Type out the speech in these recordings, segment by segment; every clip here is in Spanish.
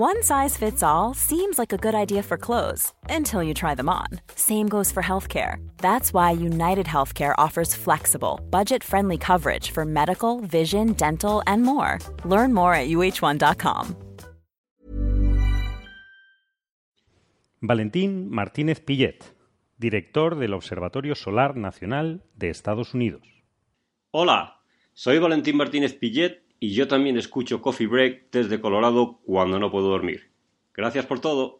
One size fits all seems like a good idea for clothes until you try them on. Same goes for healthcare. That's why United Healthcare offers flexible, budget friendly coverage for medical, vision, dental, and more. Learn more at uh1.com. Valentín Martínez Pillet, director del Observatorio Solar Nacional de Estados Unidos. Hola, soy Valentín Martínez Pillet y yo también escucho Coffee Break desde Colorado cuando no puedo dormir. Gracias por todo.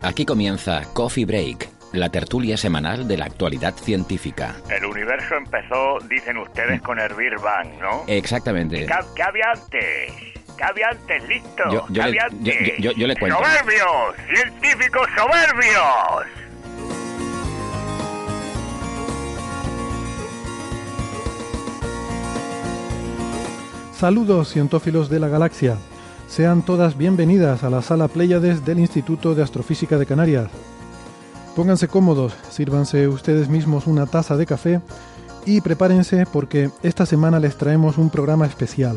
Aquí comienza Coffee Break, la tertulia semanal de la actualidad científica. El universo empezó, dicen ustedes, con el Big Bang, ¿no? Exactamente. ¿Qué, qué había antes? ¿Qué había antes? Listo. Yo- yo ¿Qué le- había yo- antes? yo- yo le cuento. ¡Soberbios! ¡Científicos soberbios! Saludos cientófilos de la galaxia. Sean todas bienvenidas a la sala Pléyades del Instituto de Astrofísica de Canarias. Pónganse cómodos, sírvanse ustedes mismos una taza de café y prepárense porque esta semana les traemos un programa especial.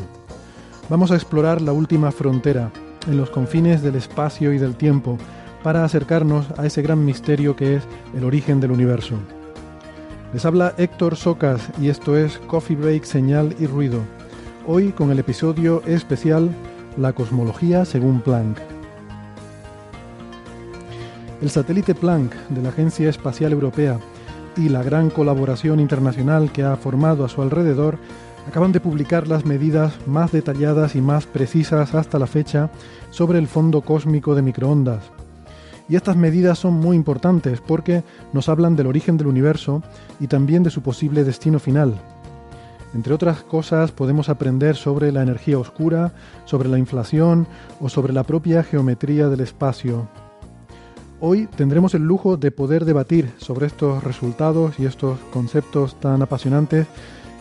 Vamos a explorar la última frontera, en los confines del espacio y del tiempo, para acercarnos a ese gran misterio que es el origen del universo. Les habla Héctor Socas y esto es Coffee Break Señal y Ruido. Hoy con el episodio especial La cosmología según Planck. El satélite Planck de la Agencia Espacial Europea y la gran colaboración internacional que ha formado a su alrededor acaban de publicar las medidas más detalladas y más precisas hasta la fecha sobre el fondo cósmico de microondas. Y estas medidas son muy importantes porque nos hablan del origen del universo y también de su posible destino final. Entre otras cosas podemos aprender sobre la energía oscura, sobre la inflación o sobre la propia geometría del espacio. Hoy tendremos el lujo de poder debatir sobre estos resultados y estos conceptos tan apasionantes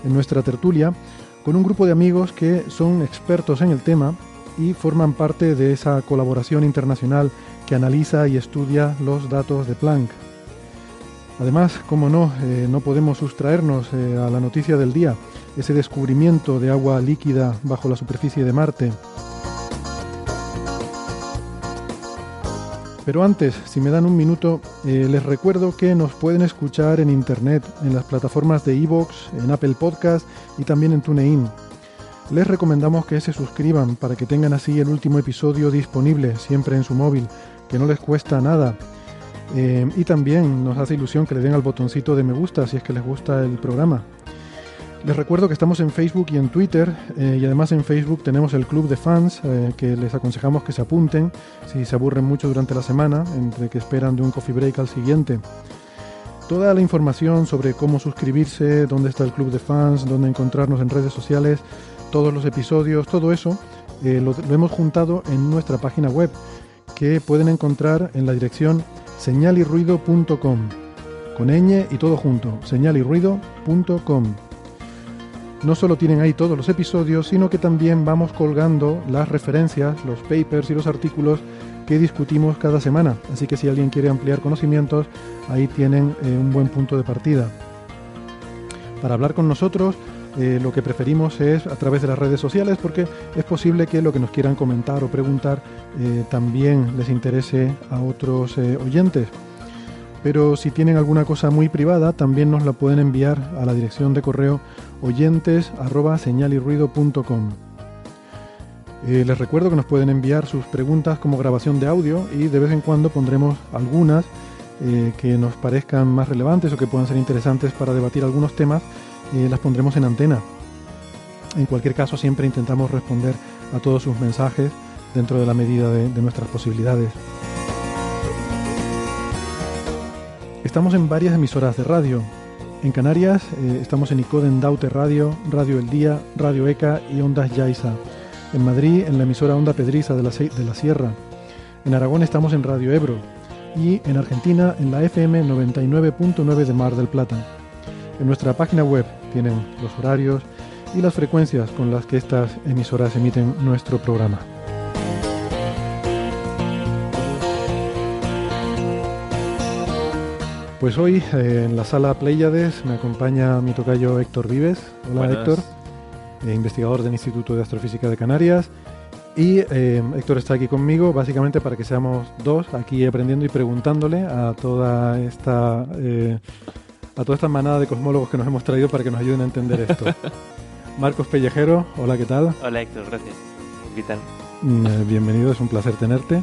en nuestra tertulia con un grupo de amigos que son expertos en el tema y forman parte de esa colaboración internacional que analiza y estudia los datos de Planck. Además, como no, eh, no podemos sustraernos eh, a la noticia del día, ese descubrimiento de agua líquida bajo la superficie de Marte. Pero antes, si me dan un minuto, eh, les recuerdo que nos pueden escuchar en internet, en las plataformas de Evox, en Apple Podcast y también en TuneIn. Les recomendamos que se suscriban para que tengan así el último episodio disponible siempre en su móvil, que no les cuesta nada. Eh, y también nos hace ilusión que le den al botoncito de me gusta si es que les gusta el programa. Les recuerdo que estamos en Facebook y en Twitter eh, y además en Facebook tenemos el club de fans eh, que les aconsejamos que se apunten si se aburren mucho durante la semana, entre que esperan de un coffee break al siguiente. Toda la información sobre cómo suscribirse, dónde está el club de fans, dónde encontrarnos en redes sociales, todos los episodios, todo eso eh, lo, hemos juntado en nuestra página web que pueden encontrar en la dirección señalirruido.com con ñ y todo junto, señalirruido.com. No solo tienen ahí todos los episodios, sino que también vamos colgando las referencias, los papers y los artículos que discutimos cada semana. Así que si alguien quiere ampliar conocimientos, ahí tienen eh, un buen punto de partida. Para hablar con nosotros, eh, lo que preferimos es a través de las redes sociales porque es posible que lo que nos quieran comentar o preguntar eh, también les interese a otros oyentes. Pero si tienen alguna cosa muy privada, también nos la pueden enviar a la dirección de correo oyentes arroba señalirruido.com. Eh, les recuerdo que nos pueden enviar sus preguntas como grabación de audio y de vez en cuando pondremos algunas eh, que nos parezcan más relevantes o que puedan ser interesantes para debatir algunos temas, eh, las pondremos en antena. En cualquier caso, siempre intentamos responder a todos sus mensajes dentro de la medida de, de nuestras posibilidades. Estamos en varias emisoras de radio. En Canarias eh, estamos en Icoden Daute Radio, Radio El Día, Radio ECA y Ondas Yaiza. En Madrid en la emisora Onda Pedriza de la, de la Sierra. En Aragón estamos en Radio Ebro. Y en Argentina en la FM 99.9 de Mar del Plata. En nuestra página web tienen los horarios y las frecuencias con las que estas emisoras emiten nuestro programa. Pues hoy eh, en la sala Pleiades me acompaña mi tocayo Héctor Vives. Hola Buenas. Héctor, eh, investigador del Instituto de Astrofísica de Canarias. Y eh, Héctor está aquí conmigo básicamente para que seamos dos aquí aprendiendo y preguntándole a toda esta eh, a toda esta manada de cosmólogos que nos hemos traído para que nos ayuden a entender esto. Marcos Pellejero, hola, ¿qué tal? Hola Héctor, gracias. ¿Qué tal? Mm, eh, bienvenido, es un placer tenerte.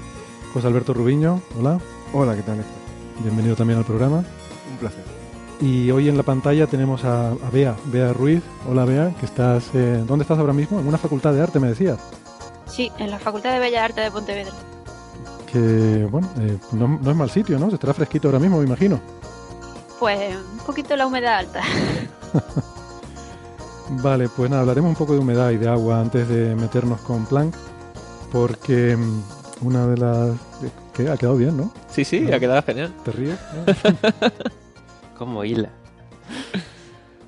José Alberto Rubiño, hola, Hola, ¿qué tal? Héctor? Bienvenido también al programa. Un placer. Y hoy en la pantalla tenemos a, a Bea, Bea Ruiz. Hola Bea, que estás, eh, ¿dónde estás ahora mismo? En una facultad de arte, me decías. Sí, en la Facultad de Bellas Artes de Pontevedra. Que, bueno, eh, no, no es mal sitio, ¿no? Se estará fresquito ahora mismo, me imagino. Pues un poquito la humedad alta. Vale, pues nada, hablaremos un poco de humedad y de agua antes de meternos con Planck, porque mm, una de las... que ha quedado bien, ¿no? Sí, sí, ha quedado genial. ¿Te ríes? ¿no? Como hila.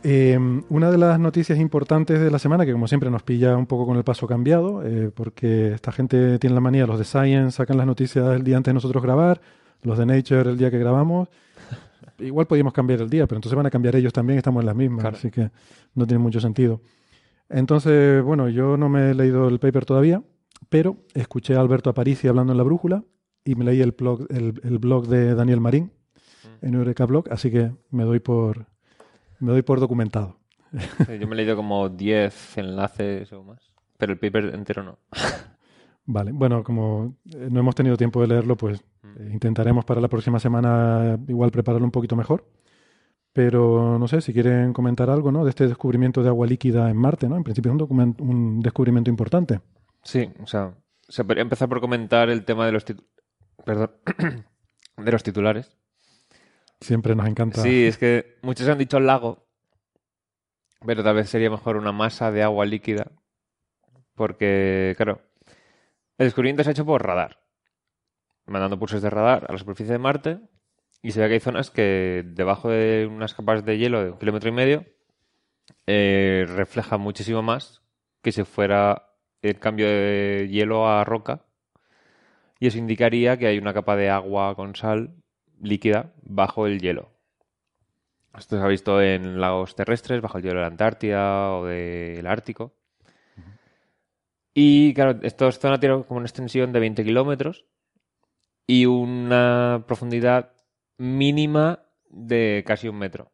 Eh, una de las noticias importantes de la semana, que como siempre nos pilla un poco con el paso cambiado, eh, porque esta gente tiene la manía, los de Science sacan las noticias el día antes de nosotros grabar, los de Nature el día que grabamos. Igual podíamos cambiar el día, pero entonces van a cambiar ellos también, estamos en las mismas, Claro. así que no tiene mucho sentido. Entonces, bueno, yo no me he leído el paper todavía, pero escuché a Alberto Aparici hablando en la brújula y me leí el blog, el, el blog de Daniel Marín en Eureka Blog, así que me doy por, me doy por documentado. Sí, Yo me he leído como 10 enlaces o más. Pero el paper entero no. Vale, bueno, como eh, no hemos tenido tiempo de leerlo, pues eh, intentaremos para la próxima semana igual prepararlo un poquito mejor. Pero no sé si quieren comentar algo, ¿no? De este descubrimiento de agua líquida en Marte, ¿no? En principio es un, un descubrimiento importante. Sí, o sea, se podría empezar por comentar el tema de los Perdón. de los titulares. Siempre nos encanta. Sí, es que muchos han dicho lago, pero tal vez sería mejor una masa de agua líquida. Porque, claro, el descubrimiento se ha hecho por radar. Mandando pulsos de radar a la superficie de Marte. Y se ve que hay zonas que debajo de unas capas de hielo de un kilómetro y medio eh, refleja muchísimo más que si fuera el cambio de hielo a roca. Y eso indicaría que hay una capa de agua con sal líquida bajo el hielo. Esto se ha visto en lagos terrestres, bajo el hielo de la Antártida o del Ártico. Y claro, esto es zona tiene como una extensión de 20 kilómetros y una profundidad mínima de casi un metro.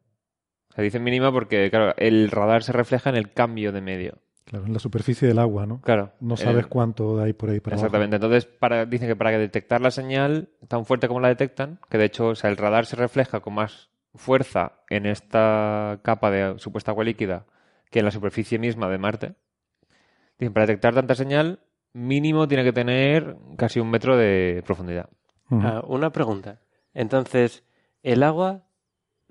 Se dice mínima porque, claro, el radar se refleja en el cambio de medio. Claro, en la superficie del agua, ¿no? Claro. No en- sabes cuánto hay por ahí para abajo. Exactamente. Entonces, para, dicen que para detectar la señal tan fuerte como la detectan, que de hecho, o sea, el radar se refleja con más fuerza en esta capa de supuesta agua líquida que en la superficie misma de Marte. Dicen, para detectar tanta señal, mínimo tiene que tener casi un metro de profundidad. Ah, una pregunta. Entonces, el agua,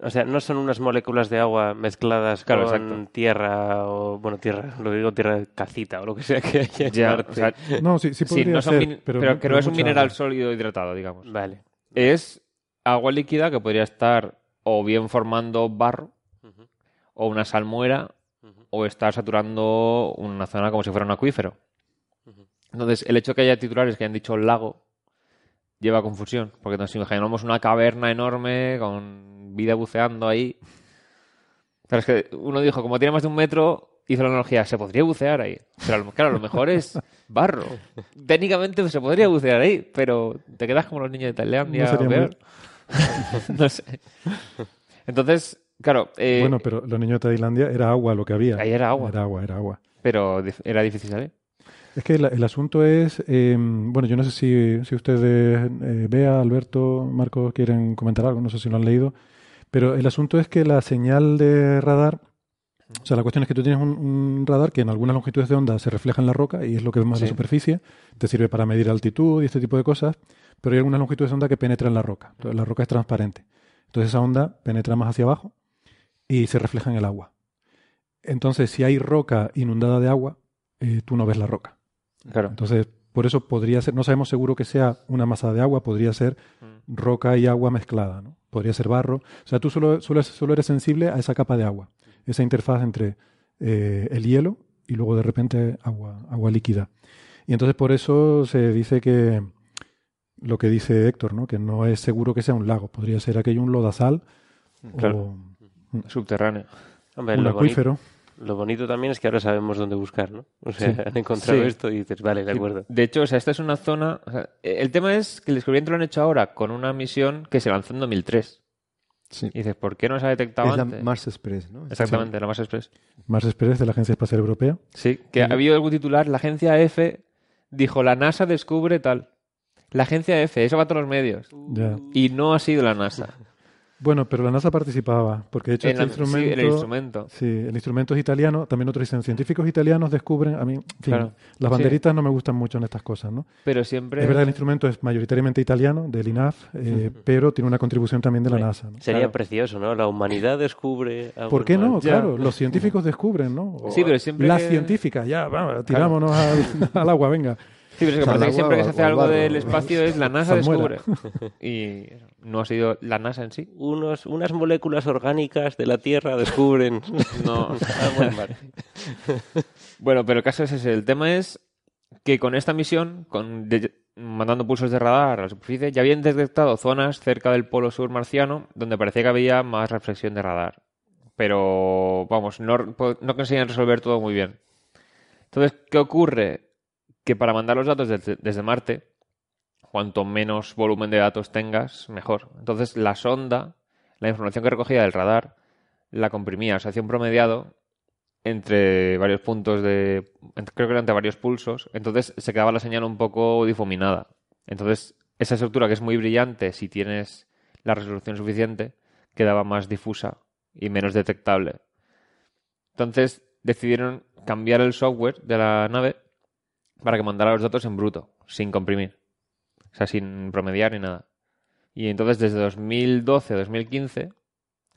o sea, no son unas moléculas de agua mezcladas Claro, con exacto. tierra o, bueno, tierra, lo digo tierra calcita o lo que sea que haya en Ya, Marte. o sea, No, sí, sí sí, podría no son ser, min- pero, pero, que no es un mineral agua. sólido hidratado, digamos. Vale. Es agua líquida que podría estar o bien formando barro o una salmuera o estar saturando una zona como si fuera un acuífero. Entonces, el hecho de que haya titulares que hayan dicho lago lleva confusión, porque nos imaginamos una caverna enorme con vida buceando ahí. Pero es que uno dijo, como tiene más de un metro, hizo la analogía, se podría bucear ahí. Pero claro, a lo mejor es barro. Técnicamente se podría bucear ahí, pero te quedas como los niños de Tailandia. No muy- no sé. Entonces, claro, eh, Bueno, pero los niños de Tailandia era agua lo que había. ahí era agua, Era agua, era agua. pero era difícil salir. Es que el, el asunto es, eh, bueno, yo no sé si, si ustedes, eh, Bea, Alberto, Marcos, quieren comentar algo, no sé si lo han leído, pero el asunto es que la señal de radar, o sea, la cuestión es que tú tienes un, un radar que en algunas longitudes de onda se refleja en la roca y es lo que vemos en la Sí. superficie, te sirve para medir altitud y este tipo de cosas, pero hay algunas longitudes de onda que penetran en la roca, Entonces, la roca es transparente, entonces esa onda penetra más hacia abajo y se refleja en el agua. Entonces, si hay roca inundada de agua, eh, tú no ves la roca. Claro. Entonces, por eso podría ser, no sabemos seguro que sea una masa de agua, podría ser roca y agua mezclada, ¿no? Podría ser barro. O sea, tú solo, solo, solo eres sensible a esa capa de agua, esa interfaz entre eh, el hielo y luego de repente agua, agua líquida. Y entonces por eso se dice que, lo que dice Héctor, ¿no? Que no es seguro que sea un lago. Podría ser aquello un lodazal Claro. o Subterráneo. Hombre, un lo, acuífero. Lo bonito también es que ahora sabemos dónde buscar, ¿no? O sea, Sí. han encontrado Sí. esto y dices, vale, de acuerdo. De hecho, o sea, esta es una zona. o sea, el tema es que el descubrimiento lo han hecho ahora con una misión que se lanzó en 2003. Sí. Y dices, ¿por qué no se ha detectado Es la antes? Mars Express, ¿no? Exactamente, la Mars Express. Mars Express de la Agencia Espacial Europea. Sí, que ha habido algún titular, la agencia F dijo, la NASA descubre tal. La agencia F, eso va a todos los medios. Ya. Y no ha sido la NASA. Bueno, pero la NASA participaba, porque de hecho En este la- instrumento... el instrumento. Sí, el instrumento es italiano. También otros dicen, científicos italianos descubren... A mí, en fin, Claro. las Sí. banderitas no me gustan mucho en estas cosas, ¿no? Pero siempre... Es verdad que el instrumento es mayoritariamente italiano, del INAF, eh, pero tiene una contribución también de la NASA. ¿no? Sería Claro. precioso, ¿no? La humanidad descubre... ¿Por qué no? Ya. Claro, los científicos descubren, ¿no? O Sí, pero siempre Las que- científicas, ya, vamos, tirámonos al, al agua, venga. Sí, pero es que O sea, parece que siempre que se hace algo barro. del espacio es la NASA descubre. Y no ha sido la NASA en sí. Unos, unas moléculas orgánicas de la Tierra descubren... No. algo en Marte. Bueno, pero el caso es ese. El tema es que con esta misión, con de- mandando pulsos de radar a la superficie, ya habían detectado zonas cerca del polo sur marciano donde parecía que había más reflexión de radar. Pero, vamos, no, no conseguían resolver todo muy bien. Entonces, ¿qué ocurre? Que para mandar los datos desde, desde Marte, cuanto menos volumen de datos tengas, mejor. Entonces, la sonda, la información que recogía del radar, la comprimía, o sea, hacía un promediado entre varios puntos de. creo que eran entre varios pulsos. Entonces se quedaba la señal un poco difuminada. Entonces, esa estructura que es muy brillante, si tienes la resolución suficiente, quedaba más difusa y menos detectable. Entonces decidieron cambiar el software de la nave para que mandara los datos en bruto, sin comprimir. O sea, sin promediar ni nada. Y entonces desde 2012-2015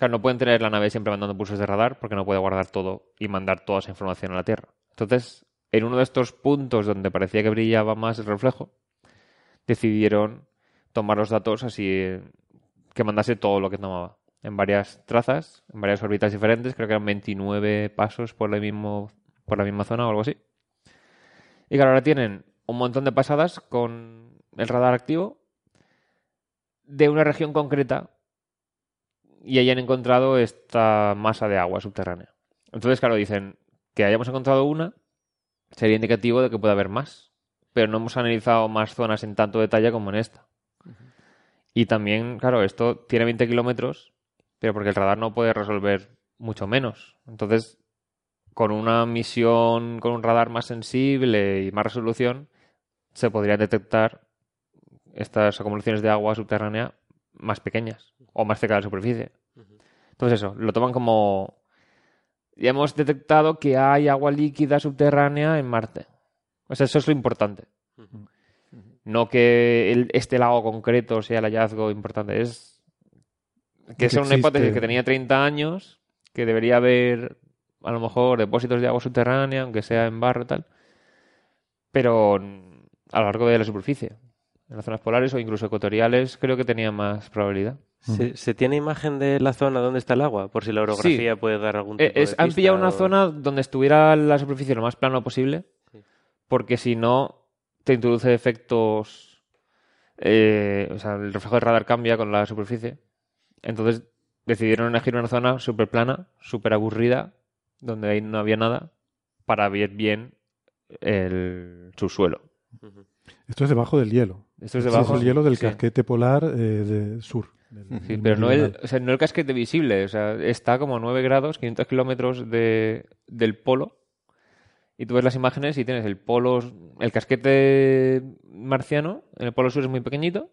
Claro, no pueden tener la nave siempre mandando pulsos de radar porque no puede guardar todo y mandar toda esa información a la Tierra. Entonces, en uno de estos puntos donde parecía que brillaba más el reflejo, decidieron tomar los datos así que mandase todo lo que tomaba. En varias trazas, en varias órbitas diferentes, creo que eran 29 pasos por, el mismo, por la misma zona o algo así. Y claro, ahora tienen un montón de pasadas con el radar activo de una región concreta y hayan encontrado esta masa de agua subterránea. Entonces, claro, dicen que hayamos encontrado una sería indicativo de que puede haber más, pero no hemos analizado más zonas en tanto detalle como en esta. Y también, claro, esto tiene 20 kilómetros, pero porque el radar no puede resolver mucho menos. Entonces, con una misión, con un radar más sensible y más resolución, se podrían detectar estas acumulaciones de agua subterránea más pequeñas o más cerca de la superficie. Entonces eso, lo toman como... Ya hemos detectado que hay agua líquida subterránea en Marte. O sea, eso es lo importante. No que el- este lago concreto sea el hallazgo importante. Es que Que es una hipótesis que tenía 30 años, que debería haber a lo mejor depósitos de agua subterránea, aunque sea en barro y tal. Pero a lo largo de la superficie. En las zonas polares o incluso ecuatoriales creo que tenía más probabilidad. ¿Se, se tiene imagen de la zona donde está el agua? Por si la orografía puede dar algún Eh, tipo de es- han pista pillado una zona donde estuviera la superficie lo más plano posible, porque si no, te introduce efectos. eh, o sea, el reflejo del radar cambia con la superficie. Entonces decidieron elegir una zona súper plana, súper aburrida, donde ahí no había nada, para ver bien el subsuelo. Esto es debajo del hielo. Esto es debajo. el hielo del sí. casquete polar eh, de sur. del- Sí, del pero no el, o sea, no el casquete visible, o sea, está como a 9 grados, 500 kilómetros de, del polo, y tú ves las imágenes y tienes el polo, el casquete marciano, en el polo sur es muy pequeñito,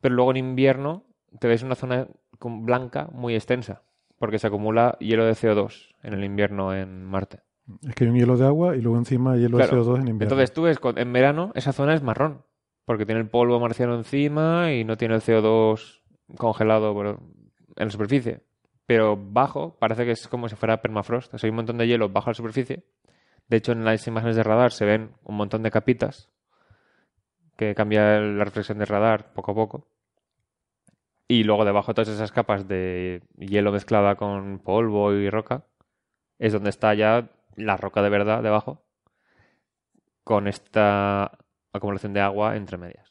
pero luego en invierno te ves una zona con- blanca muy extensa, porque se acumula hielo de CO2 en el invierno en Marte. Es que hay un hielo de agua y luego encima hielo Claro. de CO2 en invierno. Entonces tú ves, en verano esa zona es marrón, porque tiene el polvo marciano encima y no tiene el CO2 congelado bueno, en la superficie. Pero bajo parece que es como si fuera permafrost. O sea, hay un montón de hielo bajo la superficie. De hecho, en las imágenes de radar se ven un montón de capitas que cambia la reflexión del radar poco a poco. Y luego debajo de todas esas capas de hielo mezclada con polvo y roca es donde está ya la roca de verdad debajo con esta acumulación de agua entre medias.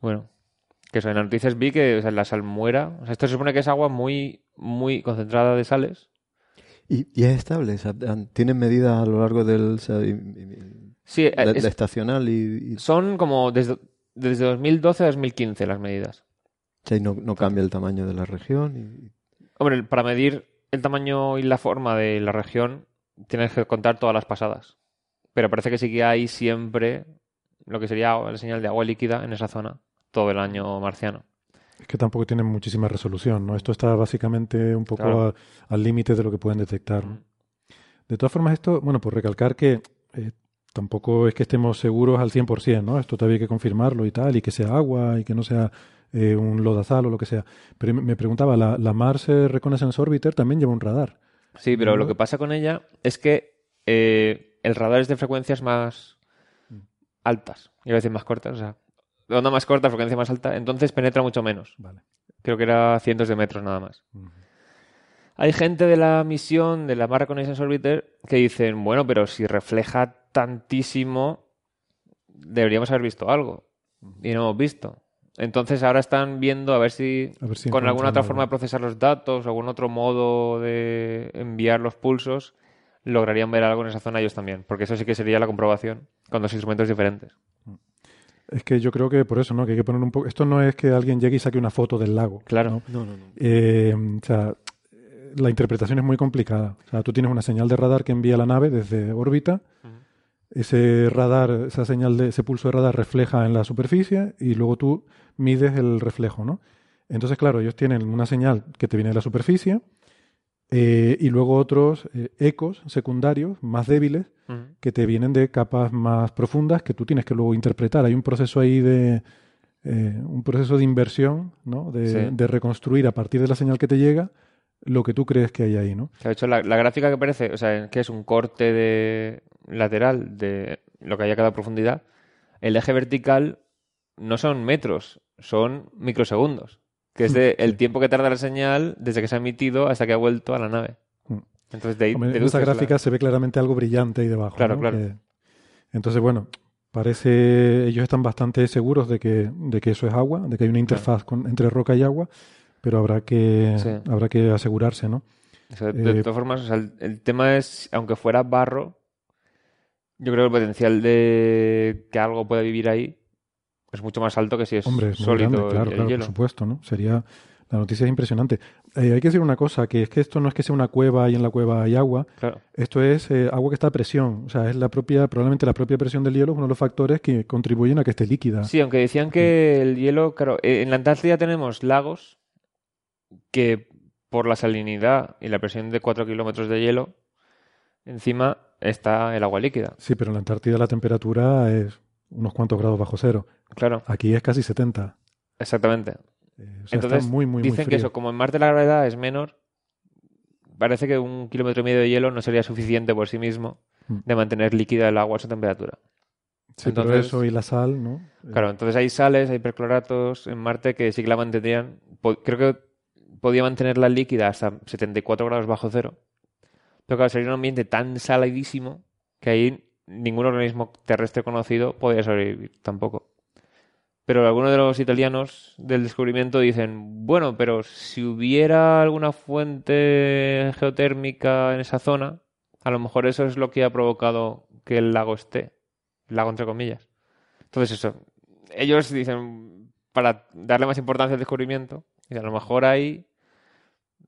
Bueno, que eso, en las noticias vi que o sea, la salmuera, o sea, esto se supone que es agua muy, muy concentrada de sales. Y, y es estable, o sea, han- tienen medidas a lo largo del o sea, y- y- Sí, es- estacional y, son como desde, desde 2012 a 2015 las medidas. Sea, y no, no cambia el tamaño de la región. Y, Hombre, para medir el tamaño y la forma de la región tienes que contar todas las pasadas. Pero parece que sí que hay siempre lo que sería la señal de agua líquida en esa zona todo el año marciano. Es que tampoco tienen muchísima resolución, ¿no? Esto está básicamente un poco Claro. a- al límite de lo que pueden detectar. ¿no? Mm. De todas formas, esto, bueno, por recalcar que eh, tampoco es que estemos seguros al 100%, ¿no? Esto todavía hay que confirmarlo y tal, y que sea agua y que no sea eh, un lodazal o lo que sea. Pero me- preguntaba, ¿la, la Mars Reconnaissance Orbiter también lleva un radar? Sí, pero ¿No? lo que pasa con ella es que eh, el radar es de frecuencias más altas. Iba a decir más cortas, o sea, de onda más corta, frecuencia más alta, entonces penetra mucho menos. Vale. Creo que era cientos de metros nada más. Hay gente de la misión de la Mars Reconnaissance Orbiter que dicen, bueno, pero si refleja tantísimo, deberíamos haber visto algo. Y no hemos visto. Entonces ahora están viendo a ver si, A ver si con alguna otra algo. forma de procesar los datos, algún otro modo de enviar los pulsos, lograrían ver algo en esa zona ellos también. Porque eso sí que sería la comprobación con dos instrumentos diferentes. Es que yo creo que por eso, ¿no? Que hay que poner un poco... Esto no es que alguien llegue y saque una foto del lago. Claro. ¿no? no, no, no. Eh, o sea, la interpretación es muy complicada. O sea, tú tienes una señal de radar que envía la nave desde órbita. Ese radar, esa señal de ese pulso de radar refleja en la superficie y luego tú mides el reflejo, ¿no? Entonces, claro, ellos tienen una señal que te viene de la superficie eh, y luego otros eh, ecos secundarios más débiles que te vienen de capas más profundas que tú tienes que luego interpretar. Hay un proceso ahí de eh, un proceso de inversión, ¿no? De, Sí. de reconstruir a partir de la señal que te llega lo que tú crees que hay ahí, ¿no? De hecho, la, la gráfica que aparece, o sea, que es un corte de lateral de lo que haya a cada profundidad, el eje vertical no son metros, son microsegundos, que es de el tiempo que tarda la señal desde que se ha emitido hasta que ha vuelto a la nave. Mm. Entonces, de ahí en la- gráfica se ve claramente algo brillante ahí debajo. Claro, ¿no? claro. Que- entonces, bueno, parece ellos están bastante seguros de que, de que eso es agua, de que hay una interfaz con- entre roca y agua, pero habrá que, Sí. habrá que asegurarse, ¿no? O sea, de Eh, todas formas, o sea, el, el tema es, aunque fuera barro, yo creo que el potencial de que algo pueda vivir ahí es mucho más alto que si es Hombre, es muy sólido grande, claro, el claro, hielo. por supuesto, ¿no? Sería la noticia es impresionante. Eh, hay que decir una cosa, que es que esto no es que sea una cueva y en la cueva hay agua, Claro. esto es eh, agua que está a presión, o sea, es la propia, probablemente la propia presión del hielo es uno de los factores que contribuyen a que esté líquida. Sí, aunque decían que el hielo, claro, eh, en la Antártida tenemos lagos que por la salinidad y la presión de 4 kilómetros de hielo, encima está el agua líquida. Sí, pero en la Antártida la temperatura es unos cuantos grados bajo cero. Claro, Aquí es casi 70. exactamente. Eh, o sea, Entonces, está muy, muy, muy dicen que eso, como en Marte la gravedad es menor, parece que un kilómetro y medio de hielo no sería suficiente por sí mismo Mm. de mantener líquida el agua a esa temperatura. Sí, pero entonces- eso y la sal, ¿no? Eh, Claro, entonces hay sales, hay percloratos en Marte que sí que la mantendrían. Creo que podía mantenerla líquida hasta 74 grados bajo cero. Pero claro, sería un ambiente tan saladísimo que ahí ningún organismo terrestre conocido podría sobrevivir tampoco. Pero algunos de los italianos del descubrimiento dicen, bueno, pero si hubiera alguna fuente geotérmica en esa zona, a lo mejor eso es lo que ha provocado que el lago esté. Lago entre comillas. Entonces eso, ellos dicen, para darle más importancia al descubrimiento, y a lo mejor hay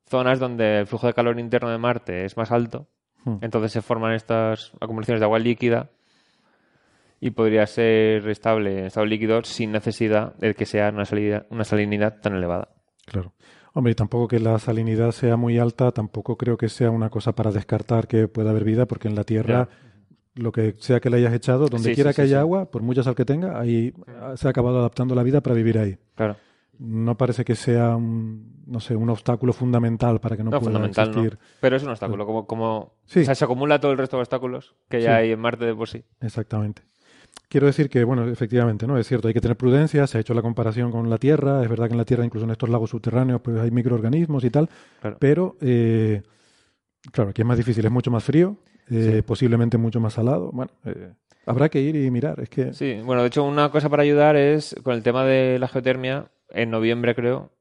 zonas donde el flujo de calor interno de Marte es más alto, Hmm. entonces se forman estas acumulaciones de agua líquida y podría ser estable en estado líquido sin necesidad de que sea una, salida- una salinidad tan elevada. Claro. Hombre, y tampoco que la salinidad sea muy alta, tampoco creo que sea una cosa para descartar que pueda haber vida, porque en la Tierra, lo que sea que le hayas echado, donde Sí, quiera sí, que sí, haya agua, por mucha sal que tenga, ahí ah, se ha acabado adaptando la vida para vivir ahí. Claro. No parece que sea un, no sé, un obstáculo fundamental para que no, No, pueda fundamental no. existir. Pero es un obstáculo, como, como Sí. o sea, se acumula todo el resto de obstáculos que ya Sí. hay en Marte de por sí. Exactamente. Quiero decir que, bueno, efectivamente, ¿no? Es cierto, hay que tener prudencia, se ha hecho la comparación con la Tierra, es verdad que en la Tierra, incluso en estos lagos subterráneos, pues hay microorganismos y tal, Claro. pero, eh, claro, aquí es más difícil, es mucho más frío, eh, posiblemente mucho más salado. Bueno, eh, habrá que ir y mirar. Es que Sí, bueno, de hecho, una cosa para ayudar es con el tema de la geotermia. En noviembre, creo,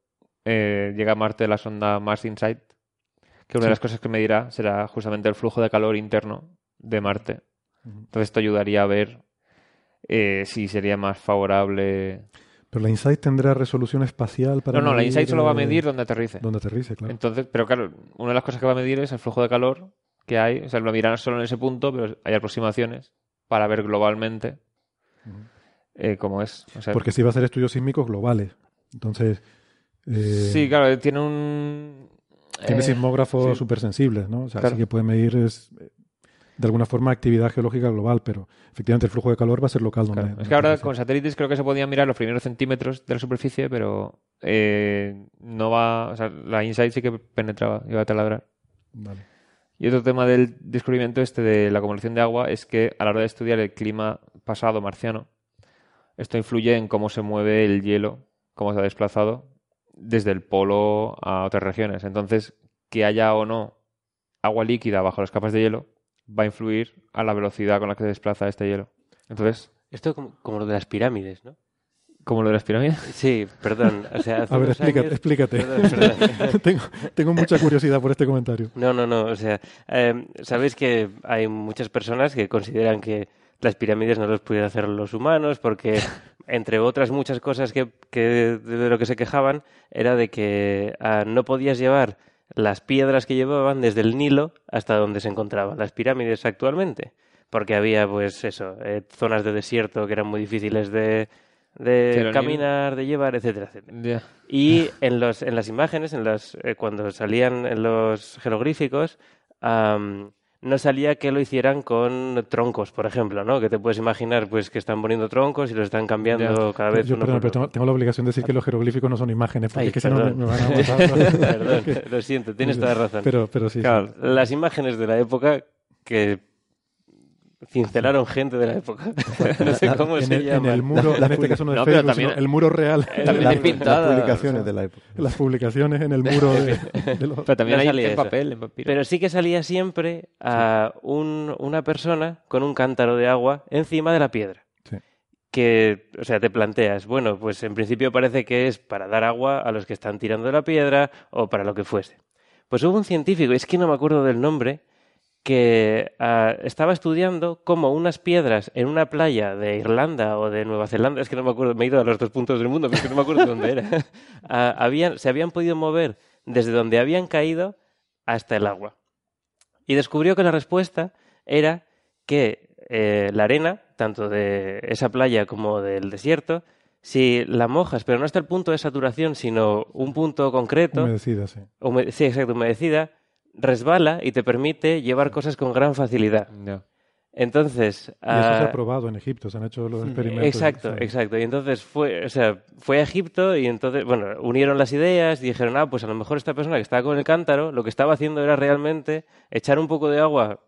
eh, llega a Marte la sonda Mars Insight, que una de las cosas que medirá será justamente el flujo de calor interno de Marte. Entonces, esto ayudaría a ver eh, si sería más favorable. Pero la InSight tendrá resolución espacial para. No, no, la Insight solo va a eh, medir donde aterrice. Donde aterrice, claro. Entonces, pero claro, una de las cosas que va a medir es el flujo de calor que hay. O sea, lo miran solo en ese punto, pero hay aproximaciones para ver globalmente eh, cómo es. O sea, Porque sí va a hacer estudios sísmicos globales. Entonces. eh, Sí, claro, tiene un... Tiene eh, sismógrafos sí. súper sensibles, ¿no? O sea, Claro. sí que puede medir es, eh, de alguna forma actividad geológica global, pero efectivamente el flujo de calor va a ser local. Donde, Claro. donde Es que ahora con satélites creo que se podían mirar los primeros centímetros de la superficie, pero eh, no va... O sea, la InSight sí que penetraba, iba a taladrar. Vale. Y otro tema del descubrimiento este de la acumulación de agua es que a la hora de estudiar el clima pasado marciano, esto influye en cómo se mueve el hielo, cómo se ha desplazado desde el polo a otras regiones. Entonces, que haya o no agua líquida bajo las capas de hielo va a influir a la velocidad con la que se desplaza este hielo. Entonces, Esto como, como lo de las pirámides, ¿no? ¿como lo de las pirámides? Sí, perdón. O sea, hace A ver, explícate. años- explícate. Perdón, perdón. tengo, tengo mucha curiosidad por este comentario. No, no, no. O sea, eh, sabéis que hay muchas personas que consideran que las pirámides no las pudieran hacer los humanos porque, entre otras muchas cosas que, que de lo que se quejaban, era de que ah, no podías llevar las piedras que llevaban desde el Nilo hasta donde se encontraban las pirámides actualmente. Porque había, pues eso, eh, zonas de desierto que eran muy difíciles de, de Nilo- caminar, de llevar, etcétera, etcétera. Y en, los, en las imágenes, en las, eh, cuando salían en los jeroglíficos, no salía que lo hicieran con troncos, por ejemplo, ¿no? Que te puedes imaginar pues que están poniendo troncos y los están cambiando cada vez Yo, uno perdón, por pero tengo, tengo la obligación de decir que los jeroglíficos no son imágenes, porque Ay, que si no me, van a matar. Perdón, lo siento, tienes toda razón. Pero, pero sí, sí. Claro, las imágenes de la época que cincelaron gente de la época. no sé cómo en, se el, en llama. el muro, en este caso no es No, pero Facebook, también- sino el muro real. La- pintadas, Las publicaciones o sea. de la época. Las publicaciones en el muro de, de los... Pero también No salía en eso. papel, en papiro. Pero sí que salía siempre a un- una persona con un cántaro de agua encima de la piedra. Sí. Que, o sea, te planteas, bueno, pues en principio parece que es para dar agua a los que están tirando de la piedra o para lo que fuese. Pues hubo un científico, es que no me acuerdo del nombre, que ah, estaba estudiando cómo unas piedras en una playa de Irlanda o de Nueva Zelanda, es que no me acuerdo, me he ido a los dos puntos del mundo, pero es que no me acuerdo de dónde era, ah, habían, se habían podido mover desde donde habían caído hasta el agua. Y descubrió que la respuesta era que eh, la arena, tanto de esa playa como del desierto, si la mojas, pero no hasta el punto de saturación, sino un punto concreto, Humedecida, sí. hume- sí, exacto, humedecida, resbala y te permite llevar cosas con gran facilidad. Ya. Entonces, Y eso se ah, ha probado en Egipto, se han hecho los experimentos. Exacto, sí. exacto. Y entonces fue, o sea, fue a Egipto y entonces, bueno, unieron las ideas y dijeron, ah, pues a lo mejor esta persona que estaba con el cántaro, lo que estaba haciendo era realmente echar un poco de agua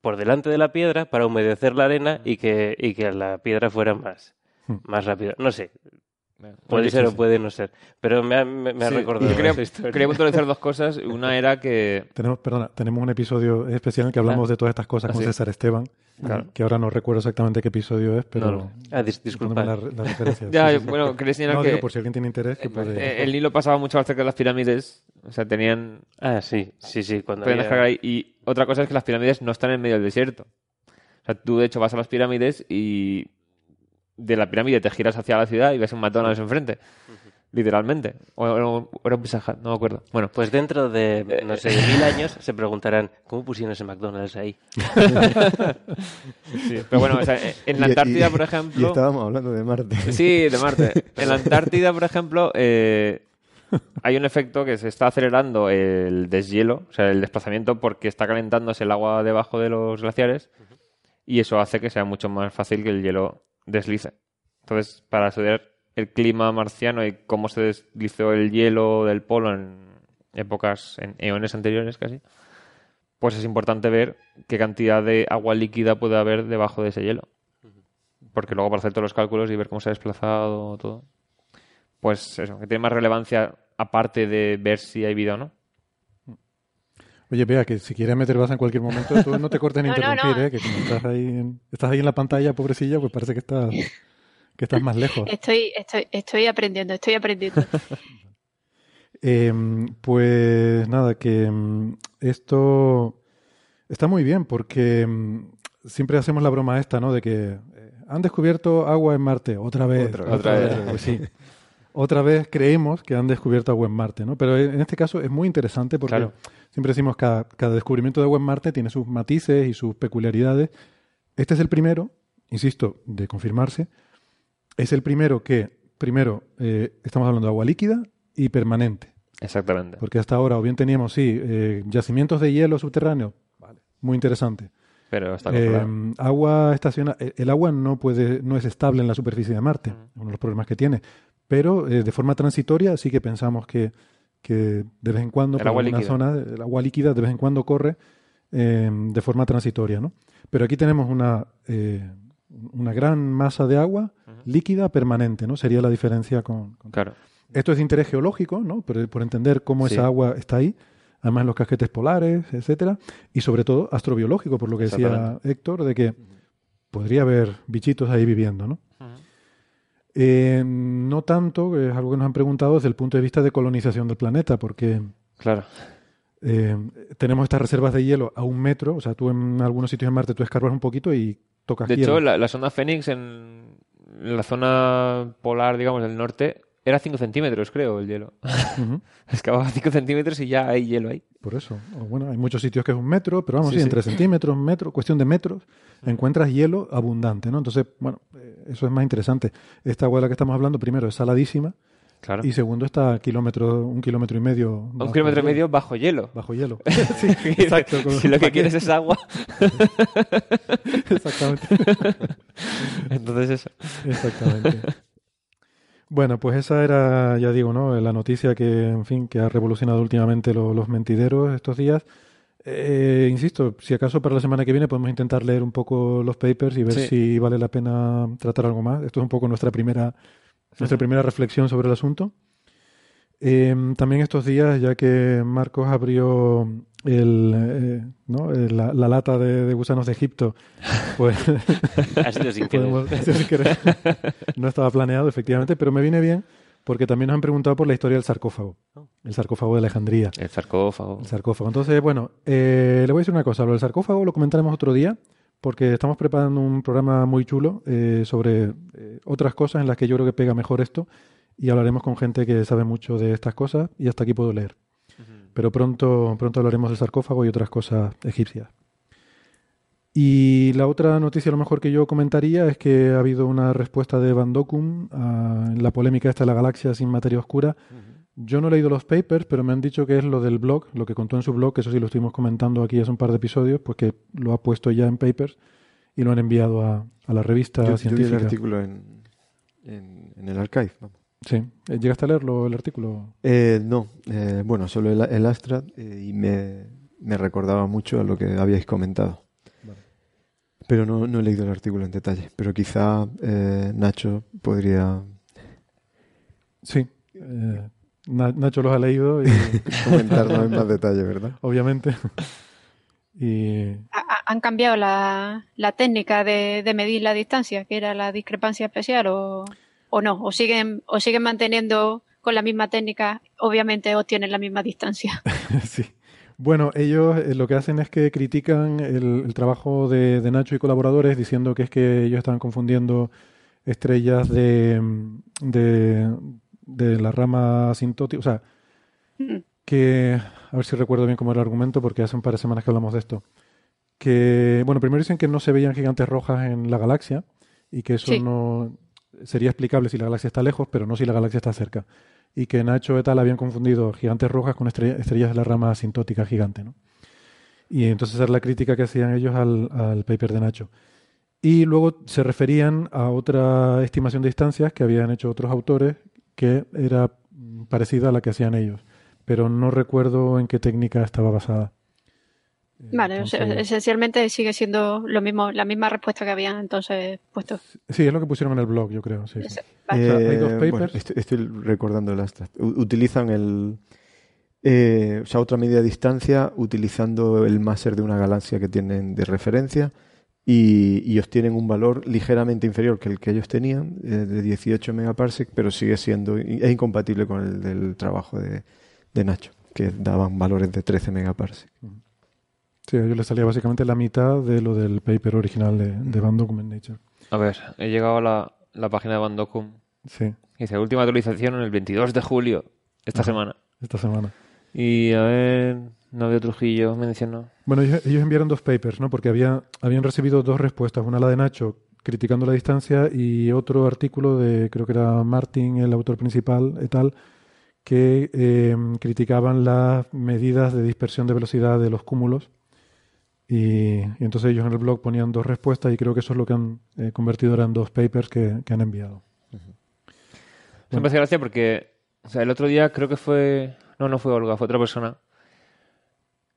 por delante de la piedra para humedecer la arena y que, y que la piedra fuera más, Hmm. más rápido. No sé, puede ser o puede no ser. Pero me ha, me, me ha Sí, recordado quería, esa historia. quería puntualizar dos cosas. Una era que Tenemos, perdona, tenemos un episodio especial en el que hablamos Ah. de todas estas cosas con Ah, sí. César Esteban, Claro. que ahora no recuerdo exactamente qué episodio es, pero... No, no. Ah, dis- disculpa. perdóname La, la referencia. Ya, Sí, bueno, quería señalar No, que digo, por si alguien tiene interés, que puede... eh, el Nilo pasaba mucho más cerca de las pirámides. O sea, tenían Ah, sí, sí, sí. Cuando había-. Y otra cosa es que las pirámides no están en medio del desierto. O sea, tú de hecho vas a las pirámides y de la pirámide te giras hacia la ciudad y ves un McDonald's enfrente. Literalmente. O, o- o era un Pizza Hut, no me acuerdo. Bueno, Pues dentro de, no sé, de mil años se preguntarán, ¿cómo pusieron ese McDonald's ahí? sí. Pero bueno, o sea, en la Y- Antártida, y- por Y ejemplo... estábamos hablando de Marte. Sí, de Marte. En la Antártida, por ejemplo, eh, hay un efecto que se está acelerando el deshielo, o sea, el desplazamiento, porque está calentándose el agua debajo de los glaciares y eso hace que sea mucho más fácil que el hielo deslice. Entonces, para estudiar el clima marciano y cómo se deslizó el hielo del polo en épocas, en eones anteriores casi, pues es importante ver qué cantidad de agua líquida puede haber debajo de ese hielo porque luego para hacer todos los cálculos y ver cómo se ha desplazado todo, pues eso, que tiene más relevancia aparte de ver si hay vida o no. Oye, vea, que si quieres meter base en cualquier momento, tú no te cortes ni No, interrumpir, no. ¿eh? Que como estás ahí, en, estás ahí en la pantalla, pobrecilla, pues parece que estás, que estás más lejos. Estoy, estoy, estoy aprendiendo, estoy aprendiendo. Eh, pues nada, que mm, esto está muy bien porque mm, siempre hacemos la broma esta, ¿no? De que eh, han descubierto agua en Marte, otra vez. Otra vez. Otra vez. Pues sí. Otra vez creemos que han descubierto agua en Marte, ¿no? Pero en este caso es muy interesante porque Claro. Siempre decimos que cada, cada descubrimiento de agua en Marte tiene sus matices y sus peculiaridades. Este es el primero, insisto, de confirmarse. Es el primero que, primero, eh, estamos hablando de agua líquida y permanente. Exactamente. Porque hasta ahora o bien teníamos, sí, eh, yacimientos de hielo subterráneo. Muy interesante. Pero está Eh, agua estaciona el agua no puede no es estable en la superficie de Marte, uno de los problemas que tiene, pero eh, de forma transitoria sí que pensamos que, que de vez en cuando por agua alguna líquida. zona el agua líquida de vez en cuando corre eh, de forma transitoria, ¿no? Pero aquí tenemos una eh, una gran masa de agua líquida permanente, ¿no? Sería la diferencia con, con- Claro. esto es de interés geológico, ¿no? Por, por entender cómo Sí. esa agua está ahí, además los casquetes polares, etcétera, y sobre todo astrobiológico, por lo que decía. Héctor, de que podría haber bichitos ahí viviendo, ¿no? Eh, no tanto, es algo que nos han preguntado desde el punto de vista de colonización del planeta, porque Claro. eh, tenemos estas reservas de hielo a un metro, o sea, tú en algunos sitios en Marte tú escarbas un poquito y tocas De hielo. hecho, la, la sonda Fénix en la zona polar, digamos, del norte, era 5 centímetros, creo, el hielo. Ujú. Excavaba 5 centímetros y ya hay hielo ahí. Por eso. Bueno, hay muchos sitios que es un metro, pero vamos, Sí, sí, sí. entre centímetros, metro, cuestión de metros, encuentras hielo abundante, ¿no? Entonces, bueno, eh, eso es más interesante. Esta agua de la que estamos hablando, primero, es saladísima Claro. y segundo, está a kilómetro, un kilómetro y medio. un kilómetro y medio bajo hielo. Bajo hielo. sí, exacto. con- si lo que quieres es agua, Exactamente. entonces eso. Exactamente. Bueno, pues esa era, ya digo, ¿no? La noticia que, en fin, que ha revolucionado últimamente lo- los mentideros estos días. Eh, insisto, si acaso para la semana que viene podemos intentar leer un poco los papers y ver Sí. si vale la pena tratar algo más. Esto es un poco nuestra primera, nuestra primera reflexión sobre el asunto. Eh, también estos días, ya que Marcos abrió el, eh, ¿no? Eh, la, la lata de, de gusanos de Egipto, pues Ha sido sin querer. Podemos decir sin querer. No estaba planeado, efectivamente, pero me viene bien porque también nos han preguntado por la historia del sarcófago. El sarcófago de Alejandría. El sarcófago. El sarcófago. Entonces, bueno, eh, le voy a decir una cosa. Lo del sarcófago lo comentaremos otro día porque estamos preparando un programa muy chulo eh, sobre eh, otras cosas en las que yo creo que pega mejor esto y hablaremos con gente que sabe mucho de estas cosas y hasta aquí puedo leer. Pero pronto, pronto hablaremos del sarcófago y otras cosas egipcias. Y la otra noticia, a lo mejor que yo comentaría, es que ha habido una respuesta de Van Dokum a en la polémica esta de la galaxia sin materia oscura. Yo no he leído los papers, pero me han dicho que es lo del blog, lo que contó en su blog, que eso sí lo estuvimos comentando aquí hace un par de episodios, pues que lo ha puesto ya en papers y lo han enviado a, a la revista Yo, yo vi científica. el artículo en, en, en el archive. vamos. Sí. Eh, ¿Llegaste a leerlo, el artículo? Eh, no, eh, bueno, solo el, el Astra eh, y me, me recordaba mucho a lo que habíais comentado. Pero no, no he leído el artículo en detalle. Pero quizá eh, Nacho podría Sí. Eh, Na- Nacho los ha leído y comentarnos en más detalle, ¿verdad? obviamente. y Ha- ha- ¿Han cambiado la, la técnica de, de medir la distancia, que era la discrepancia especial, o, o no? ¿O siguen, ¿O siguen manteniendo con la misma técnica? Obviamente obtienen la misma distancia. sí. Bueno, ellos eh, lo que hacen es que critican el, el trabajo de, de Nacho y colaboradores diciendo que es que ellos estaban confundiendo estrellas de, mm, de, de la rama asintótica. O sea, Mm. que, a ver si recuerdo bien cómo era el argumento, porque hace un par de semanas que hablamos de esto. Que, bueno, primero dicen que no se veían gigantes rojas en la galaxia y que eso Sí. no sería explicable si la galaxia está lejos, pero no si la galaxia está cerca. Y que Nacho et al habían confundido gigantes rojas con estrella- estrellas de la rama asintótica gigante, ¿no? Y entonces esa era la crítica que hacían ellos al, al paper de Nacho. Y luego se referían a otra estimación de distancias que habían hecho otros autores que era mm, parecida a la que hacían ellos, pero no recuerdo en qué técnica estaba basada. Vale, o sea, Entonces- esencialmente sigue siendo lo mismo, la misma respuesta que habían entonces puesto. Sí, es lo que pusieron en el blog, yo creo. Sí, sí. Vale. sea, hay dos Eh, papers. bueno, estoy, estoy recordando el Astra. U- utilizan el, Eh, o sea, otra medida de distancia utilizando el máser de una galaxia que tienen de referencia y, y obtienen un valor ligeramente inferior que el que ellos tenían, eh, de 18 megaparsec, pero sigue siendo, es incompatible con el del trabajo de, de Nacho, que daban valores de 13 megaparsec. Sí, ellos les salía básicamente la mitad de lo del paper original de, de Van Document Nature. A ver, he llegado a la, la página de Bandocum. Sí, Dice, última actualización en el 22 de julio, esta Ajá. semana. esta semana. Y a ver, Novio Trujillo mencionó. Bueno, ellos, ellos enviaron dos papers, ¿no? Porque había, habían recibido dos respuestas, una la de Nacho criticando la distancia y otro artículo de, creo que era Martin, el autor principal, et al, que eh, criticaban las medidas de dispersión de velocidad de los cúmulos. Y, y entonces ellos en el blog ponían dos respuestas y creo que eso es lo que han eh, convertido ahora en dos papers que, que han enviado. Me hace gracia porque, o sea, el otro día creo que fue, no, no fue Olga, fue otra persona,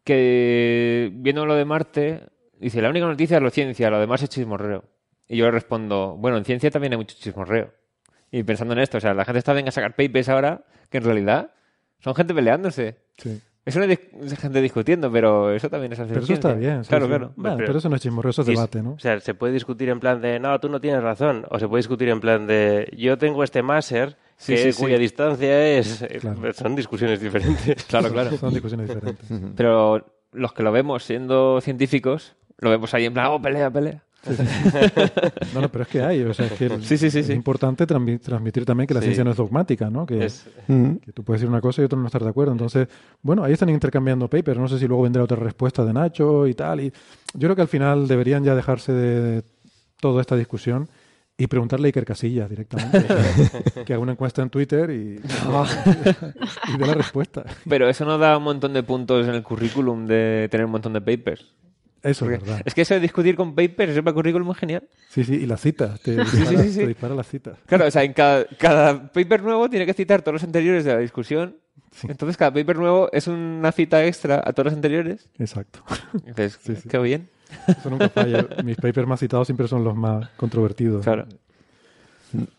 que viendo lo de Marte, dice, la única noticia es la ciencia, lo demás es chismorreo. Y yo le respondo, bueno, en ciencia también hay mucho chismorreo. Y pensando en esto, o sea, la gente está venga a sacar papers ahora, que en realidad son gente peleándose. Sí. Es una dis- es gente discutiendo, pero eso también es hacer Pero eso está bien. sí, Claro, sí. claro. Pero- pero eso no es chismorreo, eso es debate, ¿no? O sea, se puede discutir en plan de, no, tú no tienes razón. O se puede discutir en plan de, yo tengo este máser Sí, que- cuya distancia es... Claro. Son discusiones diferentes. Claro, claro. Son discusiones diferentes. Pero los que lo vemos siendo científicos, lo vemos ahí en plan, oh, pelea, pelea. No, no, pero es que hay, o sea, es que el- Sí, sí, sí, es sí. importante transmi- transmitir también que la Sí. ciencia no es dogmática, ¿no? Que, Es- Mm. que tú puedes decir una cosa y otro no estar de acuerdo. Entonces, bueno, ahí están intercambiando papers. No sé si luego vendrá otra respuesta de Nacho y tal. Y yo creo que al final deberían ya dejarse de toda esta discusión y preguntarle a Iker Casillas directamente. que haga una encuesta en Twitter y, y dé la respuesta. Pero eso no da un montón de puntos en el currículum de tener un montón de papers. Eso es verdad. es que eso de discutir con papers, eso para el currículum es genial. Sí, sí, y las citas. Te sí, dispara, sí, sí. te dispara las citas. Claro, o sea, en cada, cada paper nuevo tiene que citar todos los anteriores de la discusión. Entonces, cada paper nuevo es una cita extra a todos los anteriores. Exacto. Entonces, qué bien. Eso nunca falla. Mis papers más citados siempre son los más controvertidos. Claro.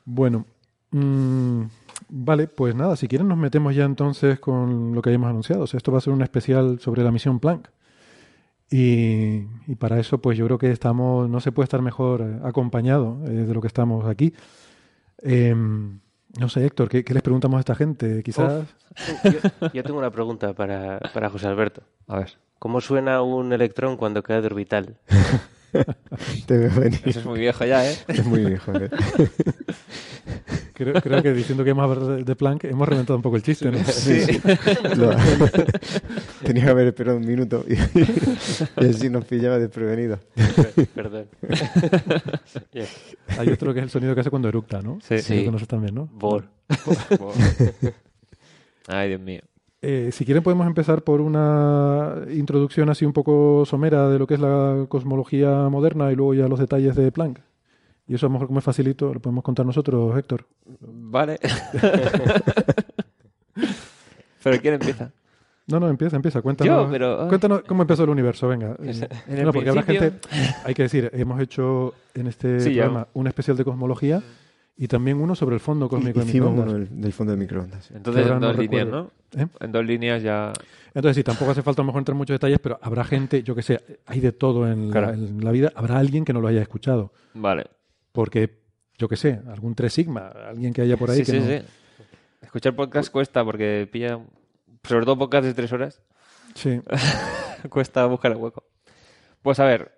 Bueno, mm, vale, pues nada, si quieren nos metemos ya entonces con lo que hayamos anunciado. O sea, esto va a ser un especial sobre la misión Planck. Y, y para eso, pues yo creo que estamos, no se puede estar mejor eh, acompañado eh, de lo que estamos aquí. Em, no sé, Héctor, ¿qué, qué les preguntamos a esta gente? Quizás... yo, yo tengo una pregunta para, para José Alberto. A ver. ¿Cómo suena un electrón cuando cae de orbital? Te veo venir. Eso es muy viejo ya, ¿eh? Es muy viejo. ¿eh? Creo, creo que diciendo que hemos hablado de, de Planck hemos reventado un poco el chiste, ¿no? Sí. Lo- Tenía que haber esperado un minuto y, y así nos pillaba desprevenidos. Perdón. Hay otro que es el sonido que hace cuando eructa, ¿no? Sí. Sí. lo conoces también, ¿no? Bor. Ay, Dios mío. Eh, si quieren podemos empezar por una introducción así un poco somera de lo que es la cosmología moderna y luego ya los detalles de Planck. Y eso a lo mejor como es facilito, lo podemos contar nosotros, Héctor. Vale. Pero ¿quién empieza? No, no, empieza, empieza. Cuéntanos, Yo, pero, cuéntanos cómo empezó el universo, venga. El no, porque habrá gente, hay que decir, hemos hecho en este Sí, ya. programa un especial de cosmología y también uno sobre el fondo cósmico de Hicimos microondas. uno del, del fondo de microondas. Entonces, en no dos líneas. ¿no? ¿Eh? En dos líneas ya... Entonces, sí, tampoco hace falta a lo mejor entrar en muchos detalles, pero habrá gente, yo que sé, hay de todo en, la, Claro. en la vida, habrá alguien que no lo haya escuchado. Vale. Porque, yo que sé, algún 3 sigma, alguien que haya por ahí sí, que sí, no... sí. Escuchar podcast cuesta porque pilla... Sobre todo podcast de tres horas. Sí. cuesta buscar el hueco. Pues a ver,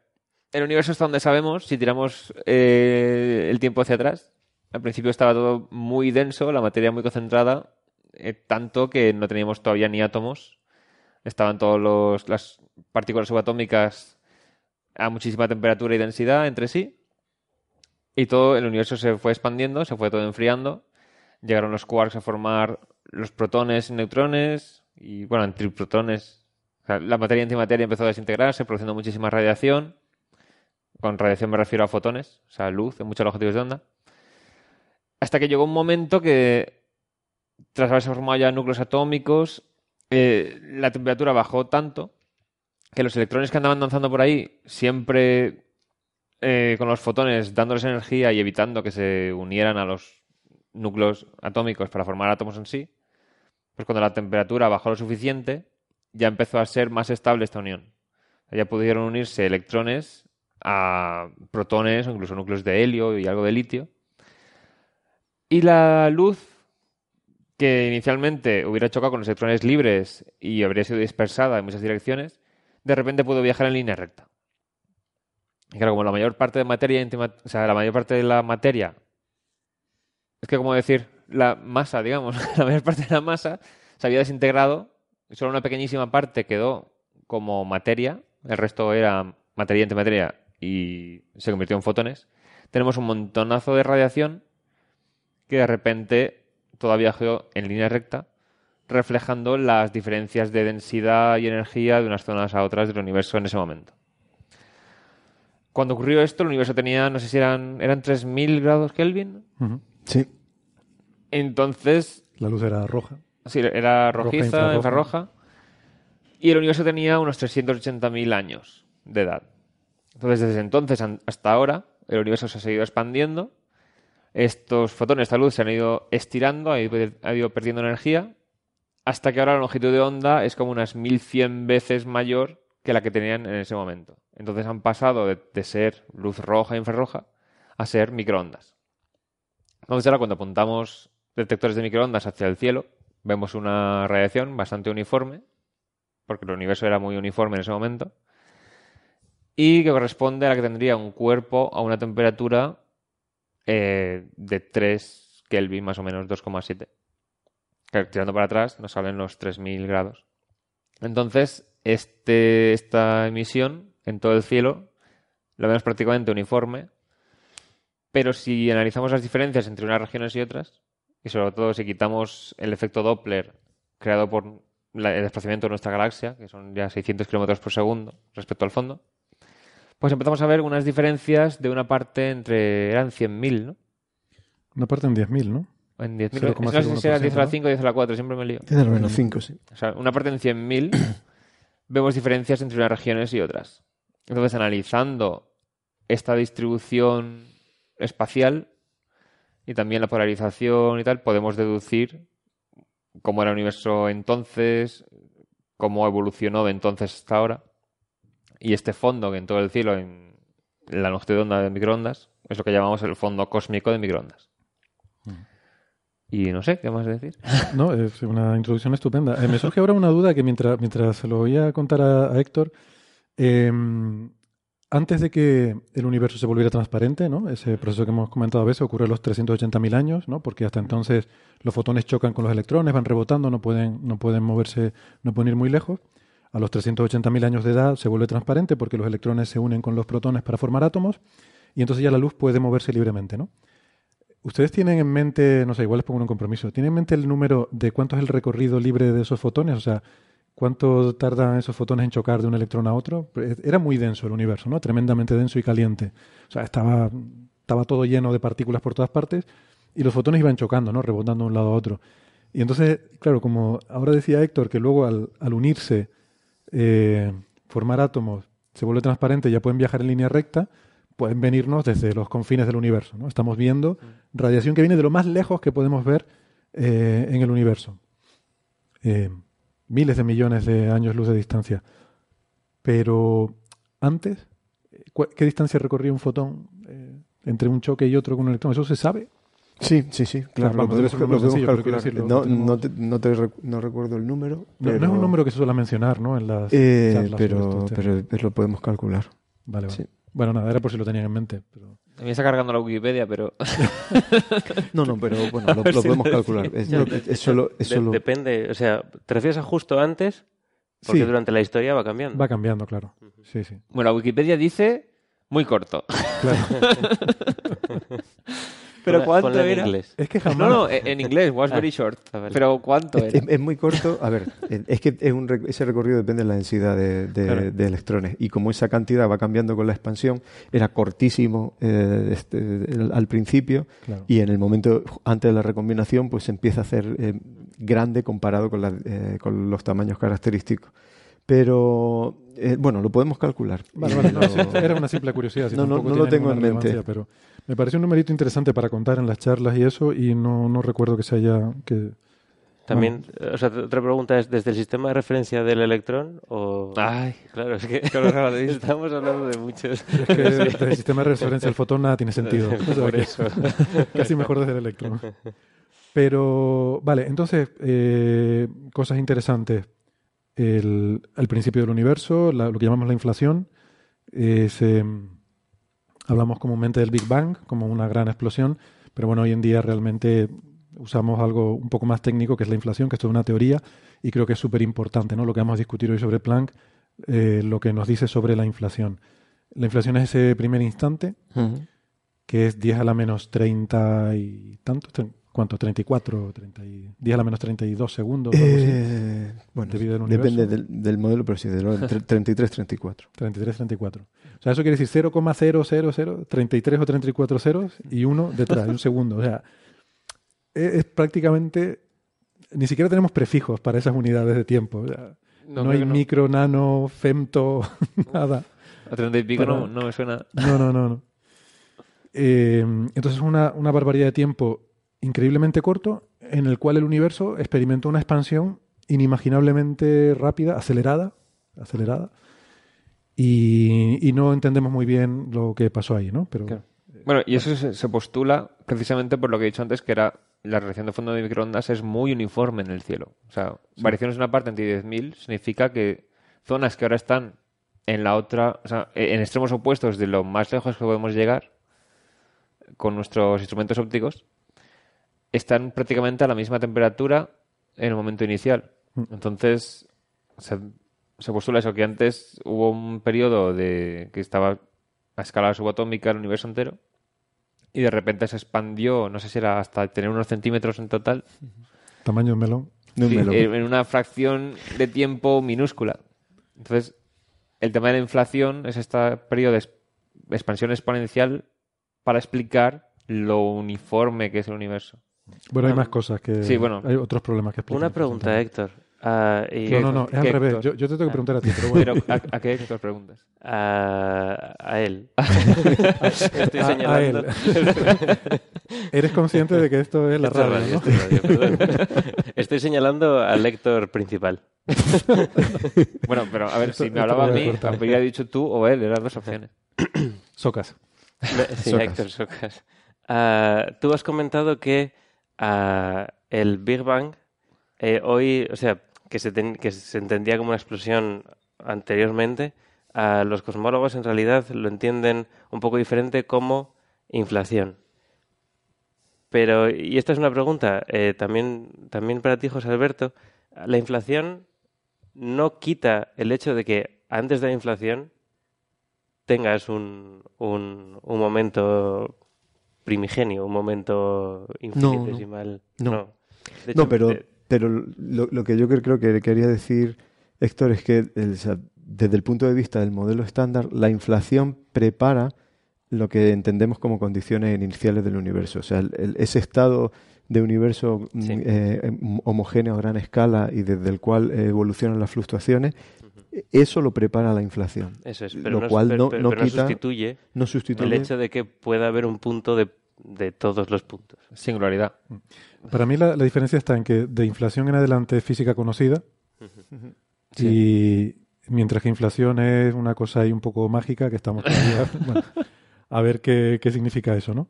el universo está donde sabemos, si tiramos eh, el tiempo hacia atrás. Al principio estaba todo muy denso, la materia muy concentrada, eh, tanto que no teníamos todavía ni átomos. Estaban todas las partículas subatómicas a muchísima temperatura y densidad entre sí. Y todo el universo se fue expandiendo, se fue todo enfriando. Llegaron los quarks a formar los protones y neutrones y, bueno, antiprotones. O sea, la materia antimateria empezó a desintegrarse, produciendo muchísima radiación. Con radiación me refiero a fotones, o sea, luz en muchos longitudes de onda. Hasta que llegó un momento que, tras haberse formado ya núcleos atómicos, eh, la temperatura bajó tanto que los electrones que andaban danzando por ahí, siempre eh, con los fotones dándoles energía y evitando que se unieran a los núcleos atómicos para formar átomos en sí, pues cuando la temperatura bajó lo suficiente, ya empezó a ser más estable esta unión. Ya pudieron unirse electrones a protones o incluso núcleos de helio y algo de litio. Y la luz, que inicialmente hubiera chocado con los electrones libres y habría sido dispersada en muchas direcciones, de repente pudo viajar en línea recta. Y claro, como la mayor parte de materia, o sea, la mayor parte de la materia, es que como decir, la masa, digamos, la mayor parte de la masa se había desintegrado y solo una pequeñísima parte quedó como materia, el resto era materia antimateria y se convirtió en fotones. Tenemos un montonazo de radiación que de repente todavía viajó en línea recta, reflejando las diferencias de densidad y energía de unas zonas a otras del universo en ese momento. Cuando ocurrió esto, el universo tenía, no sé si eran, eran 3.000 grados Kelvin. Sí. Entonces... La luz era roja. Sí, era rojiza, infrarroja. Y el universo tenía unos 380.000 años de edad. Entonces, desde entonces hasta ahora, el universo se ha seguido expandiendo. Estos fotones, esta luz, se han ido estirando, ha ido, perdiendo energía, hasta que ahora la longitud de onda es como unas 1100 veces mayor que la que tenían en ese momento. Entonces han pasado de, de ser luz roja e infrarroja a ser microondas. Entonces ahora cuando apuntamos detectores de microondas hacia el cielo, vemos una radiación bastante uniforme, porque el universo era muy uniforme en ese momento, y que corresponde a la que tendría un cuerpo a una temperatura eh, de 3 Kelvin, más o menos 2,7. Tirando para atrás nos salen los 3000 grados. Entonces, este, esta emisión en todo el cielo la vemos prácticamente uniforme, pero si analizamos las diferencias entre unas regiones y otras, y sobre todo si quitamos el efecto Doppler creado por el desplazamiento de nuestra galaxia, que son ya 600 kilómetros por segundo respecto al fondo, pues empezamos a ver unas diferencias de una parte entre. eran 100.000, ¿no? Una parte en 10.000, ¿no? En 10.000. No sé si era 10 a la 5 o 10 a la 4, siempre me lío. 10 a la 5, sí. O sea, una parte en 100.000 vemos diferencias entre unas regiones y otras. Entonces, analizando esta distribución espacial, y también la polarización y tal, podemos deducir cómo era el universo entonces, cómo evolucionó de entonces hasta ahora. Y este fondo que en todo el cielo, en la longitud de onda de microondas, es lo que llamamos el fondo cósmico de microondas. Mm. Y no sé, ¿qué más decir? No, es una introducción estupenda. Eh, me surge ahora una duda que mientras, mientras se lo voy a contar a, Héctor, eh, antes de que el universo se volviera transparente, ¿no? ese proceso que hemos comentado a veces ocurre a los 380.000 años, ¿no? porque hasta entonces los fotones chocan con los electrones, van rebotando, no pueden, no pueden moverse, no pueden ir muy lejos. A los 380.000 años de edad se vuelve transparente porque los electrones se unen con los protones para formar átomos y entonces ya la luz puede moverse libremente. ¿no? ¿Ustedes tienen en mente, no sé, igual les pongo un compromiso, ¿tienen en mente el número de cuánto es el recorrido libre de esos fotones? O sea, ¿Cuánto tardan esos fotones en chocar de un electrón a otro? Era muy denso el universo, ¿no? Tremendamente denso y caliente. O sea, estaba, estaba todo lleno de partículas por todas partes y los fotones iban chocando, ¿no? Rebotando de un lado a otro. Y entonces, claro, como ahora decía Héctor, que luego al, unirse, eh, formar átomos, se vuelve transparente, ya pueden viajar en línea recta, pueden venirnos desde los confines del universo, ¿no? Estamos viendo mm. radiación que viene de lo más lejos que podemos ver eh, en el universo. Eh, miles de millones de años luz de distancia. Pero antes, ¿qué distancia recorría un fotón eh, entre un choque y otro con un electrón? ¿Eso se sabe? Sí, sí, sí, claro. lo podemos, calcular. No, no, te, no, te no, recuerdo el número. No, es un número que se suele mencionar, ¿no? En las eh, pero, pero, lo podemos calcular. Vale, vale. Bueno, nada, era por si lo tenían en mente. Pero... Mí está cargando la Wikipedia, pero... no, no, pero bueno, lo, podemos calcular. Depende, o sea, ¿te refieres a justo antes? Porque durante la historia va cambiando. Va cambiando, claro. Sí, sí. Bueno, la Wikipedia dice muy corto. Claro. Pero ¿cuánto era? En inglés. Es que jamás... No, no, en inglés, was very ah, short. Pero ¿cuánto era? Es, muy corto. A ver, es que es un, ese recorrido depende de la densidad de, electrones. Y como esa cantidad va cambiando con la expansión, era cortísimo eh, este, al principio y en el momento antes de la recombinación pues empieza a ser eh, grande comparado con, eh, con los tamaños característicos. Pero bueno, lo podemos calcular. Vale, vale, no, era una simple curiosidad. no, no, no lo tengo en mente. Pero me parece un numerito interesante para contar en las charlas y eso, y no, no recuerdo que se haya. Que, También, o sea, otra pregunta es, ¿desde el sistema de referencia del electrón o...? Ay, claro, es que estamos hablando de muchos. Es que desde el sistema de referencia del fotón nada tiene sentido. O sea Por que eso. Casi mejor desde el electrón. Pero, vale, entonces, eh, cosas interesantes. El, el principio del universo, la- lo que llamamos la inflación, es, eh, hablamos comúnmente del Big Bang como una gran explosión, pero bueno, hoy en día realmente usamos algo un poco más técnico que es la inflación, que esto es una teoría y creo que es súper importante, ¿no? Lo que vamos a discutir hoy sobre Planck, eh, lo que nos dice sobre la inflación. La inflación es ese primer instante que es 10 a la menos 30 y tantos, tre- ¿cuánto? 34, 30 y, 10 a la menos 32 segundos. algo así. Eh, bueno, de vida del depende del, del modelo, pero sí, orden, tre- 33, 34. 33, 34. O sea, eso quiere decir 0,000, 33 o 34 ceros y uno detrás, un segundo. O sea, es, es prácticamente... Ni siquiera tenemos prefijos para esas unidades de tiempo. o sea, No, hay no. micro, nano, femto, nada. a 30 y pico Para- no, no me suena. No, no, no. no. Eh, entonces es una, una barbaridad de tiempo increíblemente corto en el cual el universo experimentó una expansión inimaginablemente rápida, acelerada, acelerada, y, y no entendemos muy bien lo que pasó ahí, ¿no? Pero Claro. Bueno, y eso se, se postula precisamente por lo que he dicho antes, que era la radiación de fondo de microondas es muy uniforme en el cielo. O sea, variaciones de una parte entre 10.000 significa que zonas que ahora están en la otra, o sea, en extremos opuestos de lo más lejos que podemos llegar con nuestros instrumentos ópticos, están prácticamente a la misma temperatura en el momento inicial. Entonces, se, se postula eso, que antes hubo un periodo de que estaba a escala subatómica el universo entero y de repente se expandió, no sé si era hasta tener unos centímetros en total, tamaño de melón. No Sí, me lo- en una fracción de tiempo minúscula. Entonces, el tema de la inflación es este periodo de expansión exponencial para explicar lo uniforme que es el universo. Bueno, hay Ah, más cosas que... sí, bueno. Hay otros problemas que explicar. Una pregunta, Héctor. Ah, y- No, no, no, es al ¿Qué, revés. Héctor? Yo, yo te tengo que preguntar a ti, pero bueno. Pero, ¿a, a qué Héctor preguntas? a, a él. Estoy A- a señalando. él. Eres consciente de que esto es la Esto radio, radio, ¿no? esto radio. Estoy señalando al lector principal. Bueno, pero a ver, Esto- si me hablaba a mí, habría dicho tú o él, eran dos opciones. Socas. Sí, Socas. Héctor Socas. Ah, tú has comentado que ah, el Big Bang eh, hoy, o sea, que se, que se entendía como una explosión anteriormente, a los cosmólogos en realidad lo entienden un poco diferente como inflación. Pero, y esta es una pregunta eh, también, también para ti, José Alberto, la inflación no quita el hecho de que antes de la inflación tengas un, un, un momento primigenio, un momento infinitesimal. no. De No, hecho, pero, de- pero lo, lo que yo cre- creo que quería decir, Héctor, es que el- desde el punto de vista del modelo estándar, la inflación prepara lo que entendemos como condiciones iniciales del universo. O sea, el- el- ese estado de universo mm, Sí. eh, em, homogéneo a gran escala y desde el cual evolucionan las fluctuaciones, eso lo prepara la inflación. eso es, pero lo no, cual no, pero- no pero no quita, sustituye no sustituye el hecho de que pueda haber un punto de, de todos los puntos. Singularidad. Para mí la, la diferencia está en que de inflación en adelante es física conocida y mientras que inflación es una cosa ahí un poco mágica que estamos todavía bueno, a ver qué, qué significa eso, ¿no?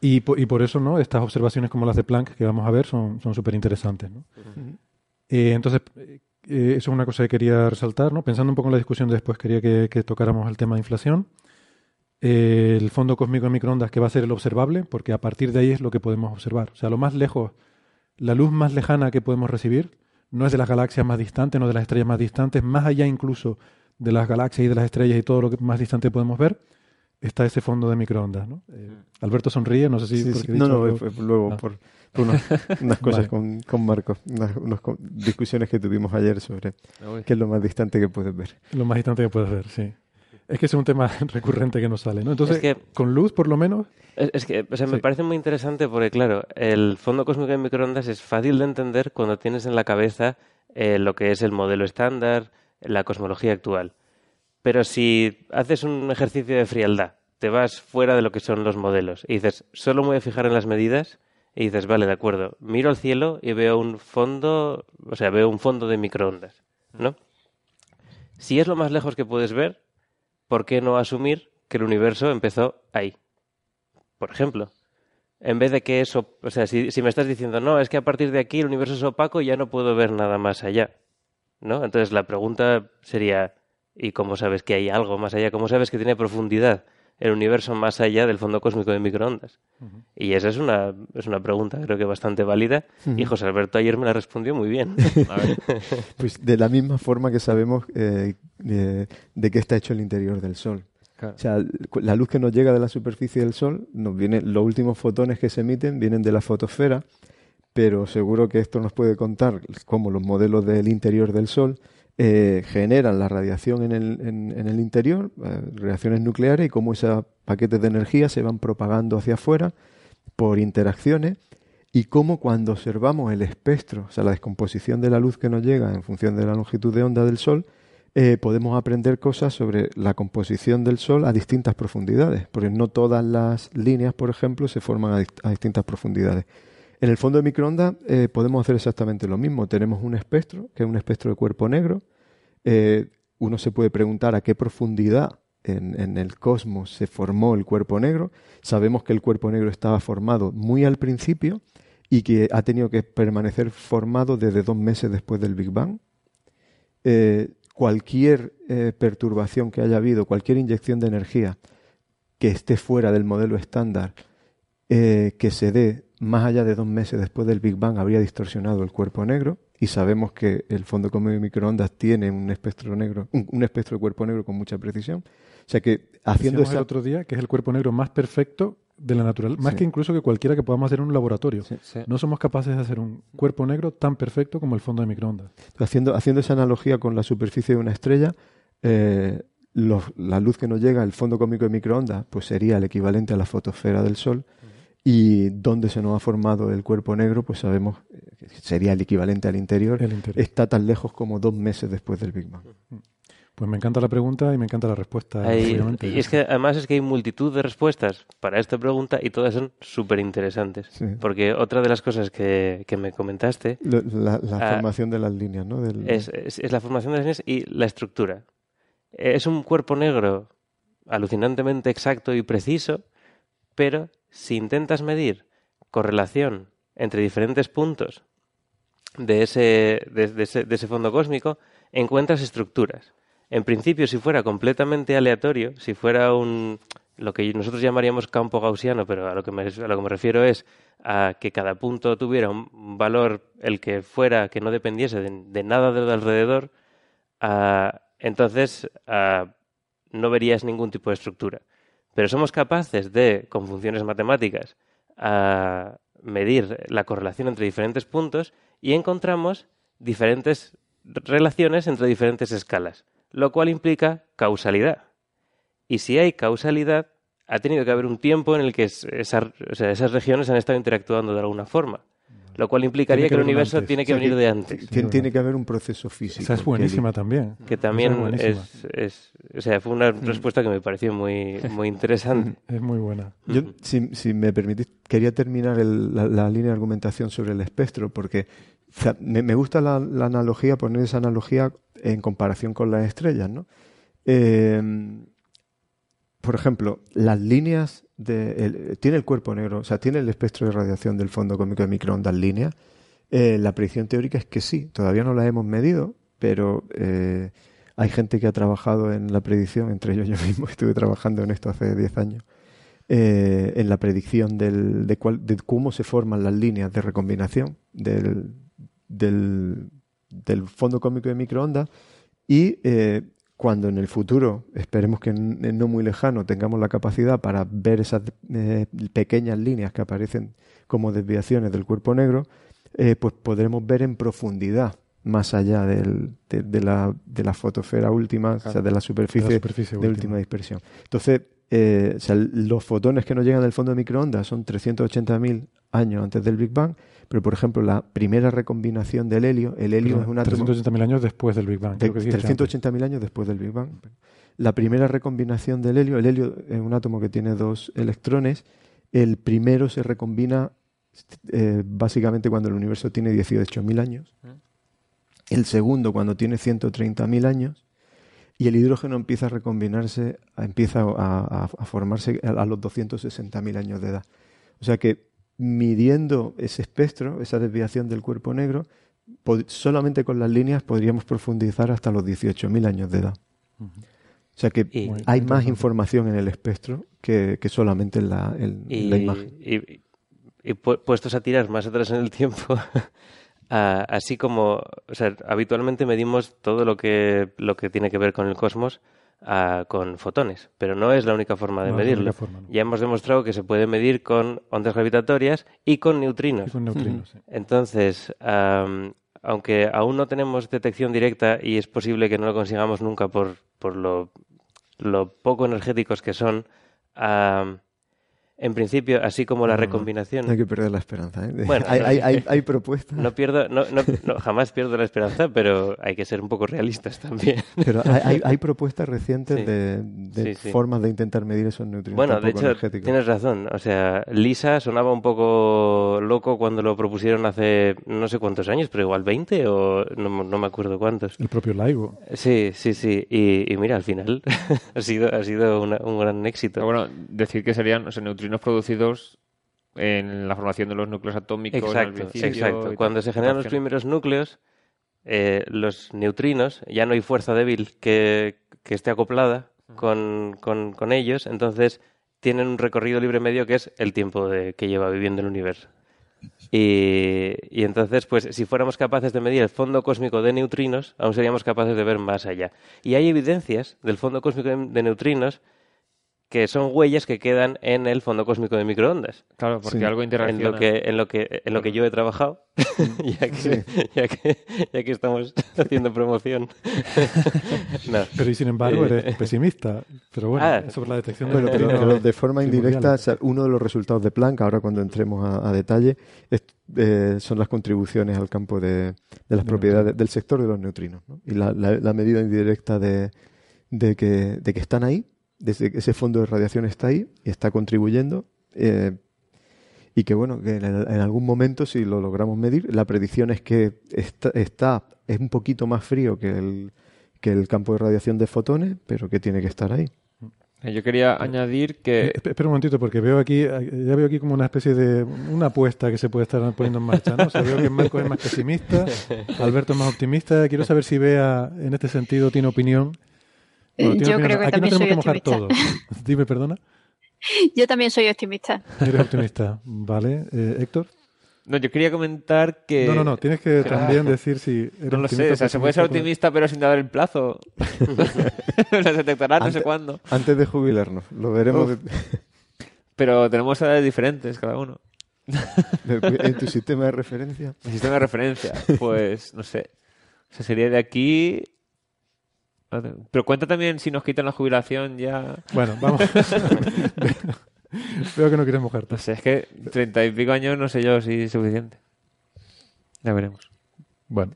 Y, po- y por eso, ¿no? Estas observaciones como las de Planck que vamos a ver son son súper interesantes, ¿no? Eh, entonces, eh, eso es una cosa que quería resaltar, ¿no? Pensando un poco en la discusión de después, quería que, que tocáramos el tema de inflación. Eh, el fondo cósmico de microondas que va a ser el observable, porque a partir de ahí es lo que podemos observar. O sea, lo más lejos, la luz más lejana que podemos recibir no es de las galaxias más distantes, no de las estrellas más distantes, más allá incluso de las galaxias y de las estrellas y todo lo que más distante podemos ver, está ese fondo de microondas, ¿no? Eh, Alberto sonríe, no sé si... Sí, sí. No, no, fue luego Ah. por, unas, cosas Vale. con, con Marco, unas, unas discusiones que tuvimos ayer sobre qué es lo más distante que puedes ver. Lo más distante que puedes ver, sí. Es que es un tema recurrente que nos sale, ¿no? Entonces, Es que- con luz, por lo menos, Es, es que, o sea, me parece muy interesante porque, claro, el fondo cósmico de microondas es fácil de entender cuando tienes en la cabeza eh, lo que es el modelo estándar, la cosmología actual. Pero si haces un ejercicio de frialdad, te vas fuera de lo que son los modelos y dices, solo me voy a fijar en las medidas, y dices, vale, de acuerdo, miro al cielo y veo un fondo, o sea, veo un fondo de microondas, ¿no? Si es lo más lejos que puedes ver, ¿por qué no asumir que el universo empezó ahí? Por ejemplo, en vez de que eso, o sea, si, me estás diciendo, no, es que a partir de aquí el universo es opaco y ya no puedo ver nada más allá, ¿no? Entonces la pregunta sería, ¿y cómo sabes que hay algo más allá? ¿Cómo sabes que tiene profundidad? El universo más allá del fondo cósmico de microondas? Y esa es una, es una pregunta creo que bastante válida y José Alberto ayer me la respondió muy bien. pues de la misma forma que sabemos eh, de, de qué está hecho el interior del Sol. O sea, la luz que nos llega de la superficie del Sol, nos viene, los últimos fotones que se emiten vienen de la fotosfera, pero seguro que esto nos puede contar cómo los modelos del interior del Sol eh, generan la radiación en el, en, el interior, eh, reacciones nucleares, y cómo esos paquetes de energía se van propagando hacia afuera por interacciones, y cómo cuando observamos el espectro, o sea, la descomposición de la luz que nos llega en función de la longitud de onda del Sol, eh, podemos aprender cosas sobre la composición del Sol a distintas profundidades, porque no todas las líneas, por ejemplo, se forman a, distintas profundidades. En el fondo de microondas eh, podemos hacer exactamente lo mismo. Tenemos un espectro, que es un espectro de cuerpo negro. Eh, uno se puede preguntar a qué profundidad en, el cosmos se formó el cuerpo negro. Sabemos que el cuerpo negro estaba formado muy al principio y que ha tenido que permanecer formado desde dos meses después del Big Bang. Eh, cualquier perturbación que haya habido, cualquier inyección de energía que esté fuera del modelo estándar, que se dé más allá de dos meses después del Big Bang, habría distorsionado el cuerpo negro. Y sabemos que el fondo común de microondas tiene un espectro negro, un, espectro de cuerpo negro con mucha precisión. O sea que haciendo esa... el otro día que es el cuerpo negro más perfecto de la naturaleza, más que incluso que cualquiera que podamos hacer en un laboratorio. No somos capaces de hacer un cuerpo negro tan perfecto como el fondo de microondas. Haciendo, haciendo esa analogía con la superficie de una estrella, eh, la luz que nos llega al fondo cósmico de microondas pues sería el equivalente a la fotosfera del Sol. Y donde se nos ha formado el cuerpo negro, pues sabemos que sería el equivalente al interior. Está tan lejos como dos meses después del Big Bang. Pues me encanta la pregunta y me encanta la respuesta. y es que además es que hay multitud de respuestas para esta pregunta y todas son súper interesantes. Porque otra de las cosas que, que me comentaste... La, ah, formación de las líneas, ¿no? Es, es, la formación de las líneas y la estructura. Es un cuerpo negro alucinantemente exacto y preciso, pero si intentas medir correlación entre diferentes puntos de ese, de ese, de ese fondo cósmico, encuentras estructuras. En principio, si fuera completamente aleatorio, si fuera un lo que nosotros llamaríamos campo gaussiano, pero a lo que me, a lo que me refiero es a que cada punto tuviera un valor el que fuera que no dependiese de, nada de alrededor, entonces no verías ningún tipo de estructura. Pero somos capaces de, con funciones matemáticas, medir la correlación entre diferentes puntos y encontramos diferentes relaciones entre diferentes escalas lo cual implica causalidad. Y si hay causalidad, ha tenido que haber un tiempo en el que esas regiones han estado interactuando de alguna forma. Lo cual implicaría que, el universo tiene que venir de antes. Tiene, que haber un proceso físico. Esa es buenísima también. Que también es, O sea, fue una mm. respuesta que me pareció muy, muy interesante. Es muy buena. Yo, si, me permitís, quería terminar la, línea de argumentación sobre el espectro, porque me, gusta la, analogía, poner esa analogía en comparación con las estrellas, ¿no? Em, por ejemplo, las líneas de... tiene el cuerpo negro, o sea, tiene el espectro de radiación del fondo cósmico de microondas líneas. Eh, la predicción teórica es que sí, todavía no la hemos medido, pero eh, hay gente que ha trabajado en la predicción, entre ellos yo mismo estuve trabajando en esto hace 10 años, eh, en la predicción del, de, cómo se forman las líneas de recombinación del, fondo cósmico de microondas y cuando en el futuro, esperemos que en, no muy lejano, tengamos la capacidad para ver esas eh, pequeñas líneas que aparecen como desviaciones del cuerpo negro, eh, pues podremos ver en profundidad más allá del, de, la, de la fotosfera última, o sea, de la superficie de, última. dispersión. Entonces, eh, los fotones que nos llegan del fondo de microondas son 380.000 años antes del Big Bang, pero por ejemplo la primera recombinación del helio, el helio es un átomo... 380.000 años después del Big Bang. 380.000 años después del Big Bang. La primera recombinación del helio, el helio es un átomo que tiene dos electrones, el primero se recombina eh, básicamente cuando el universo tiene 18.000 años, el segundo cuando tiene 130.000 años, y el hidrógeno empieza a recombinarse, empieza a, a- a formarse a, los 260.000 años de edad. O sea que midiendo ese espectro, esa desviación del cuerpo negro, solamente con las líneas podríamos profundizar hasta los 18.000 años de edad. O sea que Y- hay más información en el espectro que, que solamente en la, en Y, la imagen. y- y pu- puestos a tirar más atrás en el tiempo, así como, o sea, habitualmente medimos todo lo que, lo que tiene que ver con el cosmos ah, con fotones, pero no es la única forma de No medirlo. única forma, no. Ya hemos demostrado que se puede medir con ondas gravitatorias y con neutrinos. Y con neutrinos, sí. Entonces, am, aunque aún no tenemos detección directa y es posible que no lo consigamos nunca por, por lo, lo poco energéticos que son, am, en principio, así como la recombinación... No hay que perder la esperanza. ¿eh? Bueno, hay, no. hay, hay, hay propuestas, No pierdo, no, no, no, jamás pierdo la esperanza, pero hay que ser un poco realistas también. pero hay, hay, hay propuestas recientes Sí. de, de Sí, sí. formas de intentar medir esos neutrinos Bueno, de hecho, energéticos. tienes razón. O sea, Lisa sonaba un poco loco cuando lo propusieron hace no sé cuántos años, pero igual 20 o no, no me acuerdo cuántos. El propio LIGO. Sí, sí, sí. Y, y mira, al final ha sido, ha sido una- un gran éxito. Pero bueno, decir que serían o sea, neutrinos producidos en la formación de los núcleos atómicos al Exacto, y exacto. tal, Cuando se generan los primeros núcleos, eh, los neutrinos, ya no hay fuerza débil que, que esté acoplada con, con- con ellos, entonces tienen un recorrido libre medio que es el tiempo de, que lleva viviendo el universo. Y, y entonces, pues, si fuéramos capaces de medir el fondo cósmico de neutrinos, aún seríamos capaces de ver más allá. Y hay evidencias del fondo cósmico de neutrinos que son huellas que quedan en el fondo cósmico de microondas. Claro, porque Sí. algo En interacciona. lo que, en lo que, en lo que yo he trabajado, ya, que, ya, que, ya que estamos haciendo promoción. no. Pero y sin embargo Eh, eres pesimista. Pero bueno, Ah. sobre la detección de Bueno, pero, neutrinos pero de forma indirecta, o sea, uno de los resultados de Planck, ahora cuando entremos a, a detalle, es- eh, son las contribuciones al campo de, de las De propiedades del sector de los neutrinos. ¿no? Y la, la- la medida indirecta de, de que, de que están ahí, desde que ese fondo de radiación está ahí y está contribuyendo. eh, y que bueno, que en, el- en algún momento, si lo logramos medir, la predicción es que está, está es un poquito más frío que el, que el campo de radiación de fotones, pero que tiene que estar ahí. Eh, Yo quería añadir que Eh, esp- Espera un momentito, porque veo aquí, eh, ya veo aquí como una especie de una apuesta que se puede estar poniendo en marcha, ¿no? O sea, veo que Marco es más pesimista, Alberto es más optimista. Quiero saber si Bea, en este sentido, tiene opinión. Bueno, tiene Yo creo que también no soy todo. Dime, perdona. Yo también soy optimista. Eres optimista, ¿vale? Eh, Héctor. no, yo quería comentar que No, no, no, tienes que también decir si eres no lo sé, optimista o sea, se puede ser optimista pero sin dar el plazo. Las detectará no sé Antes- cuándo. Antes de jubilarnos, lo veremos Uf. Pero tenemos edades diferentes cada uno. en tu sistema de referencia. El sistema de referencia, pues no sé. O sea, sería de aquí. Pero cuenta también si nos quitan la jubilación ya. Bueno, vamos. Veo que no quieres mojarte. No sé, es que treinta y pico años no sé yo si es suficiente. Ya veremos. Bueno.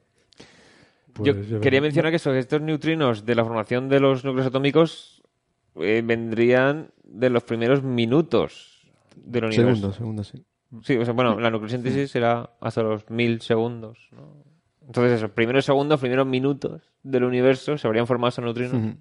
yo pues quería mencionar que estos neutrinos de la formación de los núcleos atómicos eh, vendrían de los primeros minutos del universo. Segundos, segundos, sí. Sí, o sea, bueno, la nucleosíntesis será hasta los mil segundos. ¿no? Entonces, esos primeros segundos, primeros minutos del universo se habrían formado esos neutrinos.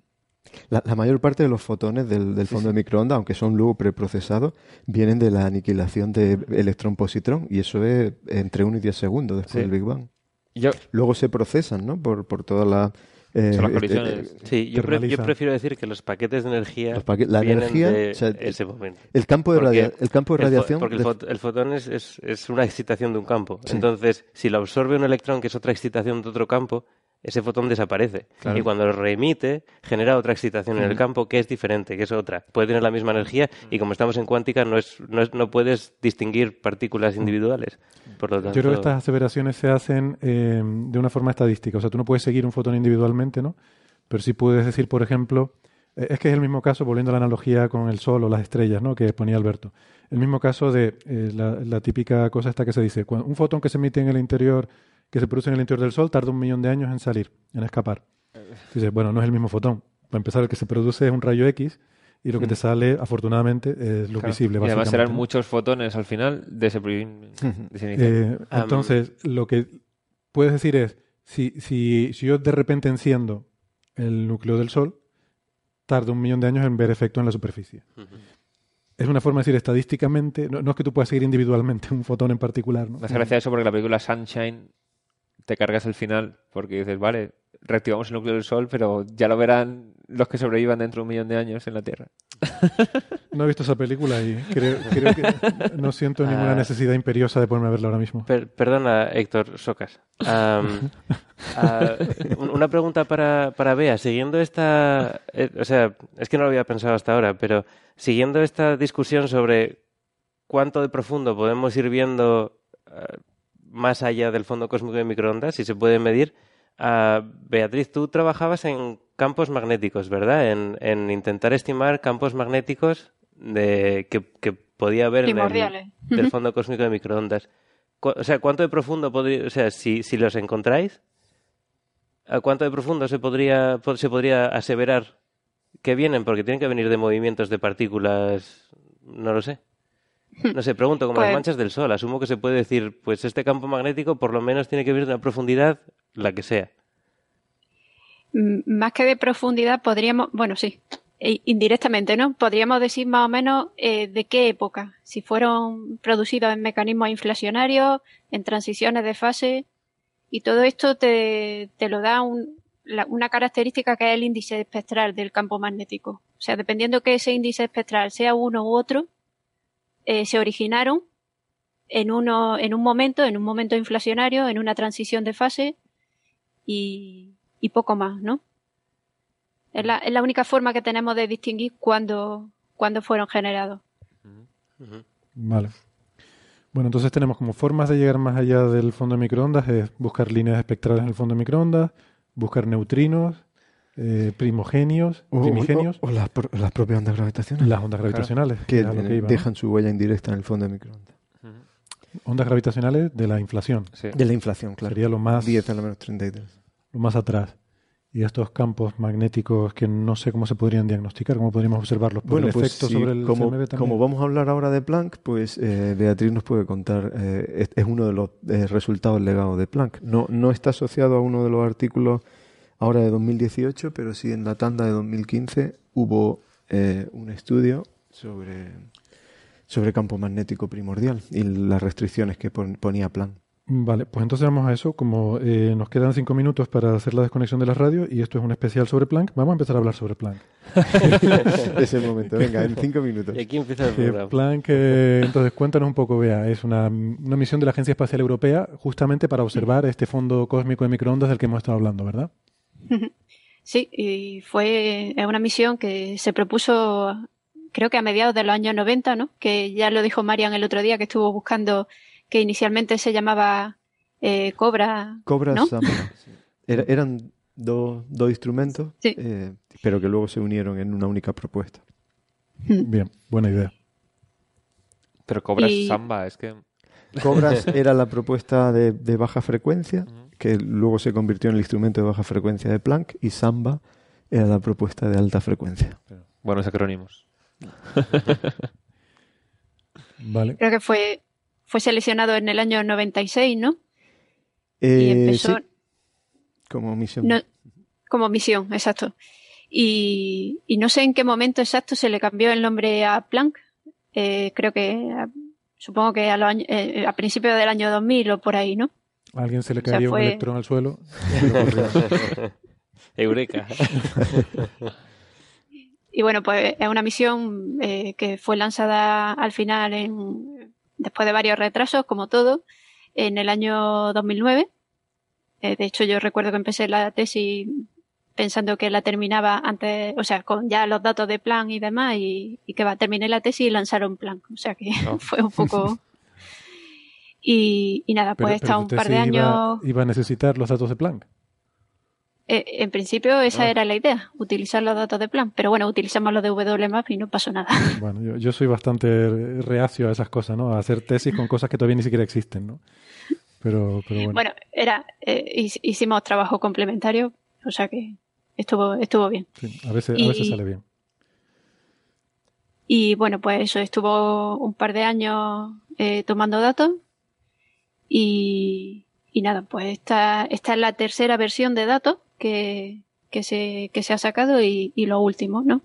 La, la mayor parte de los fotones del, del fondo de microondas, aunque son luego preprocesados, vienen de la aniquilación de electrón-positrón, y eso es entre 1 y 10 segundos después Sí. del Big Bang. Yo, Luego se procesan, ¿no? Por, por toda la... eh, Son las este, colisiones. eh, Sí, yo, pre- yo prefiero decir que los paquetes de energía Los paque- la vienen energía, de o sea, ese momento. el campo de, radia- el campo de el radiación... porque el, fot- el fotón es, es- es una excitación de un campo. Sí. Entonces, si lo absorbe un electrón, que es otra excitación de otro campo, ese fotón desaparece. Claro. Y cuando lo reemite, genera otra excitación en el campo que es diferente, que es otra. Puede tener la misma energía y como estamos en cuántica, no, es, no, es- no puedes distinguir partículas individuales. Por lo tanto, Yo creo que estas aseveraciones se hacen eh, de una forma estadística. O sea, tú no puedes seguir un fotón individualmente, ¿no? Pero sí puedes decir, por ejemplo, eh, es que es el mismo caso, volviendo a la analogía con el Sol o las estrellas, ¿no? Que ponía Alberto. El mismo caso de eh, la, la típica cosa esta que se dice, cuando un fotón que se emite en el interior, que se produce en el interior del Sol, tarda un millón de años en salir, en escapar. Dices, bueno, no es el mismo fotón. Para empezar, el que se produce es un rayo X y lo que te sale, afortunadamente, es lo Claro. visible. Y además serán muchos fotones al final de ese, de ese. Eh, entonces, lo que puedes decir es, si, si, si yo de repente enciendo el núcleo del Sol, tarda un millón de años en ver efecto en la superficie. Es una forma de decir estadísticamente, no, no es que tú puedas seguir individualmente un fotón en particular, ¿no? Me hace gracia eso porque la película Sunshine te cargas el final porque dices, vale, reactivamos el núcleo del Sol, pero ya lo verán los que sobrevivan dentro de un millón de años en la Tierra. No he visto esa película y creo, creo que no siento ninguna Ah. necesidad imperiosa de ponerme a verla ahora mismo. Per- perdona, Héctor Socas. Ah, un- una pregunta para, para Bea. Siguiendo esta. eh, o sea, es que no lo había pensado hasta ahora, pero siguiendo esta discusión sobre cuánto de profundo podemos ir viendo ah, más allá del fondo cósmico de microondas, si se puede medir. ah, Beatriz, tú trabajabas en campos magnéticos, ¿verdad? En, en intentar estimar campos magnéticos de, que, que podía haber en el, Primordiales. del Ujú. fondo cósmico de microondas. O sea, ¿cuánto de profundo podría, o sea, si, si los encontráis, ¿a cuánto de profundo se podría, po- se podría aseverar que vienen? Porque tienen que venir de movimientos de partículas, no lo sé. No sé, pregunto, como las Pues- manchas del Sol, asumo que se puede decir, pues este campo magnético por lo menos tiene que venir de una profundidad, la que sea. Mm, Más que de profundidad, podríamos, bueno, sí, e- indirectamente, ¿no? Podríamos decir más o menos eh, de qué época, si fueron producidos en mecanismos inflacionarios, en transiciones de fase, y todo esto te, te lo da un- la- una característica que es el índice espectral del campo magnético. O sea, dependiendo que ese índice espectral sea uno u otro, eh, se originaron en uno, en un momento, en un momento inflacionario, en una transición de fase, y, y poco más, ¿no? Es la, es la única forma que tenemos de distinguir cuándo, cuándo fueron generados. Vale. Bueno, entonces tenemos como formas de llegar más allá del fondo de microondas, es buscar líneas espectrales en el fondo de microondas, buscar neutrinos, eh, primogenios, O, primigenios, o- o las, pro- las propias ondas gravitacionales. las ondas gravitacionales, que eh, dejan su huella indirecta en el fondo de microondas. ondas gravitacionales de la inflación. Sí. De la inflación, claro. Sería lo más, 10 a la menos 33. lo más atrás. Y estos campos magnéticos que no sé cómo se podrían diagnosticar, cómo podríamos observarlos por Bueno, el pues efecto sí, sobre el como, CMB también. como vamos a hablar ahora de Planck, pues eh, Beatriz nos puede contar, eh, es, es uno de los eh, resultados legados de Planck. No, no está asociado a uno de los artículos ahora de 2018, pero sí en la tanda de 2015 hubo eh, un estudio sobre, sobre campo magnético primordial y las restricciones que pon- ponía Planck. Vale, pues entonces vamos a eso. Como eh, nos quedan cinco minutos para hacer la desconexión de la radio y esto es un especial sobre Planck, vamos a empezar a hablar sobre Planck. es el momento, venga, en cinco minutos. Y aquí empieza el Que programa. Planck, eh, entonces cuéntanos un poco, Bea, es una, una misión de la Agencia Espacial Europea justamente para observar este fondo cósmico de microondas del que hemos estado hablando, ¿verdad? Sí, y fue es una misión que se propuso, creo que a mediados de los años 90, ¿no? Que ya lo dijo Marian el otro día, que estuvo buscando, que inicialmente se llamaba eh, Cobra. Cobra ¿no? Samba. Era- eran dos dos instrumentos, Sí. eh, pero que luego se unieron en una única propuesta. Bien, buena idea. Pero cobras Y- samba, es que... Cobras era la propuesta de, de baja frecuencia, que luego se convirtió en el instrumento de baja frecuencia de Planck, y Samba era la propuesta de alta frecuencia. Buenos acrónimos. Vale. Creo que fue, fue seleccionado en el año 96, ¿no? Y Eh, empezó sí, como misión. no- como misión, exacto. Y, y no sé en qué momento exacto se le cambió el nombre a Planck. Eh, creo que, a- supongo que a, los años- eh, a principios del año 2000 o por ahí, ¿no? A alguien se le caería un electrón al suelo. Eureka. Y bueno, pues es una misión eh, que fue lanzada al final, en, después de varios retrasos, como todo, en el año 2009. Eh, de hecho, yo recuerdo que empecé la tesis pensando que la terminaba antes, o sea, con ya los datos de plan y demás, y, y que va, terminé la tesis y lanzaron plan. O sea que No. fue un poco... Y, y nada, pues he estado un par de iba- años... Iba, a necesitar los datos de Planck. Eh, en principio esa Ah. era la idea, utilizar los datos de plan. Pero bueno, utilizamos los de WMAP y no pasó nada. Bueno, yo, yo soy bastante reacio a esas cosas, ¿no? A hacer tesis con cosas que todavía ni siquiera existen, ¿no? Pero, pero bueno. Bueno, era eh, hic- hicimos trabajo complementario, o sea que estuvo estuvo bien. Sí, a veces, a veces sale bien. Y bueno, pues eso, estuvo un par de años eh, tomando datos y, y nada, pues esta, esta es la tercera versión de datos que, que, se, que se ha sacado y, y lo último, ¿no?